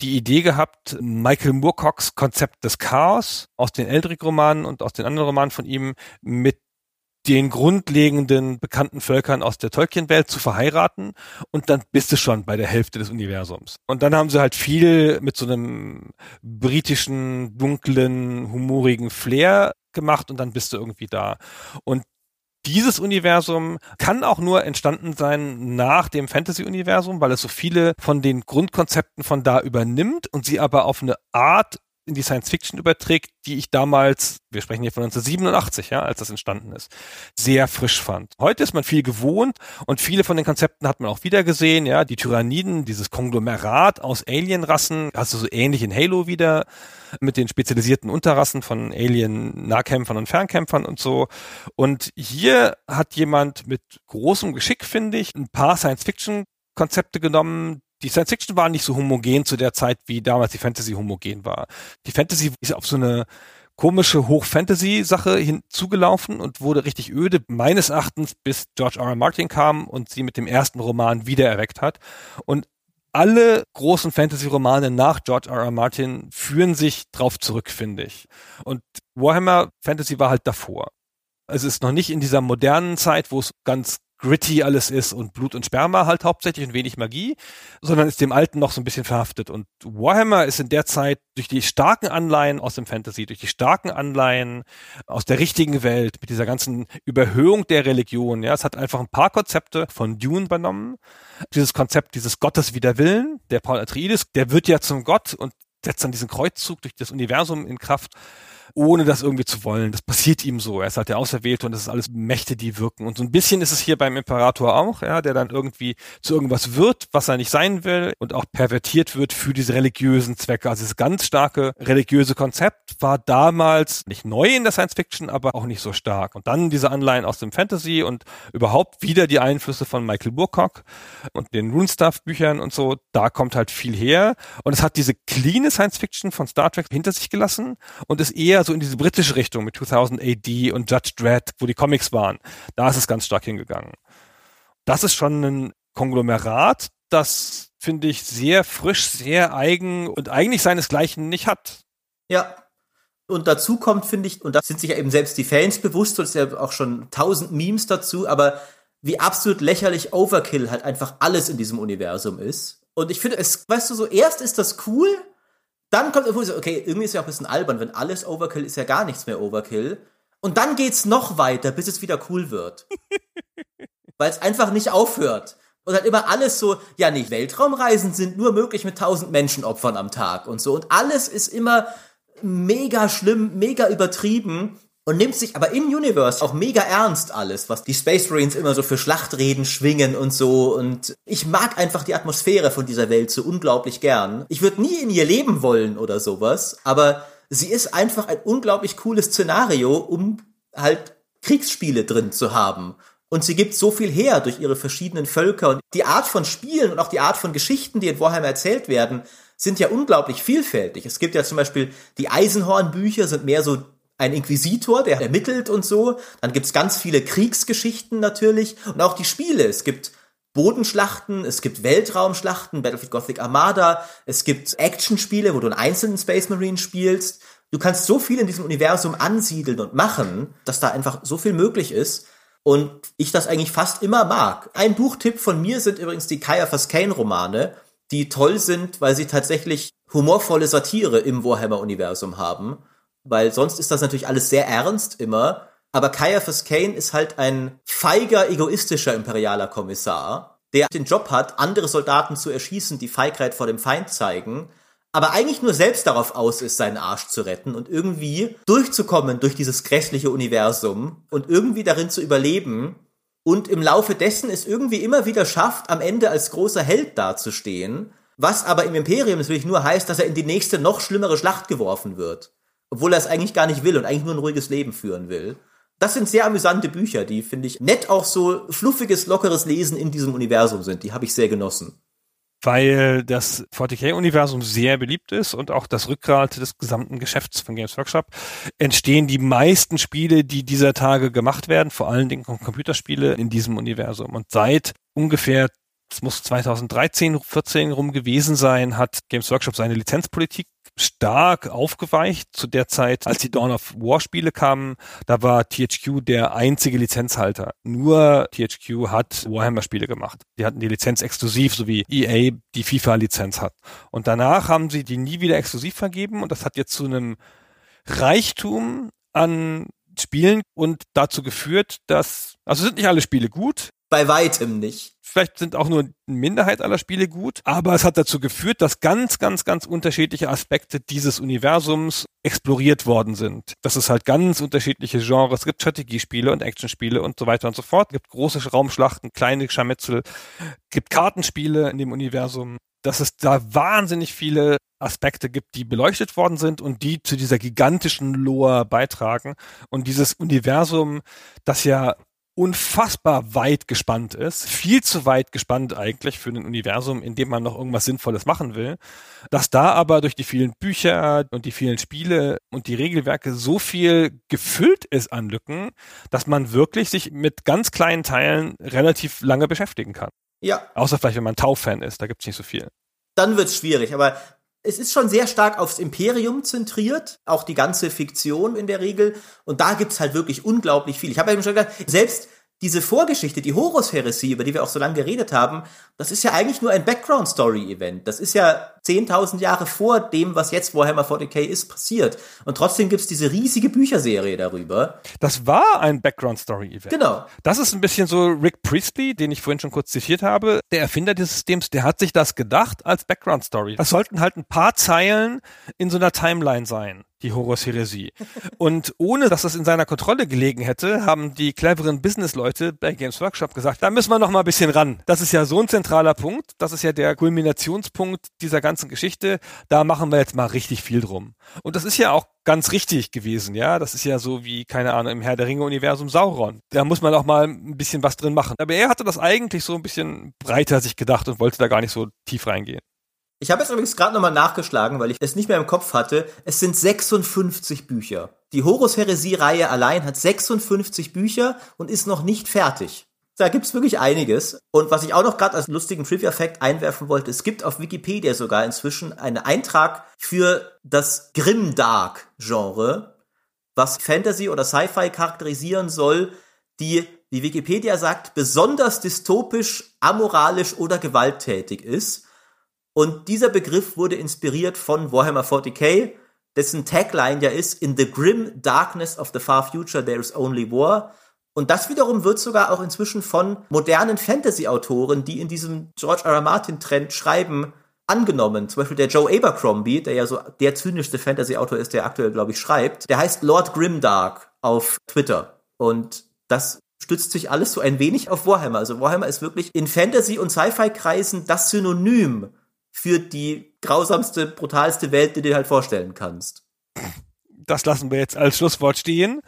die Idee gehabt, Michael Moorcocks Konzept des Chaos aus den Eldrick-Romanen und aus den anderen Romanen von ihm mit den grundlegenden bekannten Völkern aus der Tolkien-Welt zu verheiraten und dann bist du schon bei der Hälfte des Universums. Und dann haben sie halt viel mit so einem britischen, dunklen, humorigen Flair gemacht und dann bist du irgendwie da. Und dieses Universum kann auch nur entstanden sein nach dem Fantasy-Universum, weil es so viele von den Grundkonzepten von da übernimmt und sie aber auf eine Art in die Science Fiction überträgt, die ich damals, wir sprechen hier von 1987, ja, als das entstanden ist, sehr frisch fand. Heute ist man viel gewohnt und viele von den Konzepten hat man auch wieder gesehen, ja, die Tyranniden, dieses Konglomerat aus Alienrassen, also so ähnlich in Halo wieder, mit den spezialisierten Unterrassen von Alien-Nahkämpfern und Fernkämpfern und so. Und hier hat jemand mit großem Geschick, finde ich, ein paar Science-Fiction-Konzepte genommen, die Science Fiction war nicht so homogen zu der Zeit, wie damals die Fantasy homogen war. Die Fantasy ist auf so eine komische Hoch-Fantasy-Sache hinzugelaufen und wurde richtig öde, meines Erachtens, bis George R. R. Martin kam und sie mit dem ersten Roman wiedererweckt hat. Und alle großen Fantasy-Romane nach George R. R. Martin führen sich drauf zurück, finde ich. Und Warhammer Fantasy war halt davor. Es ist noch nicht in dieser modernen Zeit, wo es ganz gritty alles ist und Blut und Sperma halt hauptsächlich und wenig Magie, sondern ist dem Alten noch so ein bisschen verhaftet. Und Warhammer ist in der Zeit durch die starken Anleihen aus dem Fantasy, durch die starken Anleihen aus der richtigen Welt, mit dieser ganzen Überhöhung der Religion, ja, es hat einfach ein paar Konzepte von Dune übernommen. Dieses Konzept dieses Gottes wider Willen, der Paul Atreides, der wird ja zum Gott und setzt dann diesen Kreuzzug durch das Universum in Kraft ohne das irgendwie zu wollen. Das passiert ihm so. Er ist halt der Auserwählte und das ist alles Mächte, die wirken. Und so ein bisschen ist es hier beim Imperator auch, ja, der dann irgendwie zu irgendwas wird, was er nicht sein will und auch pervertiert wird für diese religiösen Zwecke. Also das ganz starke religiöse Konzept war damals nicht neu in der Science Fiction, aber auch nicht so stark. Und dann diese Anleihen aus dem Fantasy und überhaupt wieder die Einflüsse von Michael Moorcock und den Runestuff-Büchern und so. Da kommt halt viel her. Und es hat diese cleane Science Fiction von Star Trek hinter sich gelassen und ist eher eher so in diese britische Richtung mit 2000 AD und Judge Dredd, wo die Comics waren. Da ist es ganz stark hingegangen. Das ist schon ein Konglomerat, das finde ich sehr frisch, sehr eigen und eigentlich seinesgleichen nicht hat. Ja. Und dazu kommt, finde ich, und da sind sich ja eben selbst die Fans bewusst, und es ja auch schon tausend Memes dazu, aber wie absolut lächerlich Overkill halt einfach alles in diesem Universum ist. Und ich finde, es, weißt du, so erst ist das cool, dann kommt irgendwo so, okay, irgendwie ist ja auch ein bisschen albern, wenn alles Overkill ist ja gar nichts mehr Overkill. Und dann geht's noch weiter, bis es wieder cool wird. Weil es einfach nicht aufhört. Und halt immer alles so, ja nicht, Weltraumreisen sind nur möglich mit tausend Menschenopfern am Tag und so. Und alles ist immer mega schlimm, mega übertrieben und nimmt sich aber im Universe auch mega ernst alles, was die Space Marines immer so für Schlachtreden schwingen und so. Und ich mag einfach die Atmosphäre von dieser Welt so unglaublich gern. Ich würde nie in ihr leben wollen oder sowas, aber sie ist einfach ein unglaublich cooles Szenario, um halt Kriegsspiele drin zu haben. Und sie gibt so viel her durch ihre verschiedenen Völker und die Art von Spielen und auch die Art von Geschichten, die in Warhammer erzählt werden, sind ja unglaublich vielfältig. Es gibt ja zum Beispiel die Eisenhorn-Bücher sind mehr so ein Inquisitor, der ermittelt und so. Dann gibt's ganz viele Kriegsgeschichten natürlich und auch die Spiele. Es gibt Bodenschlachten, es gibt Weltraumschlachten, Battlefield Gothic Armada, es gibt Actionspiele, wo du einen einzelnen Space Marine spielst. Du kannst so viel in diesem Universum ansiedeln und machen, dass da einfach so viel möglich ist und ich das eigentlich fast immer mag. Ein Buchtipp von mir sind übrigens die Kaya Kane Romane, die toll sind, weil sie tatsächlich humorvolle Satire im Warhammer-Universum haben. Weil sonst ist das natürlich alles sehr ernst immer. Aber Caiaphas Kane ist halt ein feiger, egoistischer imperialer Kommissar, der den Job hat, andere Soldaten zu erschießen, die Feigheit vor dem Feind zeigen, aber eigentlich nur selbst darauf aus ist, seinen Arsch zu retten und irgendwie durchzukommen durch dieses grässliche Universum und irgendwie darin zu überleben und im Laufe dessen es irgendwie immer wieder schafft, am Ende als großer Held dazustehen, was aber im Imperium natürlich nur heißt, dass er in die nächste noch schlimmere Schlacht geworfen wird, obwohl er es eigentlich gar nicht will und eigentlich nur ein ruhiges Leben führen will. Das sind sehr amüsante Bücher, die finde ich nett auch so fluffiges, lockeres Lesen in diesem Universum sind. Die habe ich sehr genossen weil das 40k-Universum sehr beliebt ist und auch das Rückgrat des gesamten Geschäfts von Games Workshop, entstehen die meisten Spiele, die dieser Tage gemacht werden, vor allen Dingen Computerspiele in diesem Universum. Und seit ungefähr es muss 2013, 14 rum gewesen sein, hat Games Workshop seine Lizenzpolitik stark aufgeweicht. Zu der Zeit, als die Dawn of War Spiele kamen, da war THQ der einzige Lizenzhalter. Nur THQ hat Warhammer Spiele gemacht. Die hatten die Lizenz exklusiv, so wie EA die FIFA Lizenz hat. Und danach haben sie die nie wieder exklusiv vergeben und das hat jetzt zu einem Reichtum an Spielen und dazu geführt, dass, also sind nicht alle Spiele gut. Bei weitem nicht vielleicht sind auch nur eine Minderheit aller Spiele gut, aber es hat dazu geführt, dass ganz, ganz, ganz unterschiedliche Aspekte dieses Universums exploriert worden sind. Das ist halt ganz unterschiedliche Genres. Es gibt Strategiespiele und Actionspiele und so weiter und so fort. Es gibt große Raumschlachten, kleine Scharmützel, gibt Kartenspiele in dem Universum. Dass es da wahnsinnig viele Aspekte gibt, die beleuchtet worden sind und die zu dieser gigantischen Lore beitragen. Und dieses Universum, das ja unfassbar weit gespannt ist, viel zu weit gespannt eigentlich für ein Universum, in dem man noch irgendwas Sinnvolles machen will, dass da aber durch die vielen Bücher und die vielen Spiele und die Regelwerke so viel gefüllt ist an Lücken, dass man wirklich sich mit ganz kleinen Teilen relativ lange beschäftigen kann. Ja. Außer vielleicht, wenn man Tau-Fan ist, da gibt's nicht so viel. Dann wird's schwierig, aber es ist schon sehr stark aufs Imperium zentriert, auch die ganze Fiktion in der Regel. Und da gibt's halt wirklich unglaublich viel. Ich habe ja schon gesagt, selbst diese Vorgeschichte, die Horus-Heresie, über die wir auch so lange geredet haben, das ist ja eigentlich nur ein Background-Story-Event. Das ist ja 10.000 Jahre vor dem, was jetzt Warhammer 40k ist, passiert. Und trotzdem gibt's diese riesige Bücherserie darüber. Das war ein Background-Story-Event. Genau. Das ist ein bisschen so Rick Priestley, den ich vorhin schon kurz zitiert habe. Der Erfinder des Systems, der hat sich das gedacht als Background-Story. Das sollten halt ein paar Zeilen in so einer Timeline sein die Horus-Heresie. Und ohne, dass das in seiner Kontrolle gelegen hätte, haben die cleveren Business-Leute bei Games Workshop gesagt, da müssen wir noch mal ein bisschen ran. Das ist ja so ein zentraler Punkt. Das ist ja der Kulminationspunkt dieser ganzen Geschichte. Da machen wir jetzt mal richtig viel drum. Und das ist ja auch ganz richtig gewesen, ja. Das ist ja so wie, keine Ahnung, im Herr der Ringe-Universum Sauron. Da muss man auch mal ein bisschen was drin machen. Aber er hatte das eigentlich so ein bisschen breiter sich gedacht und wollte da gar nicht so tief reingehen. Ich habe jetzt übrigens gerade nochmal nachgeschlagen, weil ich es nicht mehr im Kopf hatte. Es sind 56 Bücher. Die Horus-Heresie-Reihe allein hat 56 Bücher und ist noch nicht fertig. Da gibt's wirklich einiges. Und was ich auch noch gerade als lustigen Trivia-Fact einwerfen wollte, es gibt auf Wikipedia sogar inzwischen einen Eintrag für das Grimdark-Genre, was Fantasy oder Sci-Fi charakterisieren soll, die, wie Wikipedia sagt, besonders dystopisch, amoralisch oder gewalttätig ist und dieser Begriff wurde inspiriert von Warhammer 40k, dessen Tagline ja ist, In the grim darkness of the far future there is only war. Und das wiederum wird sogar auch inzwischen von modernen Fantasy-Autoren, die in diesem George R. R. Martin-Trend schreiben, angenommen. Zum Beispiel der Joe Abercrombie, der ja so der zynischste Fantasy-Autor ist, der aktuell, glaube ich, schreibt. Der heißt Lord Grimdark auf Twitter. Und das stützt sich alles so ein wenig auf Warhammer. Also Warhammer ist wirklich in Fantasy- und Sci-Fi-Kreisen das Synonym für die grausamste, brutalste Welt, die du dir halt vorstellen kannst. Das lassen wir jetzt als Schlusswort stehen.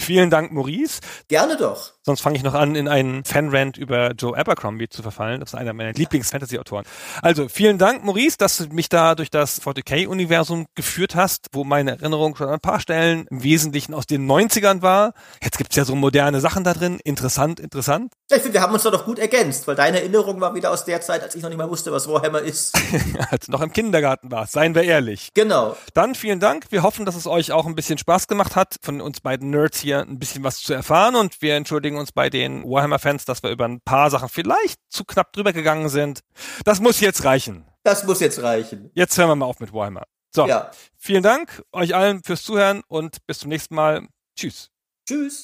Vielen Dank, Maurice. Gerne doch. Sonst fange ich noch an, in einen Fanrant über Joe Abercrombie zu verfallen. Das ist einer meiner Lieblings-Fantasy-Autoren. Also, vielen Dank, Maurice, dass du mich da durch das 40k-Universum geführt hast, wo meine Erinnerung schon an ein paar Stellen im Wesentlichen aus den 90ern war. Jetzt gibt's ja so moderne Sachen da drin. Interessant, interessant. Ich finde, wir haben uns da doch gut ergänzt, weil deine Erinnerung war wieder aus der Zeit, als ich noch nicht mal wusste, was Warhammer ist. als du noch im Kindergarten warst, seien wir ehrlich. Genau. Dann vielen Dank. Wir hoffen, dass es euch auch ein bisschen Spaß gemacht hat, von uns beiden Nerds hier ein bisschen was zu erfahren und wir entschuldigen uns bei den Warhammer-Fans, dass wir über ein paar Sachen vielleicht zu knapp drüber gegangen sind. Das muss jetzt reichen. Das muss jetzt reichen. Jetzt hören wir mal auf mit Warhammer. So, ja. vielen Dank euch allen fürs Zuhören und bis zum nächsten Mal. Tschüss. Tschüss.